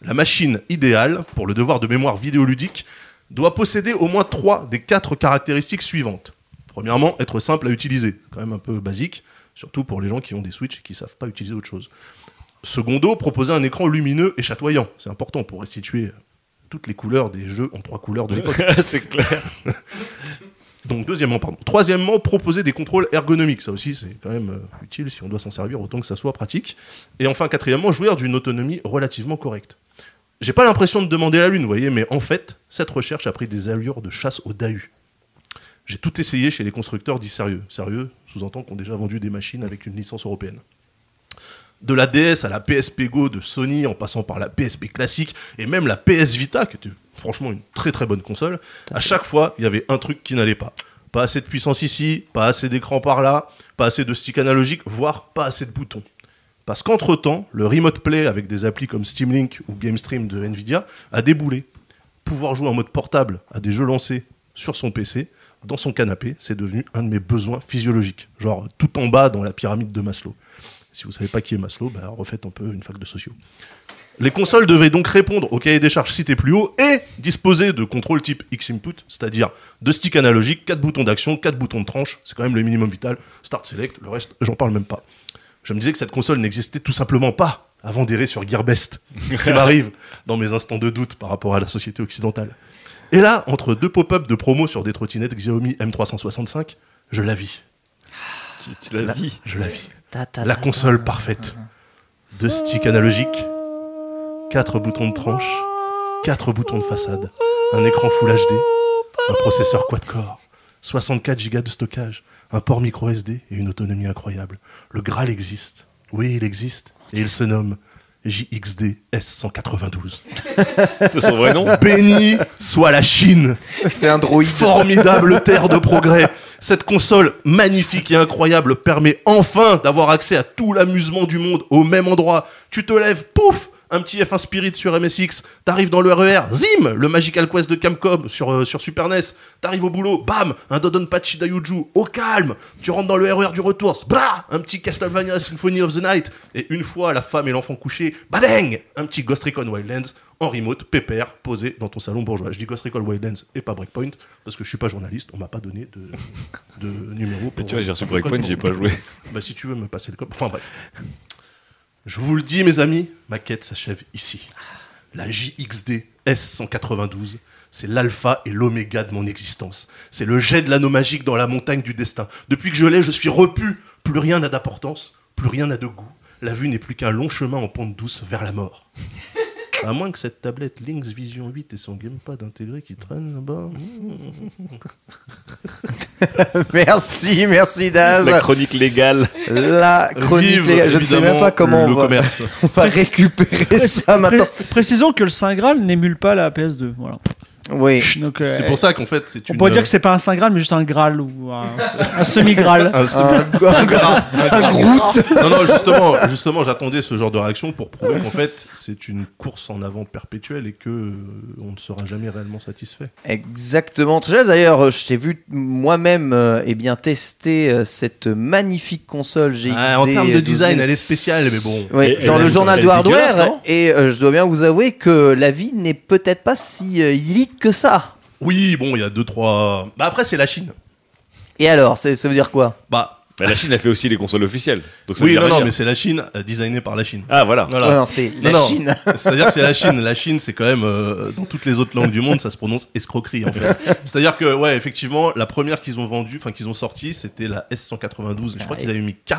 La machine idéale, pour le devoir de mémoire vidéoludique, doit posséder au moins trois des quatre caractéristiques suivantes. Premièrement, être simple à utiliser, quand même un peu basique, surtout pour les gens qui ont des Switch et qui savent pas utiliser autre chose. Secondo, proposer un écran lumineux et chatoyant. C'est important pour restituer toutes les couleurs des jeux en trois couleurs de l'époque. c'est clair. Donc deuxièmement, pardon. Troisièmement, proposer des contrôles ergonomiques. Ça aussi, c'est quand même euh, utile si on doit s'en servir, autant que ça soit pratique. Et enfin, quatrièmement, jouir d'une autonomie relativement correcte. J'ai pas l'impression de demander la lune, vous voyez, mais en fait, cette recherche a pris des allures de chasse au Dahu. J'ai tout essayé chez les constructeurs dits sérieux. Sérieux, sous-entend qu'on a déjà vendu des machines avec une licence européenne. De la DS à la PSP Go de Sony, en passant par la PSP classique et même la PS Vita, qui était franchement une très très bonne console, à chaque fois, il y avait un truc qui n'allait pas. Pas assez de puissance ici, pas assez d'écran par là, pas assez de stick analogique, voire pas assez de boutons. Parce qu'entre-temps, le Remote Play avec des applis comme Steam Link ou GameStream de Nvidia a déboulé. Pouvoir jouer en mode portable à des jeux lancés sur son PC, dans son canapé, c'est devenu un de mes besoins physiologiques. Genre tout en bas dans la pyramide de Maslow. Si vous savez pas qui est Maslow, bah, refaites un peu une fac de sociaux. Les consoles devaient donc répondre au cahier des charges cité plus haut et disposer de contrôles type X-Input, c'est-à-dire de sticks analogiques, 4 boutons d'action, 4 boutons de tranche, c'est quand même le minimum vital, Start Select, le reste, j'en parle même pas. Je me disais que cette console n'existait tout simplement pas avant d'errer sur Gearbest, ce qui m'arrive dans mes instants de doute par rapport à la société occidentale. Et là, entre deux pop-up de promo sur des trottinettes Xiaomi M365, je la vis. Tu, tu l'as vu. Je la vis. Ta, ta, La ta, console parfaite. Deux sticks analogiques, quatre boutons de tranche, quatre boutons de façade, un écran Full HD, un processeur quad-core, 64 Go de stockage, un port micro SD et une autonomie incroyable. Le Graal existe. Oui, il existe. Et il se nomme JXD S192. C'est son vrai nom Béni soit la Chine C'est un droïde. Formidable terre de progrès. Cette console magnifique et incroyable permet enfin d'avoir accès à tout l'amusement du monde au même endroit. Tu te lèves, pouf un petit F1 Spirit sur MSX, t'arrives dans le RER, zim, le Magical Quest de Camcom sur, euh, sur Super NES, t'arrives au boulot, bam, un Dodonpachi Dayuju, au calme, tu rentres dans le RER du retour, bra, un petit Castlevania Symphony of the Night, et une fois la femme et l'enfant couchés, badeng, un petit Ghost Recon Wildlands, en remote, pépère, posé dans ton salon bourgeois. Je dis Ghost Recon Wildlands et pas Breakpoint, parce que je suis pas journaliste, on m'a pas donné de, de numéro. Pour- tu vois, j'ai reçu Breakpoint, j'ai pas joué. Bah si tu veux me passer le code. Enfin bref. Je vous le dis mes amis, ma quête s'achève ici. La JXD S192, c'est l'alpha et l'oméga de mon existence. C'est le jet de l'anneau magique dans la montagne du destin. Depuis que je l'ai, je suis repu. Plus rien n'a d'importance, plus rien n'a de goût. La vue n'est plus qu'un long chemin en pente douce vers la mort. À moins que cette tablette Lynx Vision 8 et son gamepad intégré qui traîne là-bas. Merci, merci Daz. La chronique légale. La chronique, Vive, gars, je ne sais même pas comment on va, commerce. on va récupérer ça maintenant. Pré- précisons que le Saint Graal n'émule pas la PS2. Voilà. Oui. Donc, euh, C'est pour ça qu'en fait c'est on une. pourrait dire que c'est pas un Saint Graal, mais juste un Graal ou un, un semi-Graal. un- Un, un, gra- un Groot. non, non, justement, justement j'attendais ce genre de réaction pour prouver qu'en fait, c'est une course en avant perpétuelle et que euh, on ne sera jamais réellement satisfait. Exactement. Très. D'ailleurs, euh, je t'ai vu moi-même euh, eh bien tester euh, cette magnifique console GXD. Ah, en termes de 12 design, 000. elle est spéciale, mais bon. Oui, Et- dans elle le journal de hardware, et euh, je dois bien vous avouer que la vie n'est peut-être pas si euh, idyllique que ça. Oui, bon, il y a deux, trois. Bah après, c'est la Chine. Et alors, c'est- ça veut dire quoi? Bah, Bah, la Chine a fait aussi les consoles officielles. Donc ça oui, veut non, rien non, dire. mais c'est la Chine, euh, designée par la Chine. Ah, voilà. Voilà. Ouais, non, c'est la Non, non. Chine. C'est-à-dire que c'est la Chine. La Chine, c'est quand même, euh, dans toutes les autres langues du monde, ça se prononce escroquerie, en fait. C'est-à-dire que, ouais, effectivement, la première qu'ils ont vendue, enfin, qu'ils ont sortie, c'était la S192. Je crois Ouais. qu'ils avaient mis K,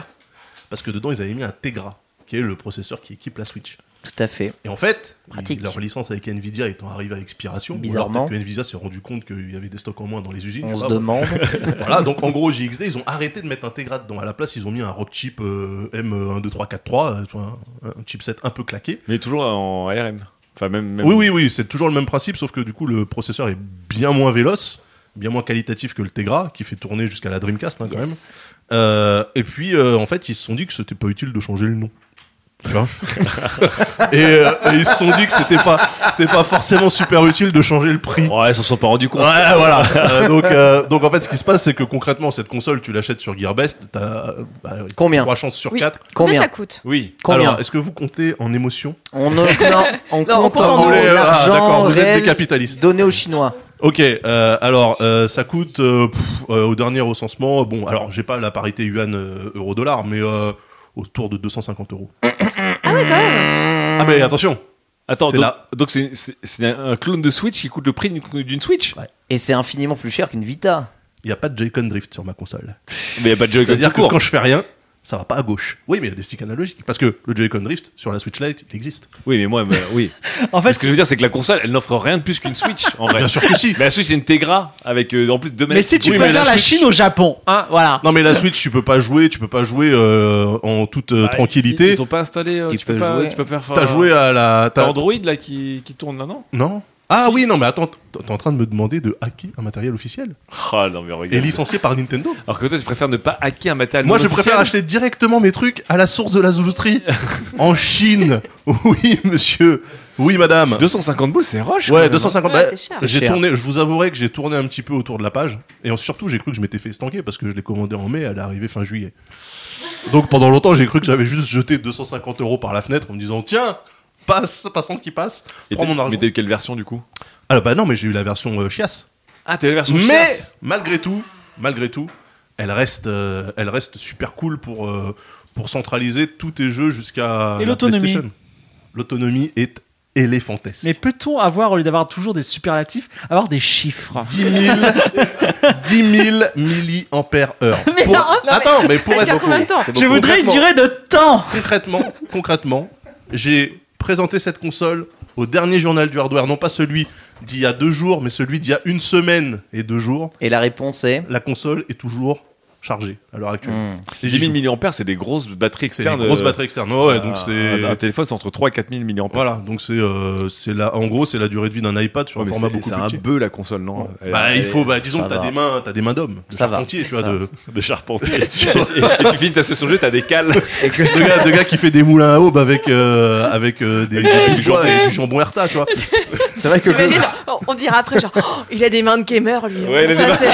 parce que dedans, ils avaient mis un Tegra, qui est le processeur qui équipe la Switch. Tout à fait. Et en fait, ils- leur licence avec Nvidia étant arrivée à expiration, ou alors Bizarrement. peut-être que Nvidia s'est rendu compte qu'il y avait des stocks en moins dans les usines. On se pas, demande. voilà, donc en gros, JXD, ils ont arrêté de mettre un Tegra dedans. À la place, ils ont mis un Rock Chip euh, M12343, euh, vois, un, un chipset un peu claqué. Mais toujours en ARM. Enfin, même, même- Oui, oui, oui, c'est toujours le même principe, sauf que du coup, le processeur est bien moins véloce, bien moins qualitatif que le Tegra, qui fait tourner jusqu'à la Dreamcast, hein, quand même. Euh, et puis, euh, en fait, ils se sont dit que c'était pas utile de changer le nom. Tu vois et, euh, et ils se sont dit que c'était pas, c'était pas forcément super utile de changer le prix. Ouais, ils s'en sont pas rendus compte. Ouais, voilà. Euh, donc, euh, donc en fait, ce qui se passe, c'est que concrètement, cette console, tu l'achètes sur Gearbest, t'as bah, Combien trois chances sur Oui. quatre. Combien Combien ça coûte Oui. Combien Alors, est-ce que vous comptez en émotion On ne, non, on Non, on compte compte en ah, l'argent d'accord, vous êtes des capitalistes. donné aux Chinois. Ok, euh, alors euh, ça coûte euh, pff, euh, au dernier recensement. Bon, alors j'ai pas la parité yuan euh, euro dollar, mais euh, autour de 250 euros. Ah ouais, quand même. Ah mais attention, Attends, C'est donc là. donc c'est c'est- c'est un clone de Switch qui coûte le prix d'une- d'une Switch Et c'est infiniment plus cher qu'une Vita. il y a pas de Joy-Con drift sur ma console. Mais il y a pas de Joy-Con C'est-à-dire tout que court. quand je fais rien, ça va pas à gauche. Oui, mais il y a des sticks analogiques parce que le Joy-Con drift sur la Switch Lite, il existe. Oui, mais moi, mais- oui. En Mais fait, ce que je veux dire, c'est que la console, elle n'offre rien de plus qu'une Switch, en vrai. Bien sûr que si. Mais la Switch, c'est une Tegra avec euh, en plus deux mais manettes. si tu Oui, mais préfères la la, Switch- Chine au Japon, hein, voilà. Non mais la Switch, tu peux pas jouer, tu peux pas jouer euh, en toute euh, Bah, tranquillité. Ils, ils ont pas installé. euh, Tu peux peux pas, jouer. tu peux faire. T'as joué à la. T'as t'as- Android là qui, qui tourne là, non? Non. Ah oui, non, mais attends, t'es en train de me demander de hacker un matériel officiel Ah non, mais et regarde. licencié par Nintendo. Alors que toi, tu préfères ne pas hacker un matériel. Moi, non je préfère acheter directement mes trucs à la source de la zoulouterie en Chine. Oui, monsieur. Oui, madame. 250 boules, c'est roche. Ouais, même. 250. Ouais, bah, c'est cher. C'est j'ai cher. tourné. Je vous avouerai que j'ai tourné un petit peu autour de la page et surtout, j'ai cru que je m'étais fait estanquer parce que je l'ai commandé en mai, elle est arrivée fin juillet. Donc pendant longtemps, j'ai cru que j'avais juste jeté 250 euros par la fenêtre en me disant tiens. Passe, passant qui passe, Et prends mon argent. Mais t'as eu quelle version du coup? Ah bah non, mais j'ai eu la version euh, chiasse. Ah, t'as eu la version Mais chiasse. malgré tout, malgré tout, elle reste, euh, elle reste super cool pour euh, pour centraliser tous tes jeux jusqu'à Et la l'autonomie. PlayStation. L'autonomie est éléphantesque. Mais peut-on avoir, au lieu d'avoir toujours des superlatifs, avoir des chiffres? 10 000, 10 000 milliampères heure. Mais Pour- non, non, mais- Attends, mais pour être combien de temps? C'est Je beaucoup. voudrais une Concrètement. durée de temps concrètement, concrètement, j'ai présenté cette console au dernier journal du hardware, non pas celui d'il y a deux jours, mais celui d'il y a une semaine et deux jours. Et la réponse est La console est toujours chargée à l'heure actuelle. Hmm. Et 10 j'y 000 joue. mAh, c'est des grosses batteries C'est des externes. grosses euh, batteries externes. Ouais, donc c'est Un, téléphone, c'est entre 3 et 4 000 mAh. voilà, donc c'est euh, c'est la en gros c'est la durée de vie d'un iPad sur Ouais, un mais format c'est beaucoup c'est plus un bœuf la console, non Elle- Bah, il faut, bah, disons que t'as va. des mains, t'as des mains d'homme, de Ça va. charpentier, tu vois, Ça de, de charpentier. et, tu, et tu finis ta session de jeu, t'as des cales. de gars, de gars qui fait des moulins à aube avec avec avec euh, des, des Du jambon. et du jambon Herta, tu vois. C'est vrai que on- dira après, genre, Oh, il a des mains de gamer, lui. Ouais, a Ça, c'est-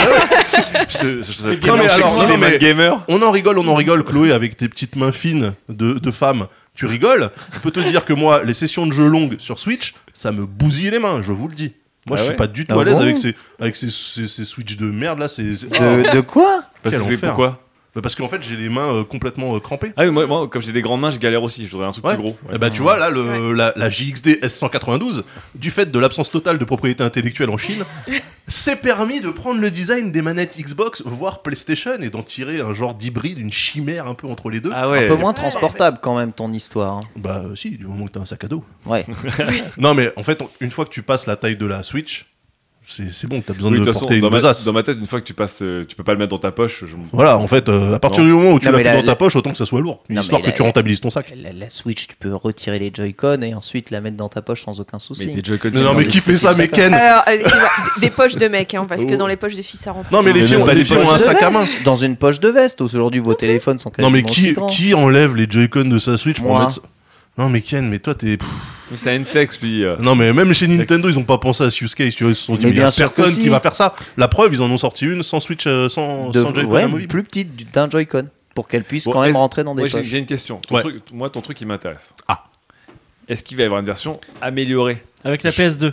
Non, mais gamer. On en rigole, on en rigole, Chloé, avec tes petites mains fines de, de femme. Tu rigoles. Je peux te dire que moi, les sessions de jeux longues sur Switch, ça me bousille les mains, je vous le dis. Moi, Ah je suis ouais pas du tout Ah à l'aise bon avec ces, avec ces, ces, ces Switch de merde là. De, de quoi Parce que Quel c'est enfer. pourquoi parce qu'en fait, j'ai les mains euh, complètement euh, crampées. Ah oui, moi, moi, comme j'ai des grandes mains, je galère aussi. Je voudrais un truc Ouais. plus gros. Eh bah, tu vois, là, le, la, la JXD S192, du fait de l'absence totale de propriété intellectuelle en Chine, s'est permis de prendre le design des manettes Xbox, voire PlayStation, et d'en tirer un genre d'hybride, une chimère un peu entre les deux. Ah Un ouais. peu moins transportable quand même ton histoire. hein. Bah, euh, si, du moment que t'as un sac à dos. Ouais. Non, mais en fait, on- une fois que tu passes la taille de la Switch, c'est c'est bon, t'as besoin Oui, de de toute façon, porter une dans ma, besace. dans ma tête, une fois que tu passes, euh, tu peux pas le mettre dans ta poche. Je... Voilà, en fait, euh, à partir Non. du moment où tu Non, l'as mais plus la- dans ta poche, autant que ça soit lourd. Une Non, histoire mais que la- tu rentabilises ton sac. La, la Switch, tu peux retirer les Joy-Con et ensuite la mettre dans ta poche sans aucun Mais souci. Joy-Con, Non, non, les mais qui fait ça, mais Ken Alors, euh, des poches de mecs, hein, parce que dans les poches de filles, ça rentre. Non, mais les Mais filles, ont, un sac à main. Dans une poche de veste. Aujourd'hui, vos téléphones sont Non, mais qui, enlève les Joy-Con de sa Switch pour mettre. Non, mais Ken, mais toi, t'es. C'est un sexe, puis. euh, Non, mais même chez Nintendo, ils ont pas pensé à ce use case. Tu vois, ils se sont dit, Mais mais y a bien sûr que personne si. qui va faire ça. La preuve, ils en ont sorti une sans Switch, euh, sans, de, sans Joy-Con ouais, amovible. plus petite du- d'un Joy-Con pour qu'elle puisse Bon, quand même est-ce- rentrer dans des Moi, j'ai poches. j'ai une question. Ton Ouais. truc- moi, ton truc, il m'intéresse. Ah. Est-ce qu'il va y avoir une version améliorée? Avec la PS2.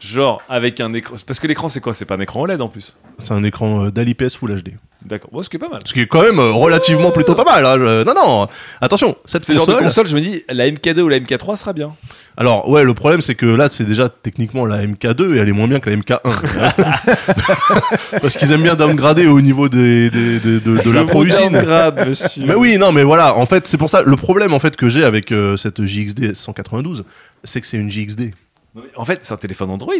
Genre avec un écran. Parce que l'écran, c'est quoi? C'est pas un écran OLED en plus. C'est un écran euh, DALI-PS Full HD. D'accord. Bon, ce qui est pas mal. Ce qui est quand même euh, relativement plutôt pas mal. hein. Je- Non, non, attention, cette C'est le genre de console. console, je me dis, la MK2 ou la MK3 sera bien. Alors, ouais, le problème, c'est que là, c'est déjà techniquement la MK2 et elle est moins bien que la MK1. Parce qu'ils aiment bien downgrader au niveau des, des- des- de, de la pro-usine. monsieur. Mais oui, non, mais voilà, en fait, c'est pour ça, le problème, en fait, que j'ai avec euh, cette JXD 192, c'est que c'est une JXD. En fait, c'est un téléphone Android.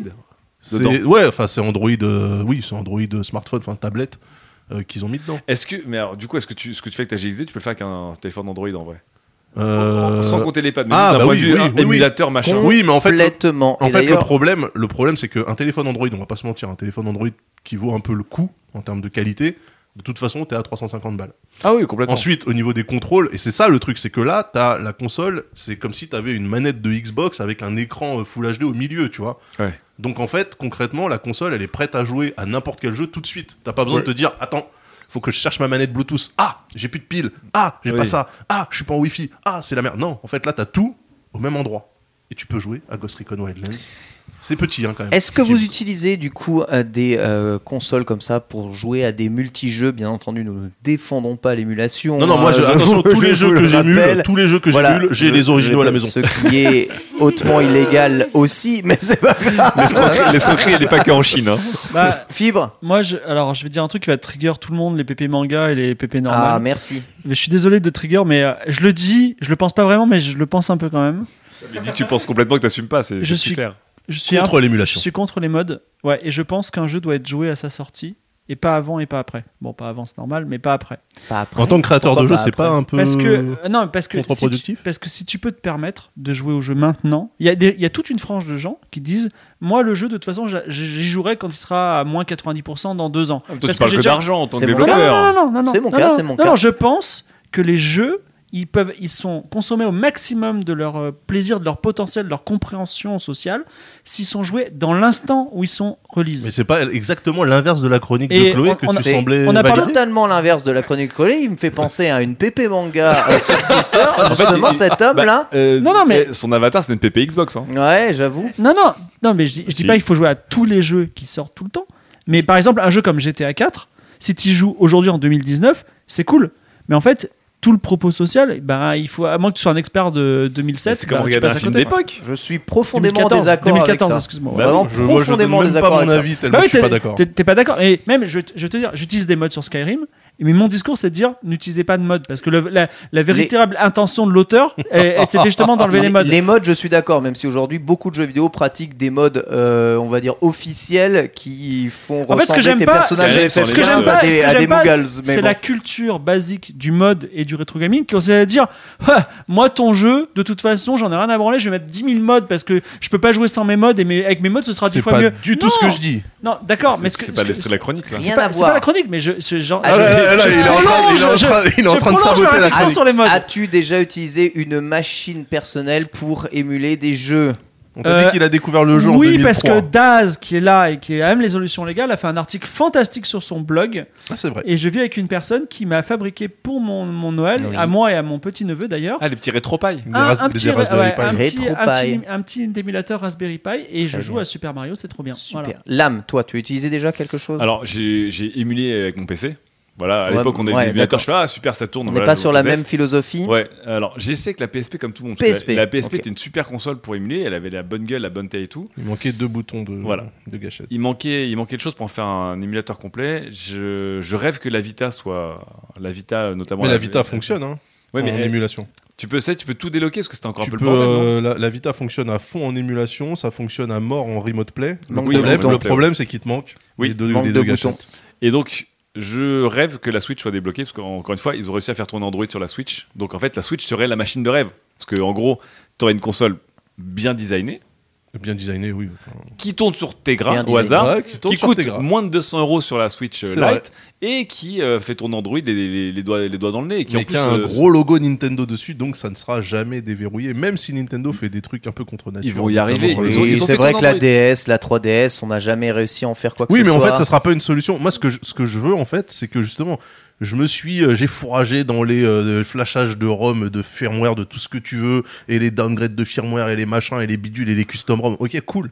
C'est, Dedans. ouais, enfin, c'est Android, euh, oui, c'est Android smartphone, enfin, tablette, euh, qu'ils ont mis dedans. Est-ce que, mais alors, du coup, est-ce que tu, ce que tu fais avec ta GXD, tu peux le faire avec un téléphone Android en vrai? Euh, Sans compter les pads, mais ah, d'un bah point oui, de vue oui, oui. émulateur, machin. Oui, mais en fait, le- Complètement. En fait, le problème, le problème, c'est qu'un téléphone Android, on va pas se mentir, un téléphone Android qui vaut un peu le coup en termes de qualité, de toute façon, t'es à 350 balles. Ah oui, complètement. Ensuite, au niveau des contrôles, et c'est ça le truc, c'est que là, t'as la console, c'est comme si t'avais une manette de Xbox avec un écran euh, Full HD au milieu, tu vois. Ouais. Donc en fait, concrètement, la console, elle est prête à jouer à n'importe quel jeu tout de suite. T'as pas besoin Ouais. de te dire, attends, faut que je cherche ma manette Bluetooth. Ah, j'ai plus de piles. Ah, j'ai Oui. pas ça. Ah, je suis pas en Wi-Fi. Ah, c'est la merde. Non, en fait, là, t'as tout au même endroit. Et tu peux jouer à Ghost Recon Wildlands. C'est petit, hein, quand même. Est-ce que vous utilisez du coup euh, des euh, consoles comme ça pour jouer à des multijeux? Bien entendu, nous ne défendons pas l'émulation. Non, non, moi, Euh, je, attention, tous je les jeux que le j'émule, tous les jeux que Voilà, j'émule, j'ai je- les originaux à la maison. Ce qui est hautement illégal aussi, mais c'est pas grave. L'escroquerie, l'escroquerie, elle n'est pas qu'en Chine. Hein. Bah, Fibre moi, je, alors, je vais dire un truc qui va trigger tout le monde, les PP manga et les PP normales. Ah, merci. Mais je suis désolé de trigger, mais euh, je le dis, je le pense pas vraiment, mais je le pense un peu quand même. Mais dis, tu penses complètement que t'assumes pas, c'est Je c'est suis- clair. Je suis Contre Je l'émulation. suis contre les modes. Ouais, et je pense qu'un jeu doit être joué à sa sortie et pas avant et pas après. Bon, pas avant, c'est normal, mais pas après. Pas après. En tant que créateur de jeu, c'est pas un peu. Parce que non, parce que si tu, contre-productif parce que si tu peux te permettre de jouer au jeu maintenant, il y a des- il y a toute une frange de gens qui disent moi le jeu de toute façon j'y jouerai quand il sera à moins 90% dans deux ans. Toi, Parce tu parles j'ai que déjà- d'argent en tant que mon Non, non, développeur. non, non, non, non, C'est mon cas, c'est mon non, cas. non, je pense que les jeux, ils peuvent, ils sont consommés au maximum de leur euh, plaisir, de leur potentiel, de leur compréhension sociale, s'ils sont joués dans l'instant où ils sont release. Mais c'est pas exactement l'inverse de la chronique Et de Chloé on- que on tu semblais on a parlé- valider Totalement l'inverse de la chronique collée, il me fait penser à une PP manga euh, sur Twitter. Justement, cet homme Bah, là. euh, Non, non, mais- eh, Son avatar, c'est une PP Xbox. Hein. Ouais, j'avoue. Non, non, non, mais je, dis- je dis Si. pas qu'il faut jouer à tous les jeux qui sortent tout le temps. Mais par exemple, un jeu comme GTA 4, si tu y joues aujourd'hui en 2019, c'est cool. Mais en fait, tout le propos social, ben, il faut, à moins que tu sois un expert de 2007, C'est comme ben, regarder un film d'époque. Je suis profondément 2014, désaccord 2014, avec ça. excuse-moi. Bah Vraiment je, moi, je donne profondément même pas désaccord mon avis tellement Bah oui, je suis pas d'accord. T'es pas d'accord. Et même, je, je vais te dire, j'utilise des mods sur Skyrim. Mais mon discours, c'est de dire, n'utilisez pas de mods. Parce que le- la, la véritable intention de l'auteur, c'était justement d'enlever les mods. Les modes, je suis d'accord, même si aujourd'hui beaucoup de jeux vidéo pratiquent des modes, euh, on va dire officiels, qui font En fait, ressembler j'aime tes pas, personnages c'est- de ce que FF15 j'aime pas, à ce des, que à des j'aime pas, Moogles. c'est bon. la culture basique du mode et du rétro gaming qui consiste à dire Ah, moi ton jeu de toute façon j'en ai rien à branler je vais mettre 10 000 modes parce que je peux pas jouer sans mes modes et mes- avec mes modes ce sera 10 C'est fois pas mieux du tout Non. ce que je dis. non d'accord C'est- mais ce que C'est pas l'esprit de la chronique, c'est pas, la chronique mais je, Ah, il est en train- en en de saboter la chronique. sur les modes As-tu déjà utilisé une machine personnelle pour émuler des jeux On t'a Euh, dit qu'il a découvert le jeu en oui 2003. parce que Daz qui est là et qui aime les solutions légales a fait un article fantastique sur son blog Ah, c'est vrai. et je vis avec une personne qui m'a fabriqué pour mon, mon Noël Oui. à moi et à mon petit neveu d'ailleurs Ah, les petits rétro-pailles. Un, ras- un petit, Raspberry ouais, Pi. un, petit, un, petit, un petit émulateur Raspberry Pi et je Très joue bien. à Super Mario, c'est trop bien. Super. Voilà. Lame, toi, tu as utilisé déjà quelque chose? Alors, j'ai j'ai émulé avec mon PC. Voilà, à Ouais, l'époque, on avait ouais, des émulateurs. Je fais, ah, super, ça tourne. On n'est voilà, pas sur la même philosophie. Ouais, alors essayé avec la PSP comme tout le monde. que PSP, La, la PSP était une super console pour émuler. Elle avait la bonne gueule, la bonne taille et tout. Il manquait deux boutons de, Voilà. de gâchette. Il manquait, il manquait de choses pour en faire un émulateur complet. Je, je rêve que la Vita soit. La Vita, notamment. Mais la Vita fonctionne hein, Ouais, mais en émulation. tu peux, ça, tu peux tout déloquer parce que c'était encore Tu un peu peux, le euh, la, la Vita fonctionne à fond en émulation, ça fonctionne à mort en remote play. Le de problème, boutons. le problème, c'est qu'il te manque Oui, les deux, manque les de deux boutons. Et donc, je rêve que la Switch soit débloquée, parce qu'encore une fois, ils ont réussi à faire tourner Android sur la Switch. Donc en fait, la Switch serait la machine de rêve. Parce que en gros, tu aurais une console bien designée, Bien designé, oui. enfin, qui tourne sur Tegra au hasard, ouais, qui coûte Tegra. moins de 200 euros sur la Switch euh, vrai. Lite, et qui euh, fait tourner Android les, les- les doigts, les doigts dans le nez. Et qui mais en qui plus, a un euh, gros logo Nintendo dessus, donc ça ne sera jamais déverrouillé, même si Nintendo fait des trucs un peu contre nature. Ils vont y arriver. Oui, c'est vrai que la. DS, la 3DS, on n'a jamais réussi à en faire quoi que Oui, ce mais soit. en fait, ça sera pas une solution. Moi, ce que je, ce que je veux, en fait, c'est que justement, je me suis, euh, j'ai fourragé dans les euh, flashages de ROM, de firmware, de tout ce que tu veux, et les downgrades de firmware, et les machins, et les bidules, et les custom ROM. Ok, cool.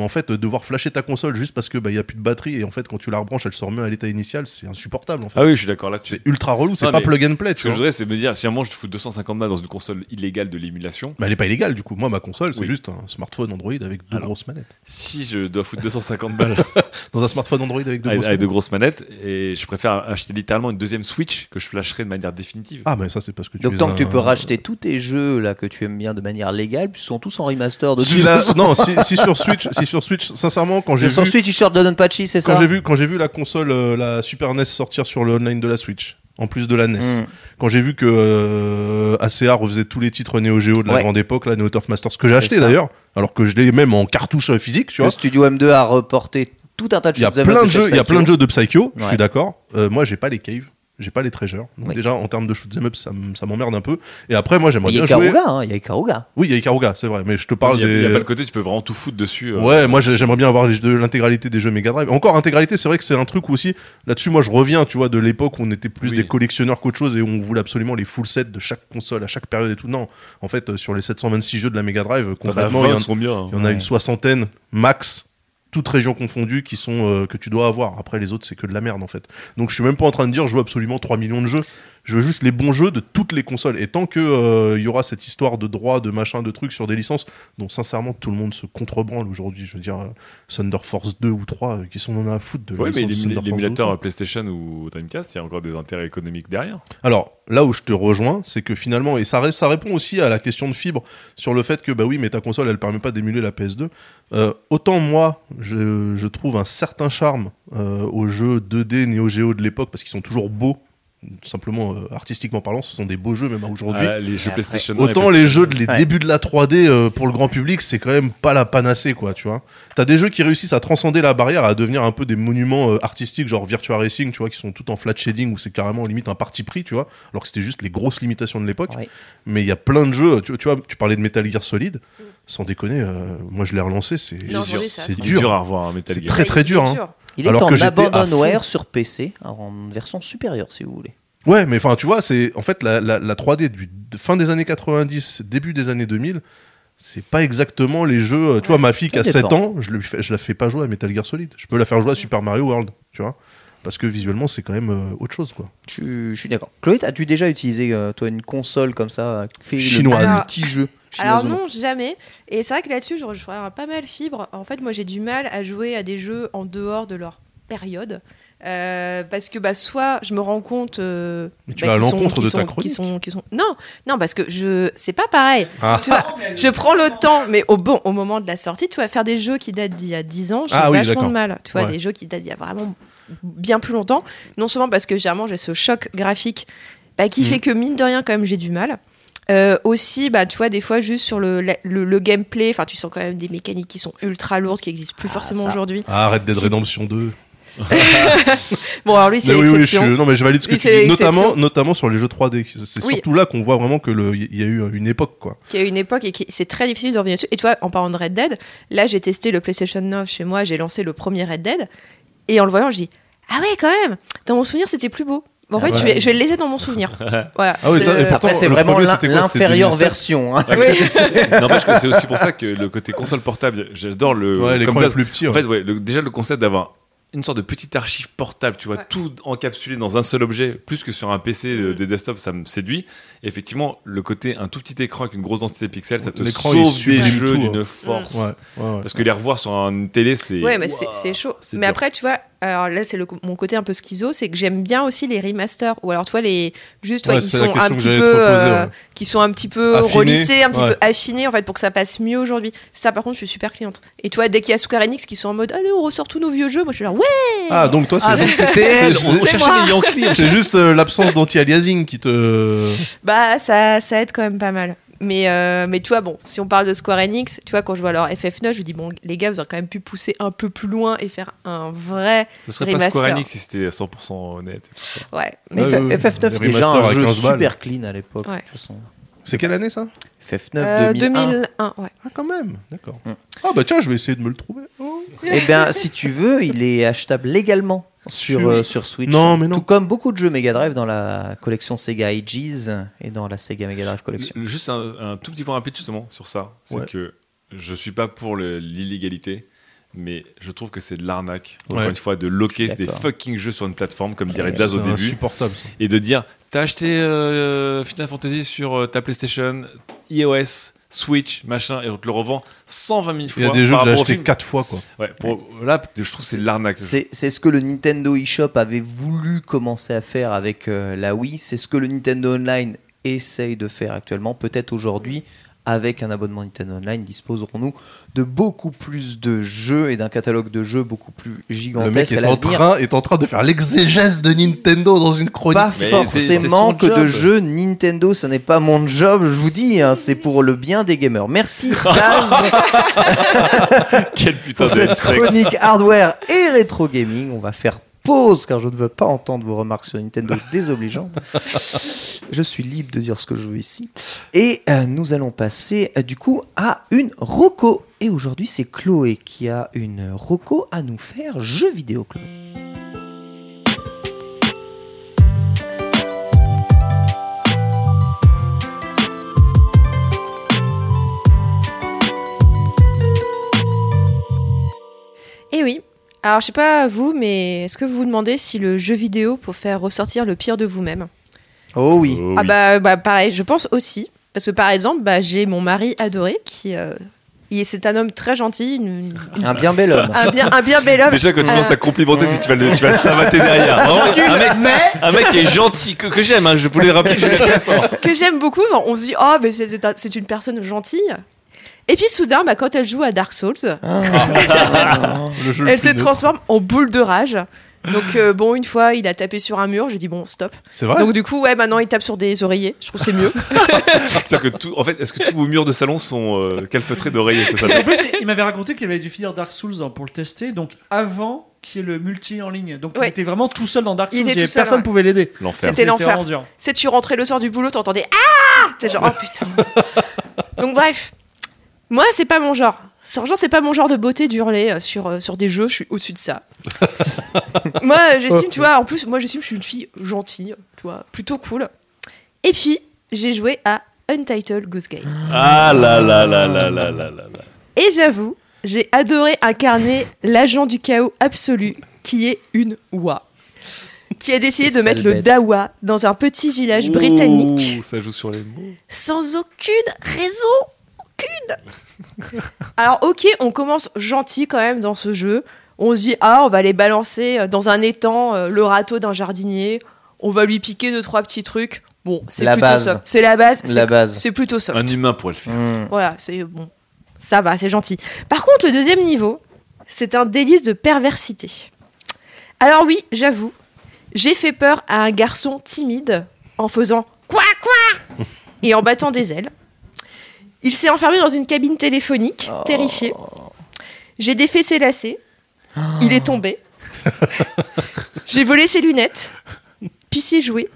Mais en fait, devoir flasher ta console juste parce que bah, il y a plus de batterie et en fait, quand tu la rebranches, elle se remet à l'état initial, c'est insupportable. En fait. Ah oui, je suis d'accord. Là, tu... C'est ultra relou, c'est pas plug and play. Ce que je voudrais, c'est me dire, si à un moment je te fous 250 balles dans une console illégale de l'émulation, Mais elle est pas illégale du coup. Moi, ma console, c'est Oui. juste un smartphone Android avec deux Alors. grosses manettes. si je dois foutre 250 balles Dans un smartphone Android avec deux avec, grosses avec manettes. grosses manettes, et je préfère acheter littéralement une deuxième Switch que je flasherai de manière définitive. Ah, mais ça, c'est parce que tu Donc tant que un- tu peux racheter tous tes jeux là que tu aimes bien de manière légale, puis ils sont tous en remaster de Si. Non, si, si sur Switch, si sur Switch, sincèrement, quand j'ai vu, suite, t-shirt de Patchy, c'est ça quand j'ai vu, quand j'ai vu la console, euh, la Super NES sortir sur le online de la Switch, en plus de la NES, Mm. quand j'ai vu que euh, ACA refaisait tous les titres Neo Geo de la Ouais. grande époque, la Neo Turf Masters, que j'ai C'est acheté d'ailleurs, alors que je l'ai même en cartouche physique, tu Le vois. studio M2 a reporté tout un tas de Il y a shoot'em plein up de chez jeux, il y a plein de jeux de Psycho, je suis d'accord. Euh, moi, j'ai pas les caves. J'ai pas les treasures. Donc Oui. déjà, en termes de shoot'em up, ça, m- ça m'emmerde un peu. Et après, moi, j'aimerais Il y a bien jouer. Ikaruga, hein, il y a Ikaruga. Oui, il y a Ikaruga, c'est vrai. Mais je te parle il n'y a, des. y a pas le côté, tu peux vraiment tout foutre dessus. euh, Ouais, moi j'ai- j'aimerais bien avoir les jeux- l'intégralité des jeux Mega Drive. Encore intégralité, c'est vrai que c'est un truc où aussi là-dessus. Moi, je reviens, tu vois, de l'époque où on était plus Oui. des collectionneurs qu'autre chose et où on voulait absolument les full sets de chaque console à chaque période et tout. Non, en fait, euh, sur les 726 jeux de la Mega Drive, t'en as concrètement, 20 il y en- sont bien. hein? il y en a Ouais. une soixantaine max. Toutes régions confondues qui sont euh, que tu dois avoir. Après les autres c'est que de la merde en fait. Donc je suis même pas en train de dire je veux absolument 3 millions de jeux. Je veux juste les bons jeux de toutes les consoles. Et tant que euh, il y aura cette histoire de droit, de machin, de trucs sur des licences dont sincèrement tout le monde se contrebranle aujourd'hui. Je veux dire euh, Thunder Force 2 ou 3 euh, qui sont en a à foutre de Ouais, mais licence de l'ému- Thunder Force 2 ou l'émulateur 3. euh, PlayStation ou Dreamcast, il y a encore des intérêts économiques derrière. Alors là où je te rejoins, c'est que finalement, et ça, ré- ça répond aussi à la question de fibre sur le fait que bah oui, mais ta console elle permet pas d'émuler la PS2. Euh, autant moi, je, je trouve un certain charme euh, aux jeux 2D Neo Geo de l'époque parce qu'ils sont toujours beaux. Tout simplement euh, artistiquement parlant, ce sont des beaux jeux même aujourd'hui. Ah, les jeux PlayStation 1 et Autant PlayStation les jeux, de- les Ouais. débuts de la 3D euh, pour le grand public, c'est quand même pas la panacée, quoi, tu vois. T'as des jeux qui réussissent à transcender la barrière, à devenir un peu des monuments euh, artistiques, genre Virtua Racing, tu vois, qui sont tout en flat shading, où c'est carrément limite un parti pris, tu vois, alors que c'était juste les grosses limitations de l'époque. Ouais. Mais il y a plein de jeux, tu, tu vois, tu parlais de Metal Gear Solid, sans déconner, euh, moi je l'ai relancé, c'est dur, c'est dur. dur à revoir un Metal C'est Gear. très très dur, hein. Il est Alors en que j'étais à abandonware sur PC, en version supérieure si vous voulez. Ouais, mais enfin, tu vois, c'est en fait la, la, la 3D du de fin des années 90, début des années 2000. C'est pas exactement les jeux. euh, Tu vois, ma fille qui a ça 7 dépend. ans, je, lui fais- je la fais pas jouer à Metal Gear Solid. Je peux la faire jouer à Super Mario World, tu vois. Parce que visuellement, c'est quand même euh, autre chose, quoi. Je, suis- je suis d'accord. Chloé, as-tu déjà utilisé euh, toi une console comme ça, qui fait Chinoise. le petit jeu? Alors non, jamais. Et c'est vrai que là-dessus, je rejoins pas mal fibre. En fait, moi, j'ai du mal à jouer à des jeux en dehors de leur période. Euh, parce que bah, soit je me rends compte euh, Mais tu bah, vas à l'encontre de ta chronique. qu'ils sont, non non parce que je c'est pas pareil Ah. Tu vois, je prends le temps mais au bon au moment de la sortie tu vas faire des jeux qui datent d'il y a 10 ans j'ai Ah oui, vachement de mal tu vois Ouais. des jeux qui datent d'il y a vraiment bien plus longtemps non seulement parce que généralement j'ai ce choc graphique bah, qui Mhm. fait que mine de rien quand même j'ai du mal euh, aussi, bah, tu vois, des fois, juste sur le, le, le gameplay, enfin, tu sens quand même des mécaniques qui sont ultra lourdes, qui existent plus Ah, forcément aujourd'hui. Ah, Red Dead Redemption 2. Bon, alors lui, c'est oui, oui, je non, mais je valide ce que tu dis, notamment, notamment sur les jeux 3D. C'est Oui. surtout là qu'on voit vraiment que le, il y a eu une époque, quoi. qui a eu une époque et qui c'est très difficile de revenir dessus. Et tu vois, en parlant de Red Dead, là j'ai testé le PlayStation 9 chez moi, j'ai lancé le premier Red Dead et en le voyant, je dis ah ouais quand même. Dans mon souvenir, c'était plus beau. En fait, ouais. je, vais, je vais le laisser dans mon souvenir. Voilà. Ah oui, ça, C'est- et pourtant, Après, c'est le vraiment l'inférieure 2007? version. hein. N'empêche que c'est aussi pour ça que le côté console portable, j'adore le. Ouais, comme plus petit. En fait, ouais, le- déjà le concept d'avoir une sorte de petite archive portable, tu vois, Ouais. tout encapsulé dans un seul objet, plus que sur un PC euh, Mm. des desktops, ça me séduit. Et effectivement, le côté un tout petit écran avec une grosse densité de pixels, ça te sauve des jeux tout, d'une hein. force. Ouais, ouais, ouais. Parce que les revoir sur une télé, c'est. Ouais, mais c'est chaud. Mais dur. après, tu vois, alors là, c'est le- mon côté un peu schizo, c'est que j'aime bien aussi les remasters. Ou alors, tu vois, les. Juste, tu vois, Ouais, ils c'est la sont un petit peu. proposer, euh, ouais. qui sont un petit peu Affinés, relissés, un petit ouais. peu affinés, en fait, pour que ça passe mieux aujourd'hui. Ça, par contre, je suis super cliente. Et tu vois, dès qu'il y a Square Enix qui sont en mode, allez, on ressort tous nos vieux jeux, moi, je suis là, ouais! Ah, donc toi, c'est Ah, juste, c'est- on c'est juste, euh, l'absence d'anti-aliasing qui te. Bah, ça, ça aide quand même pas mal. Mais, euh, mais tu vois, bon, si on parle de Square Enix, tu vois, quand je vois leur FF9, je me dis, bon, les gars, vous aurez quand même pu pousser un peu plus loin et faire un vrai. Ce serait pas. Square Enix si c'était 100% honnête et tout ça. Ouais. Mais Ouais, F- ouais, FF9, les déjà un jeu 15 balles. super clean à l'époque. Ouais. C'est quelle année ça? FF9 Euh, 2001. 2001, ouais. Ah, quand même, d'accord. Mm. Ah, bah tiens, je vais essayer de me le trouver. Oh. Eh bien, si tu veux, il est achetable légalement sur, Sur- euh, sur Switch. Non, mais non. Tout comme beaucoup de jeux Mega Drive dans la collection Sega Ages et dans la Sega Mega Drive Collection. Le- Juste un, un tout petit point rapide justement sur ça, c'est Ouais. que je suis pas pour l'illégalité, mais je trouve que c'est de l'arnaque. Encore Ouais. une fois, de loquer des fucking jeux sur une plateforme, comme dirait Daz au C'est début, et de dire T'as acheté euh, Final Fantasy sur euh, ta PlayStation, iOS, Switch, machin, et on te le revend 120 000 fois. Il y a des jeux que j'ai film. 4 fois, quoi. Ouais, pour- là, je trouve que c'est l'arnaque. C'est c'est ce que le Nintendo eShop avait voulu commencer à faire avec euh, la Wii. C'est ce que le Nintendo Online essaye de faire actuellement. Peut-être aujourd'hui, avec un abonnement Nintendo Online, disposerons-nous de beaucoup plus de jeux et d'un catalogue de jeux beaucoup plus Le mec gigantesque à est en, train, est en train de faire l'exégèse de Nintendo dans une chronique. Pas Mais forcément que de jeux Nintendo, ça n'est pas mon job, je vous dis, hein, c'est pour le bien des gamers. Merci Daz Quel putain pour de cette chronique hardware et rétro gaming. On va faire pause car je ne veux pas entendre vos remarques sur Nintendo désobligeantes. je suis libre de dire ce que je veux ici. Et euh, nous allons passer euh, du coup à une roco. Et aujourd'hui, c'est Chloé qui a une roco à nous faire. Jeux vidéo, Chloé. Et oui. Alors, je sais pas vous, mais est-ce que vous vous demandez si le jeu vidéo pour faire ressortir le pire de vous-même? Oh oui. Oh Ah bah, bah pareil, je pense aussi. Parce que par exemple, bah, j'ai mon mari adoré qui... euh, c'est un homme très gentil, une- une- Un bien bel homme. un, bien, un bien bel homme. Déjà, quand tu Euh, commences à complimenter, que tu vas le, tu vas le savater derrière. Vraiment, un, mec, un mec qui est gentil, que, que j'aime. hein. Je voulais rappeler que je l'aime très fort. que j'aime beaucoup. On se dit, oh, mais c'est- c'est un- c'est une personne gentille. Et puis soudain, bah, quand elle joue à Dark Souls, le elle se transforme en boule de rage. Donc euh, bon, une fois, il a tapé sur un mur. J'ai dit bon, stop. C'est vrai Donc du coup, ouais, maintenant il tape sur des oreillers. Je trouve que c'est mieux. C'est-à-dire que tout, en fait, est-ce que tous vos murs de salon sont euh, calfeutrés d'oreillers C'est ça En plus, il m'avait raconté qu'il avait dû finir Dark Souls hein, pour le tester, donc avant qu'il y ait le multi en ligne. Donc il Ouais. était vraiment tout seul dans Dark Il Souls, il tout seul, personne ouais. pouvait l'aider. L'enfer. C'était l'enfer. C'est tu rentrais le soir du boulot, t'entendais ah C'est genre oh putain. Donc bref, moi, c'est pas mon genre. Sergent, c'est pas mon genre de beauté d'hurler euh, sur, euh, sur des jeux, je suis au-dessus de ça. moi, euh, j'estime, tu vois, en plus, moi, j'estime que je suis une fille gentille, tu vois, plutôt cool. Et puis, j'ai joué à Untitled Goose Game. Ah là là là là là là là. Et j'avoue, j'ai adoré incarner l'agent du chaos absolu qui est une Wa. Qui a décidé de mettre bête. le Dawa dans un petit village Ouh, britannique. Ça joue sur les mots. Sans aucune raison. Aucune Alors, ok, on commence gentil quand même dans ce jeu. On se dit, ah, on va les balancer euh, dans un étang euh, le râteau d'un jardinier. On va lui piquer deux, trois petits trucs. Bon, c'est La plutôt base. soft. C'est la base. La c'est- base. C'est plutôt soft. Un humain pourrait le faire. Hmm. Voilà, c'est bon. Ça va, c'est gentil. Par contre, le deuxième niveau, c'est un délice de perversité. Alors oui, j'avoue, j'ai fait peur à un garçon timide en faisant quoi quoi? Et en battant des ailes. Il s'est enfermé dans une cabine téléphonique, terrifié. J'ai défait ses lacets. Il est tombé. J'ai volé ses lunettes. Puis s'y jouer.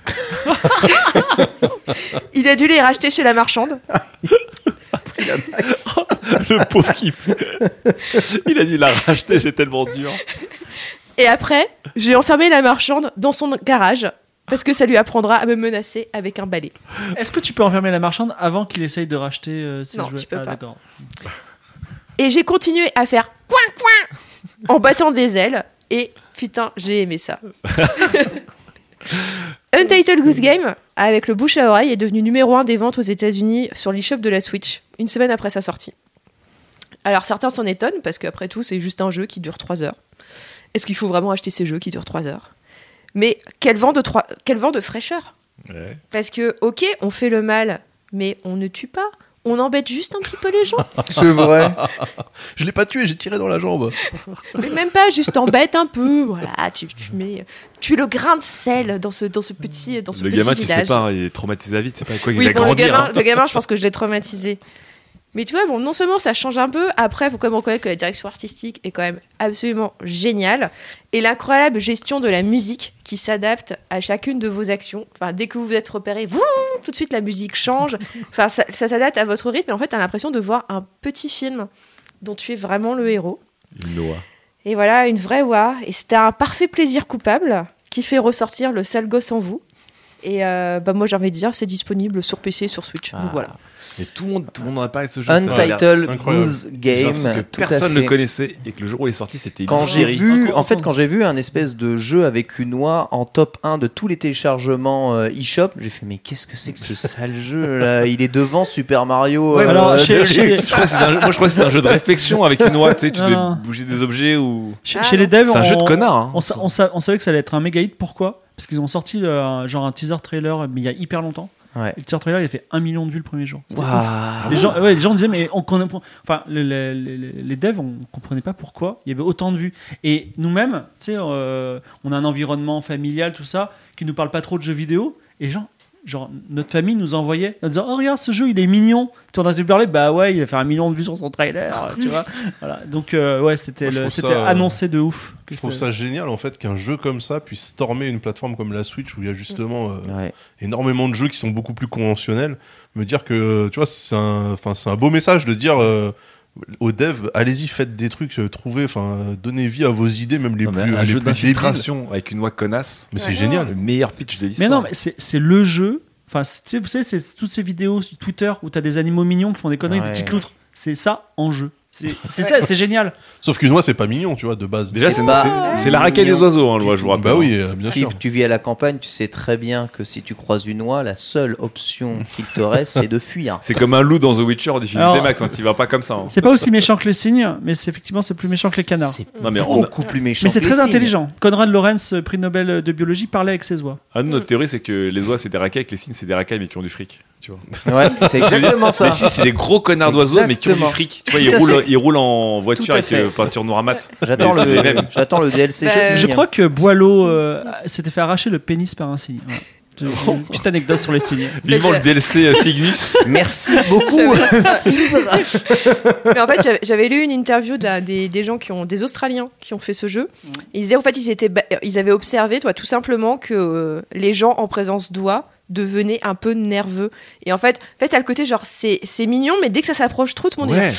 Il a dû les racheter chez la marchande. Le pauvre qui. Il a dû la racheter, c'est tellement dur. Et après, j'ai enfermé la marchande dans son garage parce que ça lui apprendra à me menacer avec un balai. Est-ce que tu peux enfermer la marchande avant qu'il essaye de racheter euh, ses Non, jouets tu peux Ah, pas. d'accord. Et j'ai continué à faire coin coin en battant des ailes. Et putain, j'ai aimé ça. Untitled Goose Game, avec le bouche à oreille, est devenu numéro 1 des ventes aux États-Unis sur l'eShop de la Switch, une semaine après sa sortie. Alors certains s'en étonnent, parce qu'après tout, c'est juste un jeu qui dure 3 heures. Est-ce qu'il faut vraiment acheter ces jeux qui durent 3 heures? Mais quel vent de, trois- quel vent de fraîcheur Ouais. Parce que, ok, on fait le mal, mais on ne tue pas. On embête juste un petit peu les gens. C'est vrai. Je l'ai pas tué, j'ai tiré dans la jambe. Mais même pas, juste t'embêtes un peu. Voilà, tu, tu mets, tu le grain de sel dans ce, dans ce petit, dans ce Le petit gamin, tu sais village. pas, il est traumatisé à vite, c'est pas quoi, il oui, va bon, le, grandir. gamin, hein. le gamin, je pense que je l'ai traumatisé. Mais tu vois, bon, non seulement ça change un peu, après, faut quand même reconnaître que la direction artistique est quand même absolument géniale. Et l'incroyable gestion de la musique qui s'adapte à chacune de vos actions. Enfin, dès que vous êtes repéré, tout de suite la musique change. Enfin, ça, ça s'adapte à votre rythme. Et en fait, t'as l'impression de voir un petit film dont tu es vraiment le héros. Une noix. Et voilà, une vraie oie. Et c'était un parfait plaisir coupable qui fait ressortir le sale gosse en vous. Et euh, bah, moi, j'ai envie de dire, c'est disponible sur PC et sur Switch. Ah. Donc voilà. Et tout le monde, tout le monde en a parlé de ce jeu. Untitled. Goose Game. que tout personne ne connaissait et que le jour où il est sorti, c'était Quand j'ai vu, en fait, quand j'ai vu un espèce de jeu avec une oie en top 1 de tous les téléchargements euh, eShop, j'ai fait mais qu'est-ce que c'est que ce sale jeu là? Il est devant Super Mario. Ouais, euh, alors, de chez- chez- luxe. Je crois que c'était un jeu- moi, je crois que c'était un jeu de réflexion avec une oie. Tu sais, tu Non, devais non. bouger des objets ou. Chez, Ah, chez les devs, C'est un on- jeu de connard, hein. On, sa- on sa- on savait que ça allait être un méga hit. Pourquoi? Parce qu'ils ont sorti euh, genre un teaser trailer, mais il y a hyper longtemps. Ouais. Le teaser trailer, il a fait un million de vues le premier jour. Les gens, ouais, les gens disaient, mais on connaît, enfin, les, les, les- les devs, on comprenait pas pourquoi il y avait autant de vues. Et nous-mêmes, tu sais, euh, on a un environnement familial, tout ça, qui nous parle pas trop de jeux vidéo. Et gens, genre, notre famille nous envoyait en disant, oh regarde, ce jeu, il est mignon. Tu en as parler Bah ouais, il a fait un million de vues sur son trailer, tu vois. Voilà. Donc euh, ouais, c'était c'était annoncé de ouf. Je trouve ça génial en fait qu'un jeu comme ça puisse stormer une plateforme comme la Switch où il y a justement euh, Ouais. énormément de jeux qui sont beaucoup plus conventionnels. Me dire que tu vois, c'est un, enfin c'est un beau message de dire euh, aux devs, allez-y, faites des trucs, euh, trouvez, enfin donnez vie à vos idées, même les Non, mais plus, un les jeu d'infiltration avec une oie connasse. Mais c'est Ouais. génial. Le meilleur pitch de Mais l'histoire. non, mais c'est le jeu. Enfin, c'est- tu sais, vous savez, c'est toutes ces vidéos sur Twitter où t'as des animaux mignons qui font des conneries, Ouais. des petites loutres. C'est ça en jeu. C'est ça, c'est génial. Sauf qu'une oie, c'est pas mignon, tu vois, de base. Déjà, C'est pas la racaille des oiseaux, hein, le je vous rappelle. Bah oui, euh, bien sûr. Philippe, tu vis à la campagne, tu sais très bien que si tu croises une oie, la seule option qu'il te reste, c'est de fuir. C'est comme un loup dans The Witcher du film Alors- des Max, hein, tu vas pas comme ça. hein. C'est pas aussi méchant que les cygnes, mais c'est effectivement c'est plus méchant que les canards. C'est a- beaucoup plus méchant. Mais c'est très intelligent. Conrad Lorenz, euh, prix Nobel de biologie, parlait avec ses oies. Ah, nous, notre théorie, c'est que les oies, c'est des que les cygnes, c'est des racailles, mais qui ont du fric. Tu vois. Ouais, c'est exactement ça. Les cygnes, c'est des gros connards d'oiseaux, mais qui ont du fric. Tu vois, ils roulent, fait. ils roulent en voiture à avec euh, peinture noire mat. J'attends le, mêmes. j'attends le DLC. Bah. Je crois que Boileau euh, s'était fait arracher le pénis par un cygne. Ouais. Une petite anecdote sur les cygnes. Vivement le DLC euh, Cygnus. Merci beaucoup. Mais en fait, j'avais- lu une interview de la- des, des gens qui ont, des Australiens qui ont fait ce jeu. Ils disaient en fait, ils, étaient, ba- ils avaient observé, toi, tout simplement que euh, les gens en présence d'oies devenaient un peu nerveux. Et en fait, en fait, t'as le côté genre c'est c'est mignon, mais dès que ça s'approche trop, tout le monde Ouais. est.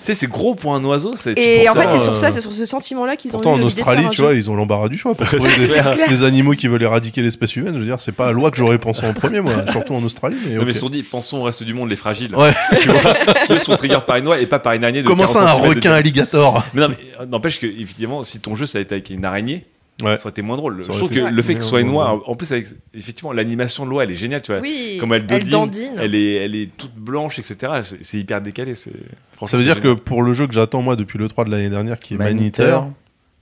Tu sais, c'est gros pour un oiseau. c'est- Et en fait, c'est sur euh, ça, c'est sur ce sentiment-là qu'ils ont eu en faire Australie, tu vois, ils ont l'embarras du choix pour trouver des, animaux qui veulent éradiquer l'espèce humaine. Je veux dire, c'est pas la loi que j'aurais pensé en premier, moi, surtout en Australie. Mais, Non, ok. mais sur dit, pensons au reste du monde, les fragiles. Ouais. Tu vois, qui sont triggers par une oie et pas par une araignée de Comment 40 ça, un de requin alligator? Mais non, mais euh, n'empêche que, évidemment, si ton jeu ça a été avec une araignée, Ouais. ça aurait été moins drôle. Ça Je trouve que le fait que ce soit oie, en plus, avec effectivement l'animation de l'oie, elle est géniale, tu vois. Oui, Comme elle, elle dandine. elle est, elle est toute blanche, etc. C'est- hyper décalé. franchement, Ça veut dire que pour le jeu que j'attends moi depuis le 3 de l'année dernière, qui est Maniteur. Maniteur,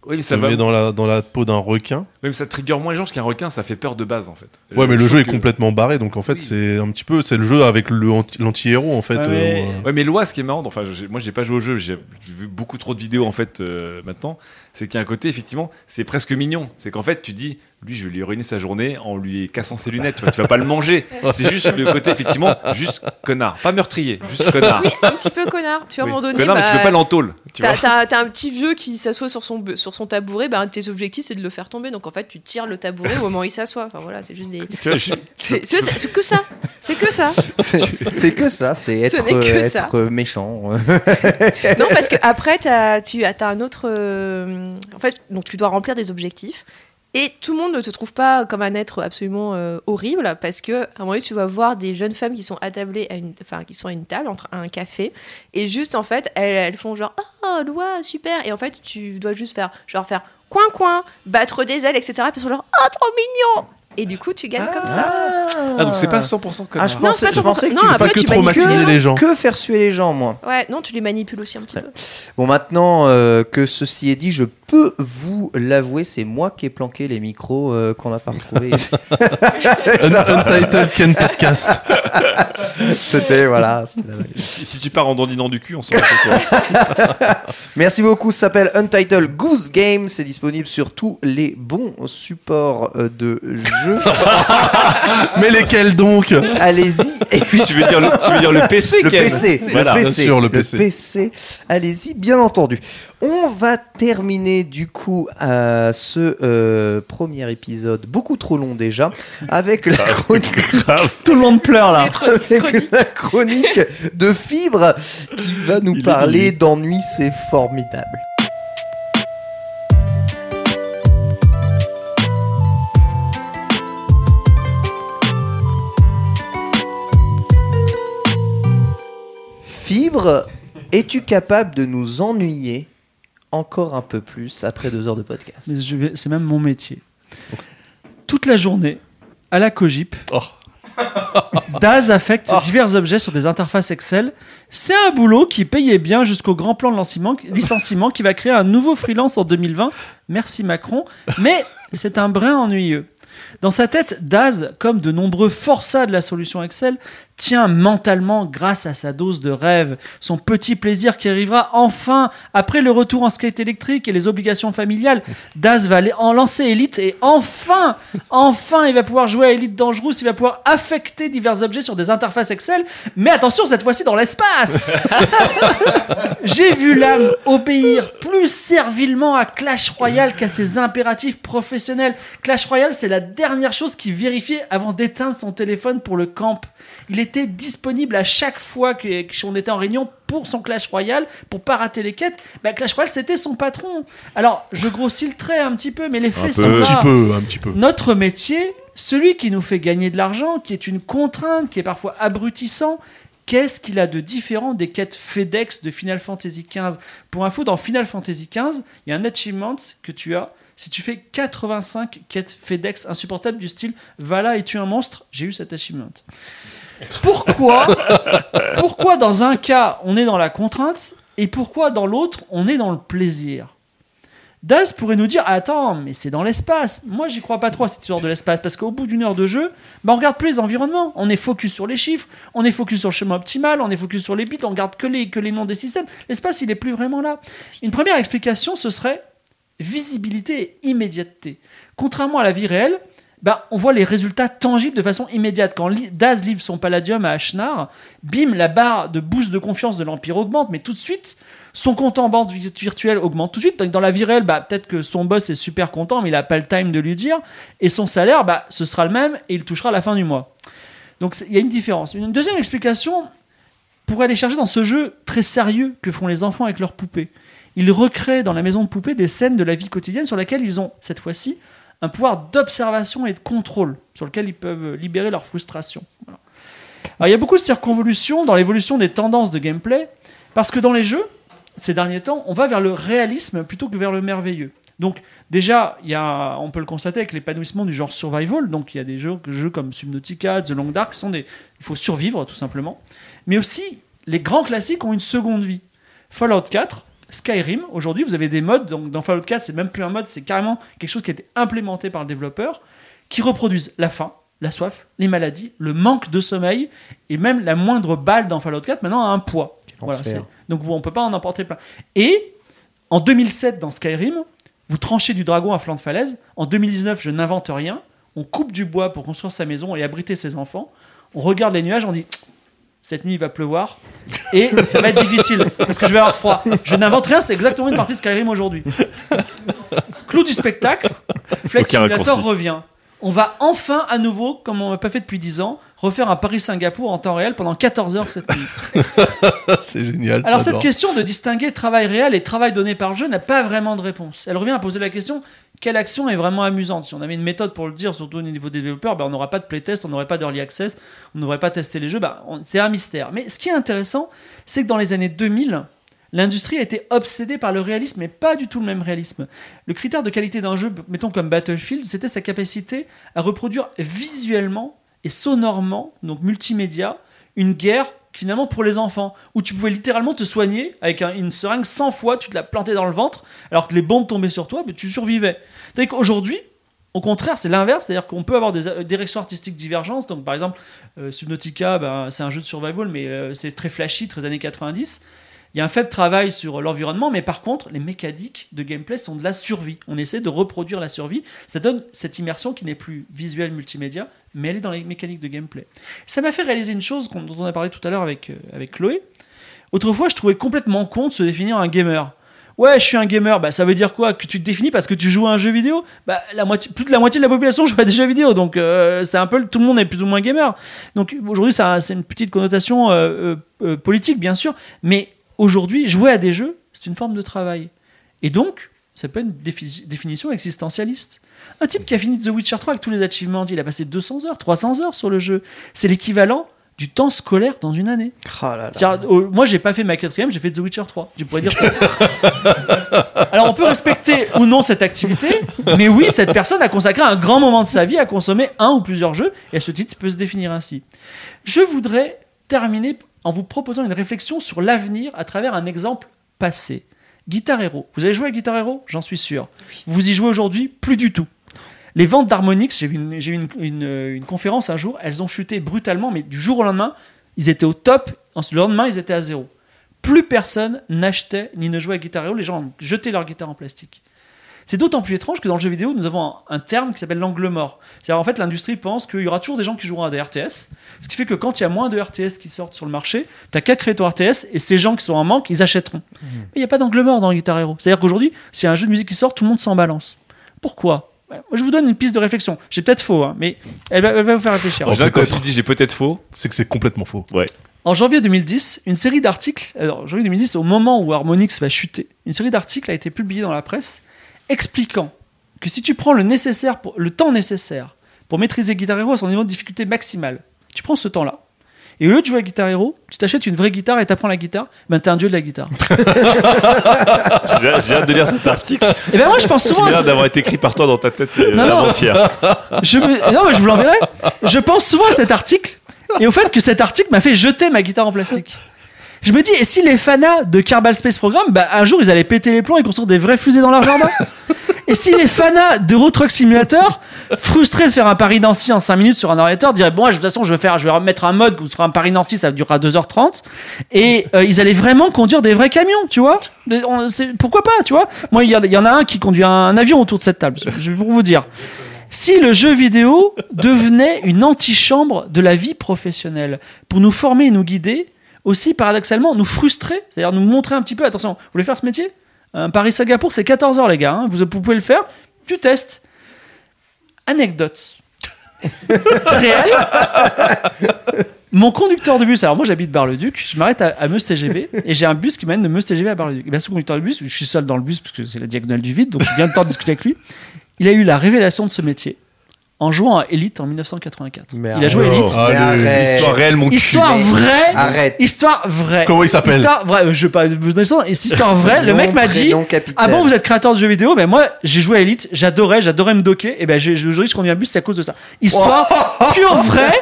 Oui, mais ça va. met dans la, dans la peau d'un requin. Même ça trigger moins les gens parce qu'un requin, ça fait peur de base en fait. Ouais, mais Euh, le je jeu est que- complètement barré, donc en fait, Oui. c'est un petit peu, c'est le jeu avec le anti- l'anti-héros en fait. Ouais, euh, mais- où, euh, Ouais, mais l'oie, ce qui est marrant, enfin, moi j'ai pas joué au jeu, j'ai j'ai vu beaucoup trop de vidéos en fait euh, maintenant. C'est qu'il y a un côté, effectivement, c'est presque mignon. C'est qu'en fait, tu dis, lui, je vais lui ruiner sa journée en lui cassant ses lunettes. Tu vois, tu vas pas le manger. C'est juste le côté, effectivement, juste connard, pas meurtrier, juste connard. Un petit peu connard. Tu vois, à un Oui. moment donné, Connard, mais tu bah, peux pas l'entôle. Tu T'as, t'as un petit vieux qui s'assoit sur son, sur son tabouret, bah, un de tes objectifs c'est de le faire tomber. Donc en fait, tu tires le tabouret au moment où il s'assoit. Enfin voilà, c'est juste des. C'est, que ça. C'est que ça. C'est que ça, c'est être, que euh, ça. être méchant. Non, parce que après, t'as, tu as un autre. euh, en fait, donc tu dois remplir des objectifs. Et tout le monde ne te trouve pas comme un être absolument euh, horrible parce que à un moment donné, tu vas voir des jeunes femmes qui sont attablées à une, enfin qui sont à une table entre un café et juste en fait elles, elles font genre oh loi super et en fait tu dois juste faire genre faire coin coin battre des ailes etc puis ils sont genre oh trop mignon et du coup tu gagnes comme ça Ah, donc c'est pas 100% Ah, connard. je Non, pensais, je pensais que non, tu- après, pas que tu manipules traumatiser les gens. que faire suer les gens, moi? ouais non tu les manipules aussi un petit peu Bon, maintenant euh, que ceci est dit, je peux vous l'avouer, c'est moi qui ai planqué les micros euh, qu'on n'a pas retrouvés ici. Untitled Ken Podcast. C'était, voilà. c'était la- Si, si tu pars en dandinant du cul, on s'en va chez toi. Merci beaucoup, ça s'appelle Untitled Goose Game. C'est disponible sur tous les bons supports euh, de jeux. Mais lesquels donc? Allez-y. Et puis, tu, veux dire le, tu veux dire le PC, le Ken? PC, Voilà. le bien PC, sûr, le PC. Allez-y, bien entendu. On va terminer du coup euh, ce euh, premier épisode, beaucoup trop long déjà, avec la chronique, Tout le monde pleure là. avec la chronique de Fibre qui va nous parler d'ennui, c'est formidable. Libre, es-tu capable de nous ennuyer encore un peu plus après deux heures de podcast? Mais je vais- c'est même mon métier. Toute la journée, à la Cogip, Oh. Daz affecte divers objets sur des interfaces Excel. C'est un boulot qui payait bien jusqu'au grand plan de lancement- licenciement qui va créer un nouveau freelance en 2020. Merci Macron. Mais c'est un brin ennuyeux. Dans sa tête, Daz, comme de nombreux forçats de la solution Excel, tient mentalement grâce à sa dose de rêve, son petit plaisir qui arrivera enfin après le retour en skate électrique et les obligations familiales. Daz va en lancer Elite et enfin, enfin, il va pouvoir jouer à Elite Dangerous, il va pouvoir affecter divers objets sur des interfaces Excel, mais attention, cette fois-ci dans l'espace J'ai vu l'âme obéir plus servilement à Clash Royale qu'à ses impératifs professionnels. Clash Royale, c'est la dernière chose qu'il vérifiait avant d'éteindre son téléphone pour le camp. Il était disponible à chaque fois qu'on était en réunion pour son Clash Royale, pour pas rater les quêtes. Bah, Clash Royale, c'était son patron. Alors, je grossis le trait un petit peu, mais les faits Un sont peu, un petit peu, un petit peu. Notre métier, celui qui nous fait gagner de l'argent, qui est une contrainte, qui est parfois abrutissant, qu'est-ce qu'il a de différent des quêtes FedEx de Final Fantasy XV Pour info, dans Final Fantasy XV, il y a un achievement que tu as. Si tu fais 85 quêtes FedEx insupportables du style Va là et tue un monstre, j'ai eu cet achievement. Pourquoi Pourquoi dans un cas on est dans la contrainte et pourquoi dans l'autre on est dans le plaisir? Daz pourrait nous dire Attends, mais c'est dans l'espace. Moi, j'y crois pas trop à cette histoire de l'espace parce qu'au bout d'une heure de jeu, bah, on regarde plus les environnements. On est focus sur les chiffres, on est focus sur le chemin optimal, on est focus sur les bits, on regarde que les, que les noms des systèmes. L'espace, il est plus vraiment là. Une première explication, ce serait visibilité et immédiateté. Contrairement à la vie réelle, bah, on voit les résultats tangibles de façon immédiate. Quand Daz livre son palladium à Ashnar, bim, la barre de boost de confiance de l'Empire augmente, mais tout de suite, son compte en banque vi- virtuelle augmente tout de suite. Dans la vie réelle, bah, peut-être que son boss est super content, mais il n'a pas le time de lui dire. Et son salaire, bah, ce sera le même et il touchera à la fin du mois. Donc il y a une différence. Une deuxième explication pour aller chercher dans ce jeu très sérieux que font les enfants avec leurs poupées. Ils recréent dans la maison de poupées des scènes de la vie quotidienne sur lesquelles ils ont, cette fois-ci, un pouvoir d'observation et de contrôle, sur lequel ils peuvent libérer leur frustration. Alors, il y a beaucoup de circonvolutions dans l'évolution des tendances de gameplay, parce que dans les jeux, ces derniers temps, on va vers le réalisme plutôt que vers le merveilleux. Donc déjà, il y a, on peut le constater avec l'épanouissement du genre survival. Donc il y a des jeux, jeux comme Subnautica, The Long Dark, sont des, il faut survivre tout simplement. Mais aussi, les grands classiques ont une seconde vie. Fallout 4, Skyrim, aujourd'hui vous avez des modes, donc dans Fallout 4 c'est même plus un mode, c'est carrément quelque chose qui a été implémenté par le développeur, qui reproduisent la faim, la soif, les maladies, le manque de sommeil, et même la moindre balle dans Fallout 4 maintenant a un poids. Voilà, donc on peut pas en emporter plein. Et en 2007 dans Skyrim, vous tranchez du dragon à flanc de falaise. En 2019, je n'invente rien. On coupe du bois pour construire sa maison et abriter ses enfants. On regarde les nuages, on dit cette nuit il va pleuvoir et ça va être difficile parce que je vais avoir froid. Je n'invente rien, c'est exactement une partie de Skyrim aujourd'hui. Clou du spectacle, Flight Simulator revient. On va enfin à nouveau, comme on n'a pas fait depuis 10 ans, refaire un Paris-Singapour en temps réel pendant 14 heures cette nuit. C'est génial. Alors cette question de distinguer travail réel et travail donné par le jeu n'a pas vraiment de réponse. Elle revient à poser la question quelle action est vraiment amusante? Si on avait une méthode pour le dire, surtout au niveau des développeurs, ben, on n'aurait pas de playtest, on n'aurait pas d'early access, on n'aurait pas testé les jeux, ben, c'est un mystère. Mais ce qui est intéressant, c'est que dans les années 2000, l'industrie a été obsédée par le réalisme, mais pas du tout le même réalisme. Le critère de qualité d'un jeu, mettons comme Battlefield, c'était sa capacité à reproduire visuellement et sonorement, donc multimédia, une guerre finalement pour les enfants, où tu pouvais littéralement te soigner avec un- une seringue 100 fois, tu te la plantais dans le ventre, alors que les bombes tombaient sur toi, mais tu survivais. C'est-à-dire qu'aujourd'hui, au contraire, c'est l'inverse, c'est-à-dire qu'on peut avoir des euh, directions artistiques divergences. Donc, par exemple, euh, Subnautica, ben, c'est un jeu de survival, mais euh, c'est très flashy, très années 90. Il y a un faible travail sur l'environnement, mais par contre, les mécaniques de gameplay sont de la survie. On essaie de reproduire la survie. Ça donne cette immersion qui n'est plus visuelle multimédia, mais elle est dans les mécaniques de gameplay. Ça m'a fait réaliser une chose dont on a parlé tout à l'heure avec, euh, avec Chloé. Autrefois, je trouvais complètement con de se définir un gamer. Ouais, je suis un gamer. Bah, ça veut dire quoi Que tu te définis parce que tu joues à un jeu vidéo? Bah, la moitié, plus de la moitié de la population joue à des jeux vidéo, donc euh, c'est un peu tout le monde est plus ou moins gamer. Donc aujourd'hui, c'est une petite connotation euh, politique, bien sûr, mais aujourd'hui, jouer à des jeux, c'est une forme de travail. Et donc, ça peut être une défi- définition existentialiste. Un type qui a fini The Witcher 3 avec tous les achievements, il a passé 200 heures, 300 heures sur le jeu. C'est l'équivalent du temps scolaire dans une année. Oh là là. Moi, j'ai pas fait ma quatrième, j'ai fait The Witcher 3. Tu pourrais dire. que- Alors, on peut respecter ou non cette activité, mais oui, cette personne a consacré un grand moment de sa vie à consommer un ou plusieurs jeux, et à ce titre peut se définir ainsi. Je voudrais terminer en vous proposant une réflexion sur l'avenir à travers un exemple passé. Guitar Hero. Vous avez joué à Guitar Hero? J'en suis sûr. Vous y jouez aujourd'hui? Plus du tout. Les ventes d'Harmonix, j'ai vu, une, j'ai vu une- une- une conférence un jour, elles ont chuté brutalement, mais du jour au lendemain, ils étaient au top, ensuite le lendemain, ils étaient à zéro. Plus personne n'achetait ni ne jouait à Guitar Hero, les gens jeté leur guitare en plastique. C'est d'autant plus étrange que dans le jeu vidéo, nous avons un, un terme qui s'appelle l'angle mort. C'est-à-dire, en fait, l'industrie pense qu'il y aura toujours des gens qui joueront à des RTS, ce qui fait que quand il y a moins de RTS qui sortent sur le marché, t'as qu'à créer ton RTS et ces gens qui sont en manque, ils achèteront. Mais il n'y a pas d'angle mort dans Guitar Hero. C'est-à-dire qu'aujourd'hui, s'il y a un jeu de musique qui sort, tout le monde s'en balance. Pourquoi? Je vous donne une piste de réflexion. J'ai peut-être faux, hein, mais elle va, elle va vous faire réfléchir. En général, quand peut-être. tu dis j'ai peut-être faux, C'est que c'est complètement faux. En janvier 2010, une série d'articles, alors janvier 2010, au moment où Harmonix va chuter, une série d'articles a été publiée dans la presse expliquant que si tu prends le, nécessaire pour, le temps nécessaire pour maîtriser Guitar Hero à son niveau de difficulté maximale, tu prends ce temps-là, et au lieu de jouer à Guitar Hero, tu t'achètes une vraie guitare et t'apprends la guitare, ben t'es un dieu de la guitare. j'ai j'ai hâte de lire cet article. et ben moi je pense souvent l'air ça. d'avoir été écrit par toi dans ta tête euh, Non, non. avant-hier. Je me- Non mais je vous l'enverrai. Je pense souvent à cet article et au fait que cet article m'a fait jeter ma guitare en plastique. Je me dis, et si les fanas de Kerbal Space Program, bah, un jour ils allaient péter les plombs et construire des vraies fusées dans leur jardin? Et si les fanas d'Euro Truck Simulator, frustrés de faire un Paris-Nancy en 5 minutes sur un ordinateur, diraient, bon, de toute façon, je vais, faire, je vais remettre un mode où ce sera un Paris-Nancy, ça durera 2h30, et euh, ils allaient vraiment conduire des vrais camions, tu vois? On- Pourquoi pas, tu vois? Moi, il y, a- il y en a un qui conduit un avion autour de cette table, je vais pour vous dire. Si le jeu vidéo devenait une antichambre de la vie professionnelle, pour nous former et nous guider, aussi paradoxalement nous frustrer, c'est-à-dire nous montrer un petit peu, attention, vous voulez faire ce métier? Un Paris Sagapour, c'est 14 heures les gars, hein, vous, pouvez le faire, tu testes. Anecdote. Réel. Mon conducteur de bus, alors moi j'habite Bar-le-Duc, je m'arrête à, à Meuse TGV et j'ai un bus qui mène de Meuse TGV à Bar-le-Duc. Et bien ce conducteur de bus, je suis seul dans le bus parce que c'est la diagonale du vide, donc j'ai bien le temps de discuter avec lui. Il a eu la révélation de ce métier en jouant à Elite en 1984. Mais il a joué. Elite. Arrête. Histoire réelle, mon cul. Histoire vraie. Arrête. Histoire vraie. Comment il s'appelle Histoire vraie. Je vais pas vous donner son nom. Et cette histoire vraie. le mec m'a dit. Ah bon, vous êtes créateur de jeux vidéo? Ben moi, j'ai joué à Elite. J'adorais, j'adorais me docker. Et ben aujourd'hui, je conduis un bus, c'est à cause de ça. Histoire pure vraie.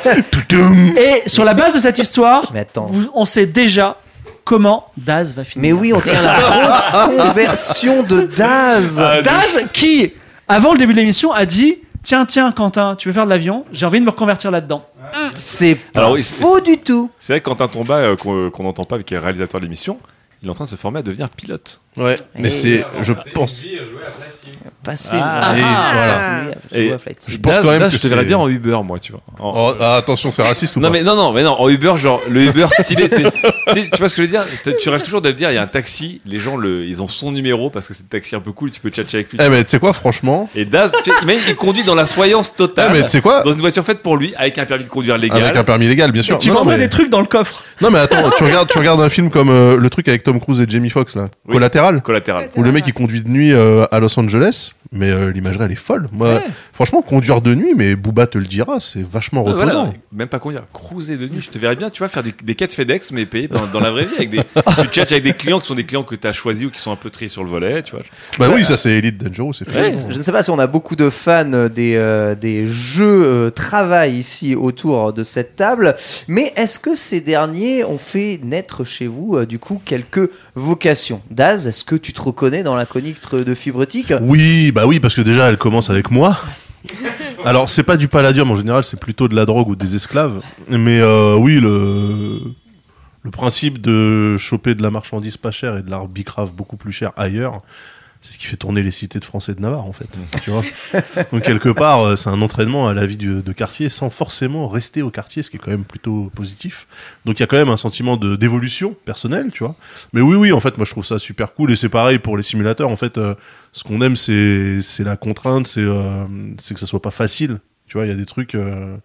Et sur la base de cette histoire, Mais attends. vous- on sait déjà comment Daz va finir. Mais oui, on tient la conversion de Daz. Ah, Daz qui, avant le début de l'émission, a dit. Tiens, tiens, Quentin, tu veux faire de l'avion? J'ai envie de me reconvertir là-dedans. C'est pas Alors oui, c'est- faux du tout. C'est vrai que Quentin Tomba, euh, qu'on qu'on n'entend pas avec le réalisateur de l'émission, il est en train de se former à devenir pilote. Ouais, mais c'est, je pense, Passé. Ah. Et voilà. Et Je pense Daz- quand même Daz, que je te verrais bien en Uber, moi, tu vois. En- Oh, ah, attention, c'est raciste ou non pas mais non non mais non en Uber genre le Uber stylé tu vois ce que je veux dire? Tu rêves toujours de te dire il y a un taxi les gens le ils ont son numéro parce que c'est un taxi un peu cool tu peux tchatcher avec lui Eh mais tu sais quoi, franchement? Et Daz tu sais, imagine, il conduit dans la soyance Eh totale mais tu sais quoi? dans une voiture faite pour lui avec un permis de conduire légal Avec un permis légal, bien sûr. Tu Non, non, vendrais mais... des trucs dans le coffre. non mais attends, tu regardes, tu regardes un film comme euh, le truc avec Tom Cruise et Jamie Foxx là, Oui. Collatéral, collatéral où le mec il conduit de nuit euh, à Los Angeles, mais euh, l'imagerie elle est folle. Moi, franchement, conduire de nuit, mais Booba te le dira, c'est vachement Ouais, reposant. voilà, même pas conduire cruiser de nuit. Je te verrais bien tu vois faire des, des quêtes FedEx mais payées dans, dans la vraie vie avec des tu tchatches avec des clients qui sont des clients que tu as choisis ou qui sont un peu triés sur le volet tu vois. Bah oui, ça c'est Elite Dangerous, c'est Je, fascinant. je ne sais pas si on a beaucoup de fans euh, des, euh, des jeux euh, travail ici autour de cette table, mais est-ce que ces derniers ont fait naître chez vous euh, du coup quelques vocations? Daz, est-ce que tu te reconnais dans la chronique de Fibretique Oui, bah oui, parce que déjà elle commence avec moi. Alors c'est pas du palladium en général, c'est plutôt de la drogue ou des esclaves. Mais euh, oui, le le principe de choper de la marchandise pas chère et de la bicrave beaucoup plus cher ailleurs, c'est ce qui fait tourner les cités de Français de Navarre en fait. tu vois Donc quelque part, euh, c'est un entraînement à la vie de quartier sans forcément rester au quartier, ce qui est quand même plutôt positif. Donc il y a quand même un sentiment de d'évolution personnelle, tu vois. Mais oui, oui, en fait, moi je trouve ça super cool et c'est pareil pour les simulateurs. En fait, euh, ce qu'on aime, c'est c'est la contrainte, c'est euh, c'est que ça soit pas facile. Tu vois, il y a des trucs euh,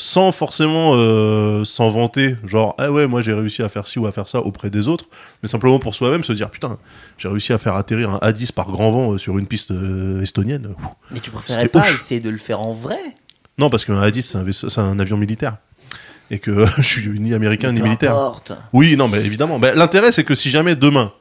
sans forcément euh, s'en vanter, genre ah ouais, moi j'ai réussi à faire ci ou à faire ça auprès des autres, mais simplement pour soi-même se dire putain, j'ai réussi à faire atterrir un A10 par grand vent euh, sur une piste euh, estonienne. Ouh. Mais tu préférerais C'était pas essayer de le faire en vrai? Non, parce qu'un A10 c'est un, vaisseau- c'est un avion militaire. et que je suis ni américain ni militaire. importe. Oui, non, mais évidemment. L'intérêt, c'est que si jamais demain,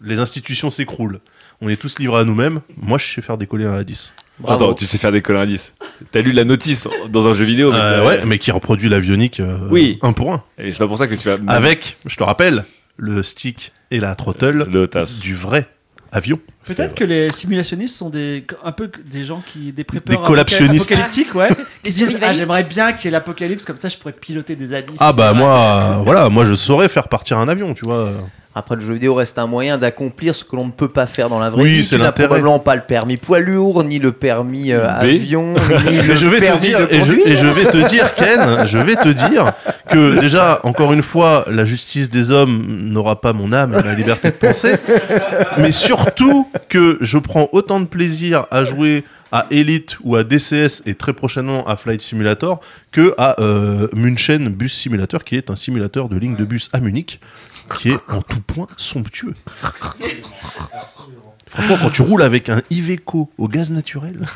les institutions s'écroulent, on est tous livrés à nous-mêmes, moi, je sais faire décoller un A10. Bravo. Attends, tu sais faire des coller indices. T'as lu la notice dans un jeu vidéo mais Euh, ouais, mais qui reproduit l'avionique euh, Oui. un pour un. Et c'est pas pour ça que tu vas. Avec, je te rappelle, le stick et la throttle le du vrai avion. Peut-être que les simulationnistes sont des, un peu des gens qui. des préppeurs Des collapsionnistes. apocalyptiques, ouais. Les Ils disent, ah. J'aimerais bien qu'il y ait l'apocalypse, comme ça je pourrais piloter des A10. Ah bah moi, voilà, moi je saurais faire partir un avion, tu vois. Après, le jeu vidéo reste un moyen d'accomplir ce que l'on ne peut pas faire dans la vraie Oui, vie. Tu n'as probablement pas le permis poids lourd, ni le permis euh, avion, ni le je vais te permis dire, de et je, conduire. et je vais te dire, Ken, je vais te dire que déjà, encore une fois, la justice des hommes n'aura pas mon âme et ma liberté de penser, mais surtout que je prends autant de plaisir à jouer à Elite ou à DCS et très prochainement à Flight Simulator que à euh, München Bus Simulator, qui est un simulateur de ligne de bus à Munich, qui est en tout point somptueux. Franchement, quand tu roules avec un Iveco au gaz naturel,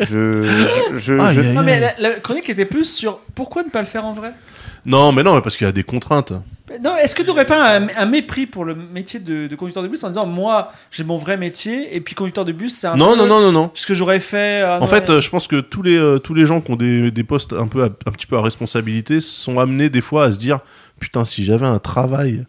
Je, je, je- Aïe, je- aïe, Non, mais la, la chronique était plus sur pourquoi ne pas le faire en vrai? Non, mais non, parce qu'il y a des contraintes. Non, est-ce que tu n'aurais pas un, un mépris pour le métier de, de conducteur de bus en disant moi j'ai mon vrai métier et puis conducteur de bus c'est un Non, peu non, non, non, non. ce que j'aurais fait. ah, En non. fait, euh, je pense que tous les, euh, tous les gens qui ont des, des postes un, peu à- un petit peu à responsabilité sont amenés des fois à se dire Putain, si j'avais un travail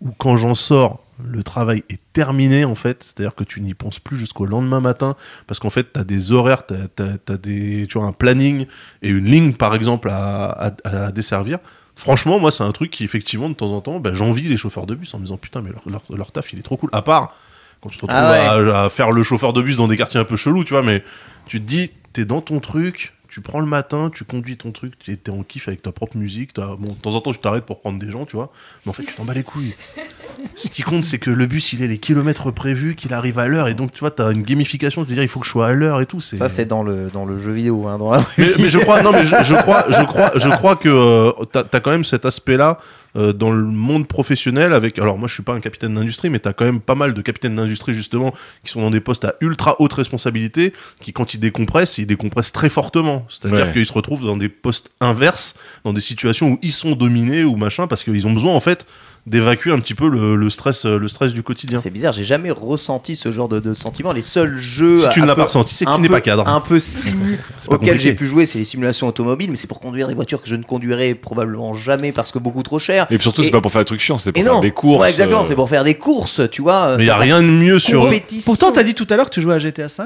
où quand j'en sors, le travail est terminé en fait, c'est-à-dire que tu n'y penses plus jusqu'au lendemain matin parce qu'en fait, tu as des horaires, tu as, des, tu vois, un planning et une ligne par exemple à, à- à desservir. Franchement, moi, c'est un truc qui, effectivement, de temps en temps, bah, j'envie les chauffeurs de bus en me disant putain, mais leur, leur, leur taf, il est trop cool. À part quand tu te retrouves Ah ouais. à, à faire le chauffeur de bus dans des quartiers un peu chelous, tu vois, mais tu te dis, t'es dans ton truc, tu prends le matin, tu conduis ton truc, t'es t'es en kiff avec ta propre musique, t'as- bon, de temps en temps, tu t'arrêtes pour prendre des gens, tu vois, mais en fait, tu t'en bats les couilles. Ce qui compte, c'est que le bus, il est les kilomètres prévus, qu'il arrive à l'heure, et donc, tu vois, t'as une gamification, c'est-à-dire, il faut que je sois à l'heure et tout. Ça, c'est dans le, dans le jeu vidéo. Hein, dans la... mais, mais je crois, non, mais je, je crois, je crois, je crois que euh, as quand même cet aspect-là euh, dans le monde professionnel. Avec, alors moi, je suis pas un capitaine d'industrie, mais t'as quand même pas mal de capitaines d'industrie justement qui sont dans des postes à ultra haute responsabilité, qui quand ils décompressent, ils décompressent très fortement. C'est-à-dire Ouais. qu'ils se retrouvent dans des postes inverses, dans des situations où ils sont dominés ou machin, parce qu'ils ont besoin en fait d'évacuer un petit peu le, le stress, euh, le stress du quotidien. C'est bizarre, j'ai jamais ressenti ce genre de, de sentiment. Les seuls jeux. Si tu un ne l'as peu- pas ressenti, c'est que tu n'es pas cadre. Un peu simu auxquels j'ai pu jouer, c'est les simulations automobiles, mais c'est pour conduire des voitures que je ne conduirai probablement jamais parce que beaucoup trop cher. Et puis surtout, Et- c'est pas pour faire des trucs chiants, c'est pour Et faire non, des courses. Ouais, exactement, euh, c'est pour faire des courses, tu vois. Mais il y a faire rien de mieux la sur. compétition. Pourtant, t'as dit tout à l'heure que tu jouais à GTA V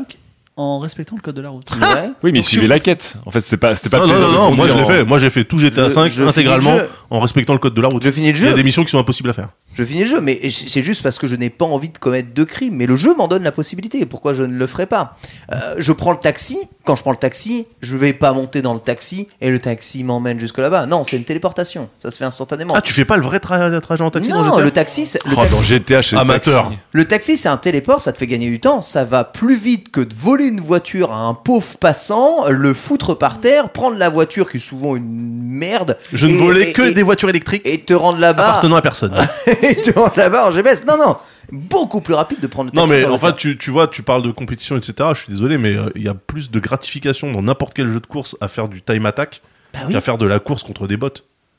en respectant le code de la route. Ouais. Oui, mais Donc, suivez la quête. En fait, c'est pas, c'était pas non, le non, plaisir non, de non, moi je conduire l'ai en- fait. Moi j'ai fait tout GTA Je- 5 je finis intégralement le jeu. en respectant le code de la route. Je finis le Il y a jeu. des missions qui sont impossibles à faire. Je finis le jeu, mais c'est juste parce que je n'ai pas envie de commettre de crimes. Mais le jeu m'en donne la possibilité. Pourquoi je ne le ferai pas? Euh, Je prends le taxi. Quand je prends le taxi, je vais pas monter dans le taxi et le taxi m'emmène jusque là-bas. Non, c'est une téléportation. Ça se fait instantanément. Ah, tu fais pas le vrai tra- trajet en taxi dans non, GTA le taxi, c'est- le Oh, taxi- dans GTA, chez Amateur. Le taxi, c'est un téléport, ça te fait gagner du temps, ça va plus vite que de voler une voiture à un pauvre passant, le foutre par terre, prendre la voiture qui est souvent une merde. Je ne volais et- que et- des voitures électriques Et te rendre là-bas. appartenant à personne. et te rendre là-bas en GPS. Non, non, beaucoup plus rapide de prendre le non taxi. mais dans le en fait faire. tu, tu vois tu parles de compétition etc. Je suis désolé mais euh, il y a plus de gratification dans n'importe quel jeu de course à faire du time attack Bah oui. qu'à faire de la course contre des bots.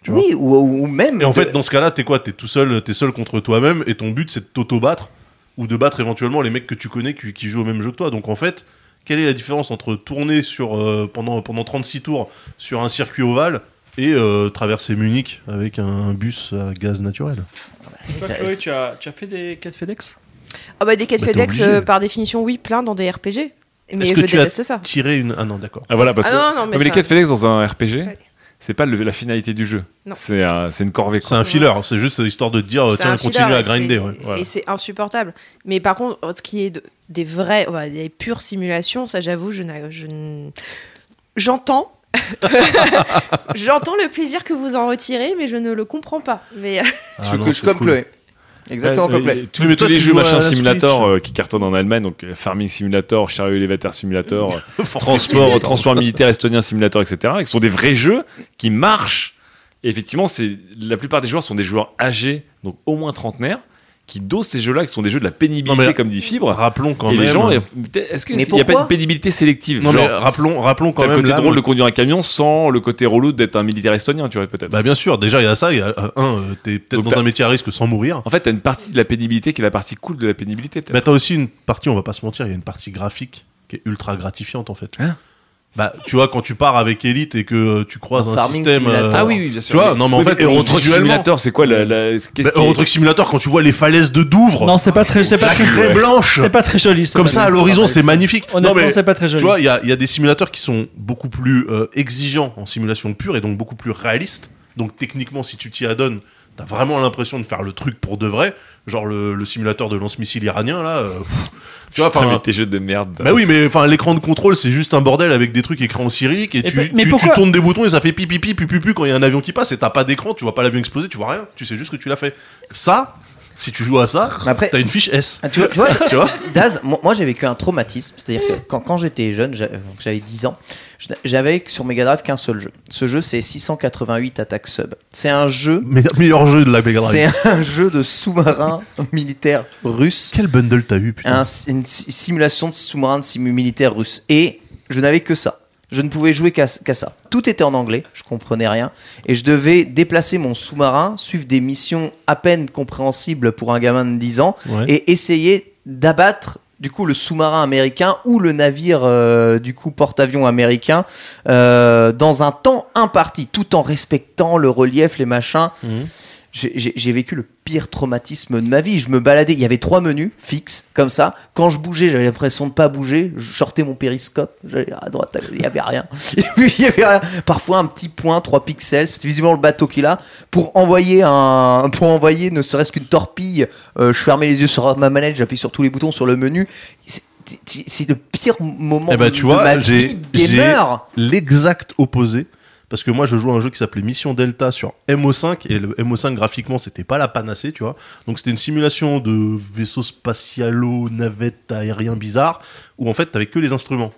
tu vois. Oui, ou, ou même. Et en de- fait dans ce cas-là t'es quoi? T'es tout seul t'es seul contre toi-même et ton but c'est de t'auto-battre ou de battre éventuellement les mecs que tu connais qui, qui jouent au même jeu que toi. Donc en fait quelle est la différence entre tourner sur euh, pendant pendant 36 tours sur un circuit ovale et euh, traverser Munich avec un bus à gaz naturel? Toi, Ça- Chloé, tu as, tu as fait des quêtes FedEx? Ah bah des quêtes Bah, t'es FedEx, obligé. euh, par définition, oui, plein dans des RPG. Mais Est-ce je que tu as déteste ça. tiré une ah non d'accord. Ah voilà, parce Ah que non, non, mais mais les ça- quêtes FedEx dans un RPG, Ouais. c'est pas le- la finalité du jeu. Non. C'est un- c'est une corvée. C'est quoi. un filler, c'est juste histoire de te dire, C'est tiens, un continue à et grinder. c'est- ouais. voilà. Et c'est insupportable. Mais par contre, ce qui est de- des vrais, ouais, des pures simulations, ça j'avoue, je, j'entends. J'entends le plaisir que vous en retirez, mais je ne le comprends pas. Mais euh, Ah je, non, je c'est comme cool. Chloé. Exactement Ouais, comme euh, Chloé. tous, mais tous toi, les tu jeux machin la simulator euh, qui cartonnent en Allemagne, donc euh, Farming Simulator, Chariot Elevator Simulator, euh, Transport, Transport Militaire Estonien Simulator, etc. qui sont des vrais jeux qui marchent. Et effectivement, c'est la plupart des joueurs sont des joueurs âgés, donc au moins trentenaires, qui dosent ces jeux-là, qui sont des jeux de la pénibilité, Non, mais- comme dit Fibre. Rappelons quand et même. les gens, est-ce qu'il Mais n'y a pas une pénibilité sélective Non, mais Genre, rappelons, rappelons quand t'as le même. côté là, drôle de conduire un camion sans le côté relou d'être un militaire estonien, tu vois, peut-être. Bah bien sûr, déjà il y a ça, il y a euh, un, euh, t'es peut-être dans un métier à risque sans mourir. En fait, t'as une partie de la pénibilité qui est la partie cool de la pénibilité, peut-être. Bah t'as aussi une partie, on va pas se mentir, il y a une partie graphique qui est ultra gratifiante en fait. Hein? Bah tu vois quand tu pars avec Elite et que euh, tu croises un Farming système. Simulator. ah oui, oui, bien sûr. Tu vois, non mais en Oui, fait Euro Truck Simulator, c'est quoi la, la- qu'est-ce Bah, qui Euro Truck Simulator quand tu vois les falaises de Douvres, Non, c'est pas très, c'est pas très, blanche, c'est pas très joli. comme ça à l'horizon, c'est magnifique. Honnêtement, non mais c'est pas très joli. tu vois, il y a, il y a des simulateurs qui sont beaucoup plus euh, exigeants en simulation pure et donc beaucoup plus réalistes. Donc techniquement, si tu t'y adonnes, t'as vraiment l'impression de faire le truc pour de vrai. Genre le, le simulateur de lance-missile iranien là. euh, pff, tu vois, enfin. tes jeux de merde. Bah oui, mais enfin l'écran de contrôle c'est juste un bordel avec des trucs écrits en cyrillique et, Et tu, mais tu, tournes des boutons et ça fait pipi pipi pipi pipi quand il y a un avion qui passe et t'as pas d'écran, tu vois pas l'avion exploser, tu vois rien, tu sais juste que tu l'as fait. Ça, si tu joues à ça, après- t'as une fiche S. Ah, tu vois, tu vois, Tu vois Daz, moi, j'ai vécu un traumatisme. C'est-à-dire que quand, quand j'étais jeune, j'avais 10 ans, j'avais sur Mega Drive qu'un seul jeu. Ce jeu, c'est 688 Attack Sub. C'est un jeu. Me- meilleur jeu de la Mega C'est un jeu de sous-marin militaire russe. Quel bundle t'as eu putain Un- une si- simulation de sous-marin militaire russe. Et je n'avais que ça. Je ne pouvais jouer qu'à ça. Tout était en anglais, je comprenais rien. Et je devais déplacer mon sous-marin, suivre des missions à peine compréhensibles pour un gamin de 10 ans, Ouais. et essayer d'abattre du coup le sous-marin américain ou le navire euh, du coup porte-avions américain euh, dans un temps imparti, tout en respectant le relief, les machins. Mhm. J'ai- vécu le pire traumatisme de ma vie. Je me baladais, il y avait trois menus fixes comme ça. Quand je bougeais, j'avais l'impression de pas bouger. Je sortais mon périscope, j'allais à droite, il y avait rien. Et puis il y avait rien. Parfois un petit point, 3 pixels, c'est visiblement le bateau qui est là. Pour envoyer un, pour envoyer ne serait-ce qu'une torpille, euh, je fermais les yeux sur ma manette, j'appuie sur tous les boutons sur le menu. C'est- le pire moment Eh ben, tu de vois, ma vie gamer. l'exact opposé. Parce que moi, je jouais à un jeu qui s'appelait Mission Delta sur MO5 et le MO5 graphiquement, c'était pas la panacée, tu vois. Donc c'était une simulation de vaisseau spatialo, navette aérien bizarre où en fait t'avais que les instruments.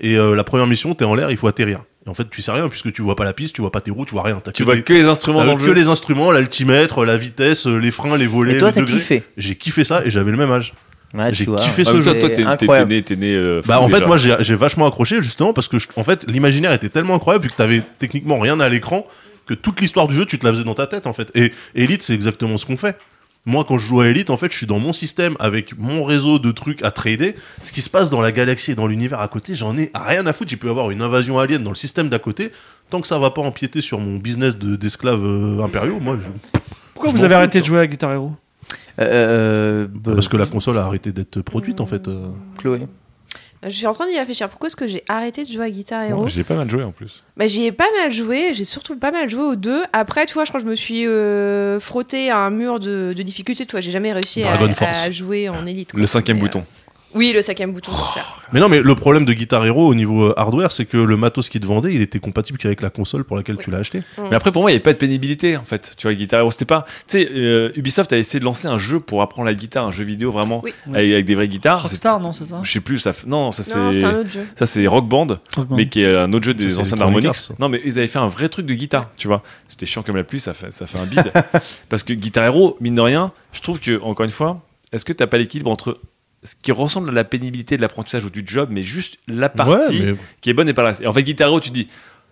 Et euh, la première mission, t'es en l'air, il faut atterrir. Et en fait, tu sais rien puisque tu vois pas la piste, tu vois pas tes roues, tu vois rien. T'as Tu que vois des- que les instruments dans le que jeu. les instruments, l'altimètre, la vitesse, les freins, les volets. Et toi, t'as kiffé. J'ai kiffé ça et j'avais le même âge. Ouais, J'ai kiffé ce jeu. toi, t'es- né, t'es né. euh, Bah en fait déjà. moi j'ai j'ai vachement accroché justement parce que je- en fait l'imaginaire était tellement incroyable vu que t'avais techniquement rien à l'écran que toute l'histoire du jeu tu te la faisais dans ta tête en fait. Et Elite c'est exactement ce qu'on fait. Moi quand je joue à Elite en fait je suis dans mon système avec mon réseau de trucs à trader. Ce qui se passe dans la galaxie et dans l'univers à côté j'en ai rien à foutre. Peut y avoir une invasion alien dans le système d'à côté. Tant que ça va pas empiéter sur mon business de- d'esclaves euh, impériaux moi je- Pourquoi je vous m'en avez arrêté de jouer à Guitar Hero? Parce que la console a arrêté d'être produite en fait euh. Chloé. Je suis en train d'y réfléchir. Pourquoi est-ce que j'ai arrêté de jouer à Guitar Hero J'ai pas mal joué en plus. Bah, j'y ai pas mal joué, j'ai surtout pas mal joué aux deux. Après, tu vois, je crois que je me suis euh, frotté à un mur de, de difficulté. Tu vois, j'ai jamais réussi à, jouer en élite. quoi. Le cinquième Mais, euh, bouton. Oui, le cinquième bouton. ça. Mais non, mais le problème de Guitar Hero au niveau euh, hardware, c'est que le matos qui te vendait, il était compatible qu'avec la console pour laquelle tu l'as acheté. Mais après, pour moi, il n'y avait pas de pénibilité, en fait. Tu vois, Guitar Hero, c'était pas. Tu sais, euh, Ubisoft a essayé de lancer un jeu pour apprendre la guitare, un jeu vidéo vraiment, Oui. avec, avec des vraies guitares. C'est- Rockstar, non, c'est ça Je sais plus, ça. Non, ça c'est un c'est. autre jeu. Ça, c'est Rock Band, mais qui est un autre jeu des c'est anciens ça. Non, mais ils avaient fait un vrai truc de guitare, tu vois. C'était chiant comme la pluie, ça fait, ça fait un bide. Parce que Guitar Hero, mine de rien, je trouve que, encore une fois, est-ce que t'as pas l'équilibre entre ce qui ressemble à la pénibilité de l'apprentissage ou du job, mais juste la partie Ouais, mais qui est bonne et pas la reste. Et en fait, Guitar Hero, tu dis,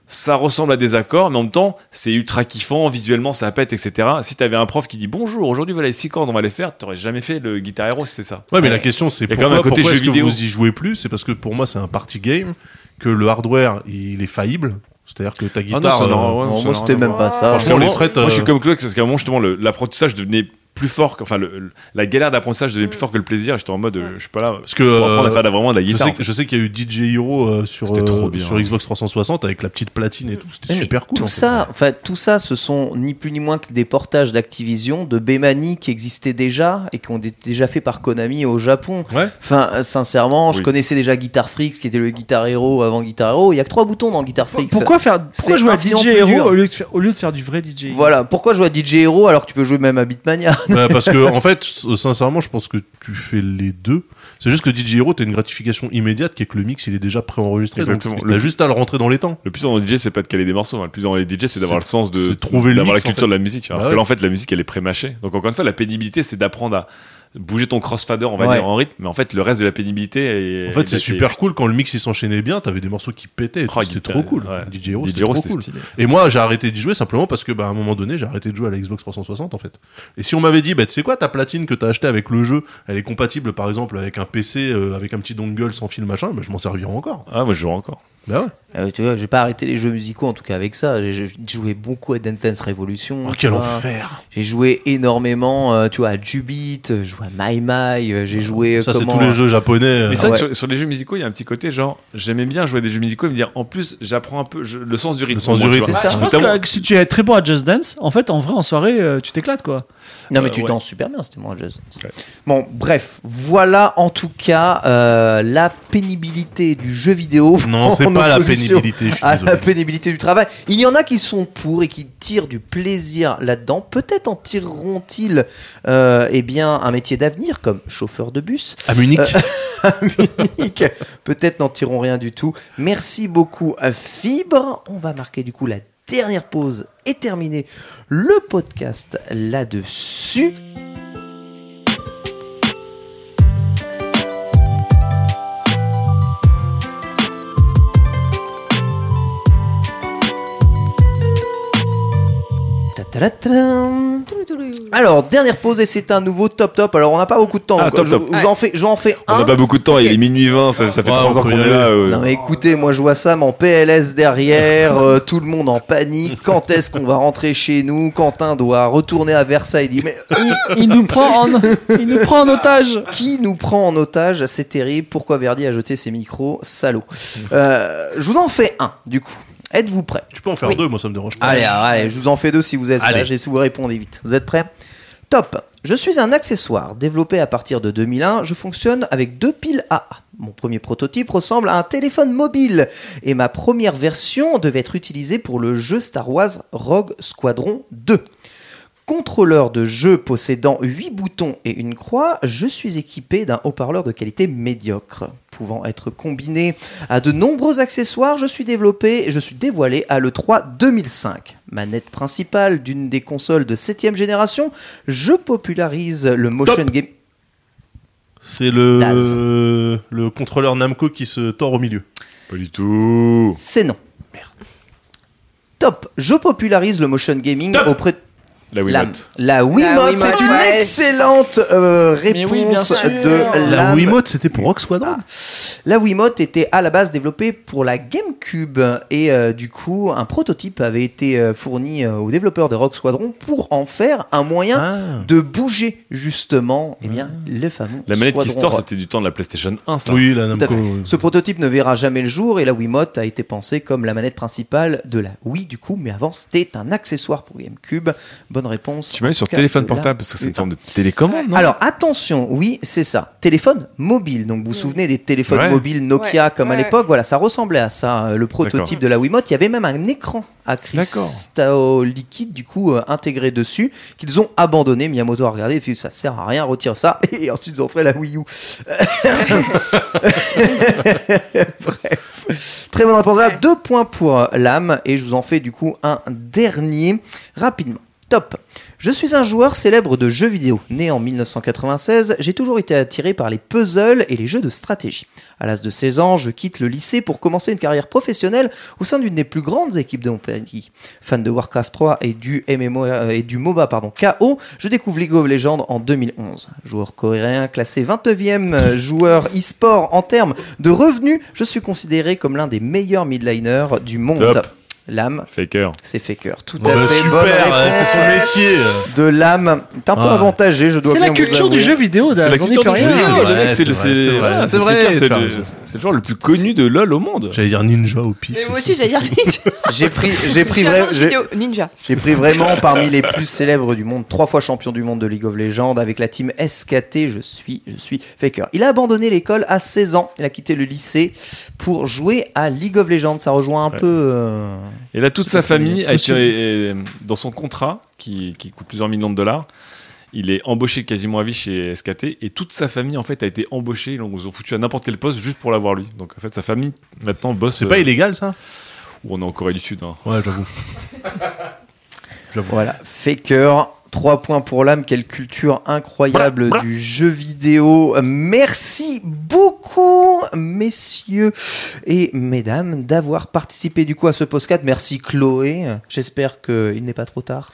ça ressemble à des accords, mais en même temps, c'est ultra kiffant, visuellement, ça pète, etc. Si t'avais un prof qui dit bonjour, aujourd'hui, voilà les six cordes, on va les faire, t'aurais jamais fait le Guitar Hero c'est ça. Ouais, mais la question c'est quand pourquoi, même un côté pourquoi jeu est-ce que vidéo. vous y jouez plus? C'est parce que pour moi c'est un party game, que le hardware il est faillible. C'est-à-dire que ta Ah non, guitare. ça n'a- euh, ouais, Non, moi, c'était même pas ça. Franchement, Moi, les frettes, moi, je suis euh, comme Chloé, parce qu'à un moment, justement, l'apprentissage devenait plus fort, que- enfin, le- le- la galère d'apprentissage devenait plus fort que le plaisir. J'étais en mode, euh, je suis pas là Parce que pour apprendre à faire de- vraiment de la je sais, qu'il y a eu DJ Hero euh, sur, C'était trop euh, bien. sur Xbox 360 avec la petite platine et tout. C'était super cool. Tout en fait. ça, enfin, tout ça, ce sont ni plus ni moins que des portages d'Activision, de Bemani qui existaient déjà et qui ont été déjà faits par Konami au Japon. Ouais. Enfin, sincèrement, je Oui. connaissais déjà Guitar Freaks, qui était le Guitar Hero avant Guitar Hero. Il y a que trois boutons dans Guitar Freaks. Pourquoi faire C'est pourquoi jouer à DJ Hero au lieu, de faire, au lieu de faire du vrai DJ Voilà, pourquoi jouer à DJ Hero alors que tu peux jouer même à Beatmania? Ouais, parce que en fait, sincèrement, je pense que tu fais les deux. C'est juste que DJ Hero, t'as une gratification immédiate qui est que le mix il est déjà préenregistré. Exactement. T'as juste à le rentrer dans les temps. Le plus dans le DJ, c'est pas de caler des morceaux. hein. Le plus dans les DJ, c'est d'avoir le sens de trouver le d'avoir la en culture fait. de la musique. Alors Bah que ouais. là, en fait, la musique, elle est pré-mâchée. Donc encore une fois, la pénibilité, c'est d'apprendre à bouger ton crossfader, on va Ouais. dire en rythme. Mais en fait, le reste de la pénibilité est. En fait, c'est est- super cool quand le mix il s'enchaînait bien. T'avais des morceaux qui pétaient. et tout, Oh, C'était trop cool. ouais. DJ Hero, DJ c'était trop c'était cool. stylé. Et moi, j'ai arrêté d'y jouer simplement parce que, bah, à un moment donné, j'ai arrêté de jouer à la Xbox 360 en fait. Et si on m'avait dit, bah, tu sais quoi, ta platine que t'as acheté avec le jeu, elle est compatible par exemple avec un PC, euh, avec un petit dongle sans fil machin, bah, je m'en servirais encore. Ah, moi, je joue encore. Bah ouais. Euh, tu vois, j'ai pas arrêté les jeux musicaux en tout cas avec ça. J'ai joué beaucoup à Dance Revolution. Oh, quel vois. enfer. J'ai joué énormément, euh, tu vois, à Jubit, euh, j'ai joué à My My, euh, j'ai joué. Ça, c'est tous les jeux japonais. Mais c'est vrai ouais. que sur, sur les jeux musicaux, il y a un petit côté genre, j'aimais bien jouer à des jeux musicaux et me dire, en plus, j'apprends un peu je- le sens du rythme. Le sens du rythme. C'est ça. Je pense Notamment- que si tu es très bon à Just Dance, en fait, en vrai, en soirée, euh, tu t'éclates quoi. Non mais Euh, tu ouais. danses super bien, c'était moi Just Dance. Ouais. Bon, bref, voilà en tout cas euh, la pénibilité du jeu vidéo. Non, c'est pas la pénibilité, je suis À la désolé. pénibilité du travail. Il y en a qui sont pour et qui tirent du plaisir là-dedans. Peut-être en tireront-ils euh, eh bien un métier d'avenir comme chauffeur de bus. À Munich. à Munich. Peut-être n'en tireront rien du tout. Merci beaucoup à Fibre. On va marquer du coup la dernière pause et terminer le podcast là-dessus. Alors, dernière pause et c'est un nouveau top top. Alors, on n'a pas beaucoup de temps. Ah, donc, top je, vous en fais, je vous en fais On un. n'a pas beaucoup de temps, il est minuit 20, ça, ça fait 3 on ans qu'on est là. euh. Non mais écoutez, moi je vois Sam en PLS derrière, euh, tout le monde en panique. Quand est-ce qu'on va rentrer chez nous? Quentin doit retourner à Versailles. Il dit mais Il nous prend en, il nous prend en otage. qui nous prend en otage? C'est terrible. Pourquoi Verdi a jeté ses micros Salaud. Euh, je vous en fais un du coup. Êtes-vous prêts Tu peux en faire deux, moi ça me dérange pas. Allez, alors, allez, je vous en fais deux si vous êtes Allez. sage et si vous répondez vite. Vous êtes prêts? Top. Je suis un accessoire développé à partir de 2001. Je fonctionne avec deux piles AA. Mon premier prototype ressemble à un téléphone mobile et ma première version devait être utilisée pour le jeu Star Wars Rogue Squadron 2. Contrôleur de jeu possédant 8 boutons et une croix, je suis équipé d'un haut-parleur de qualité médiocre. Pouvant être combiné à de nombreux accessoires, je suis développé, je suis dévoilé à l'E3 2005. Manette principale d'une des consoles de 7ème génération, je popularise le motion game. C'est le, le contrôleur Namco qui se tord au milieu. Pas du tout. C'est non. Top. Je popularise le motion gaming Top. auprès de La la, Wiimote. la. Wiimote, C'est une ouais. excellente euh, oui, réponse de La Lame. Wiimote, c'était pour Rock Squadron. La Wiimote était à la base développée pour la GameCube et euh, du coup un prototype avait été euh, fourni euh, aux développeurs de Rock Squadron pour en faire un moyen Ah. de bouger justement eh bien, le fameux La manette qui Rock. c'était du temps de la PlayStation 1, ça. Oui, la Tout à Namco. fait. oui. Ce prototype ne verra jamais le jour et la Wiimote a été pensée comme la manette principale de la Wii du coup, mais avant c'était un accessoire pour GameCube. Bonne réponse. Tu m'as eu sur téléphone portable, parce que c'est une forme de télécommande, non? Alors attention, oui, c'est ça. Téléphone mobile. Donc vous vous souvenez des téléphones Ouais. mobiles Nokia Ouais, comme à l'époque? Voilà, ça ressemblait à ça. euh, Le prototype de la Wiimote, il y avait même un écran à cristal liquide du coup euh, intégré dessus qu'ils ont abandonné. Miyamoto a regardé et fait ça sert à rien, retire ça. Et ensuite ils ont fait la Wii U. Bref. Très bonne réponse là. Deux points pour euh, l'âme et je vous en fais du coup un dernier rapidement. Top. Je suis un joueur célèbre de jeux vidéo. Né en 1996, j'ai toujours été attiré par les puzzles et les jeux de stratégie. À l'âge de 16 ans, je quitte le lycée pour commencer une carrière professionnelle au sein d'une des plus grandes équipes de mon pays. Fan de Warcraft 3 et du MMO euh, et du MOBA pardon, KO, je découvre League of Legends en 2011. Joueur coréen classé 29e euh, joueur e-sport en termes de revenus, je suis considéré comme l'un des meilleurs midliners du monde. L'âme, Faker. c'est Faker. Tout Bon, à bah, fait. super, réponse c'est son métier. de l'âme. T'es un peu Ah. avantagé, je dois C'est la culture du jeu vidéo. C'est la culture du jeu vidéo. C'est vrai, c'est vrai, c'est le- c'est le joueur le plus connu de LoL au monde. J'allais dire ninja au pif. Mais moi aussi, j'allais dire Ninja. J'ai pris, j'ai pris, Je suis un vrai- jeu j'ai- vidéo Ninja. j'ai pris vraiment parmi les plus célèbres du monde, trois fois champion du monde de League of Legends avec la team SKT. Je suis, je suis Faker. Il a abandonné l'école à 16 ans. Il a quitté le lycée pour jouer à League of Legends. Ça rejoint un peu. Et là, toute sa famille a été euh, dans son contrat, qui, qui coûte plusieurs millions de dollars. il est embauché quasiment à vie chez SKT et toute sa famille en fait a été embauchée. Ils ont foutu à n'importe quel poste juste pour l'avoir lui. Donc en fait, sa famille maintenant bosse. C'est pas euh, illégal ça? où on est en Corée du Sud. hein. Ouais, j'avoue. J'avoue. Voilà, Faker. 3 points pour l'âme, quelle culture incroyable du jeu vidéo. Merci beaucoup, messieurs et mesdames, d'avoir participé du coup à ce podcast. Merci Chloé. J'espère qu'il n'est pas trop tard.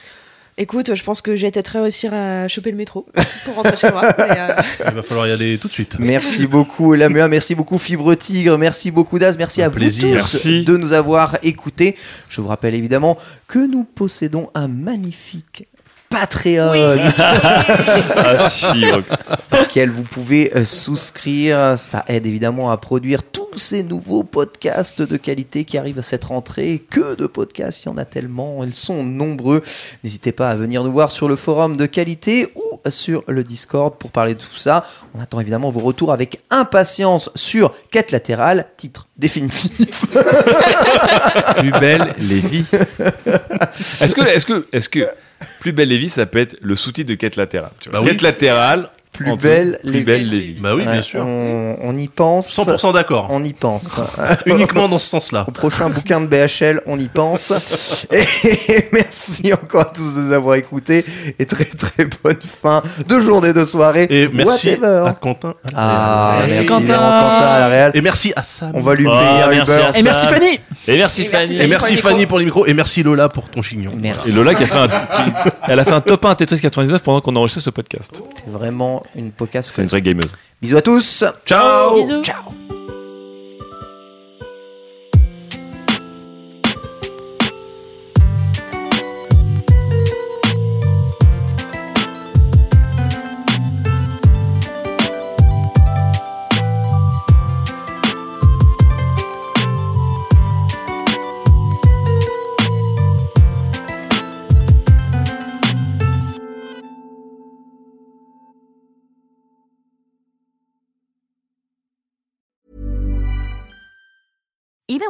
Écoute, je pense que j'ai peut-être réussir à choper le métro pour rentrer chez moi. mais, euh, Il va falloir y aller tout de suite. Merci beaucoup Lamua, merci beaucoup Fibre Tigre, merci beaucoup Daz, merci Un à plaisir. vous tous Merci. de nous avoir écoutés. Je vous rappelle évidemment que nous possédons un magnifique Patreon Ah si, ok. auquel vous pouvez euh, souscrire. Ça aide évidemment à produire tous ces nouveaux podcasts de qualité qui arrivent à cette rentrée. Que de podcasts, il y en a tellement, ils sont nombreux. N'hésitez pas à venir nous voir sur le forum de qualité ou sur le Discord pour parler de tout ça. On attend évidemment vos retours avec impatience sur Quête latérale, titre définitif. plus belle Lévi. Est-ce que, est-ce que, est-ce que plus belle Lévi, ça peut être le sous-titre de quête latérale tu vois. Bah oui. Quête latérale, Plus belle plus Lévi. belle Lévi. Bah oui, Ouais, bien sûr. On, on y pense. 100% d'accord. On y pense. Uniquement dans ce sens-là. Au prochain bouquin de BHL, on y pense. Et merci encore à tous de nous avoir écoutés. Et très très bonne fin de journée, de soirée. Et merci Whatever. à Quentin. Ah, Merci, merci, Quentin. à la Real. Et merci à Sam. On va lui Oh, payer un Uber. Et merci. Fanny Et merci Et Fanny. merci Et merci pour les Fanny micros. pour les micros. Et merci Lola pour ton chignon. Merci. Et Lola qui a fait un, elle a fait un top 1 à Tetris 99 pendant qu'on enregistrait ce podcast. C'est vraiment une podcast. C'est une vraie gameuse. Bisous à tous. Ciao Bisous. Ciao.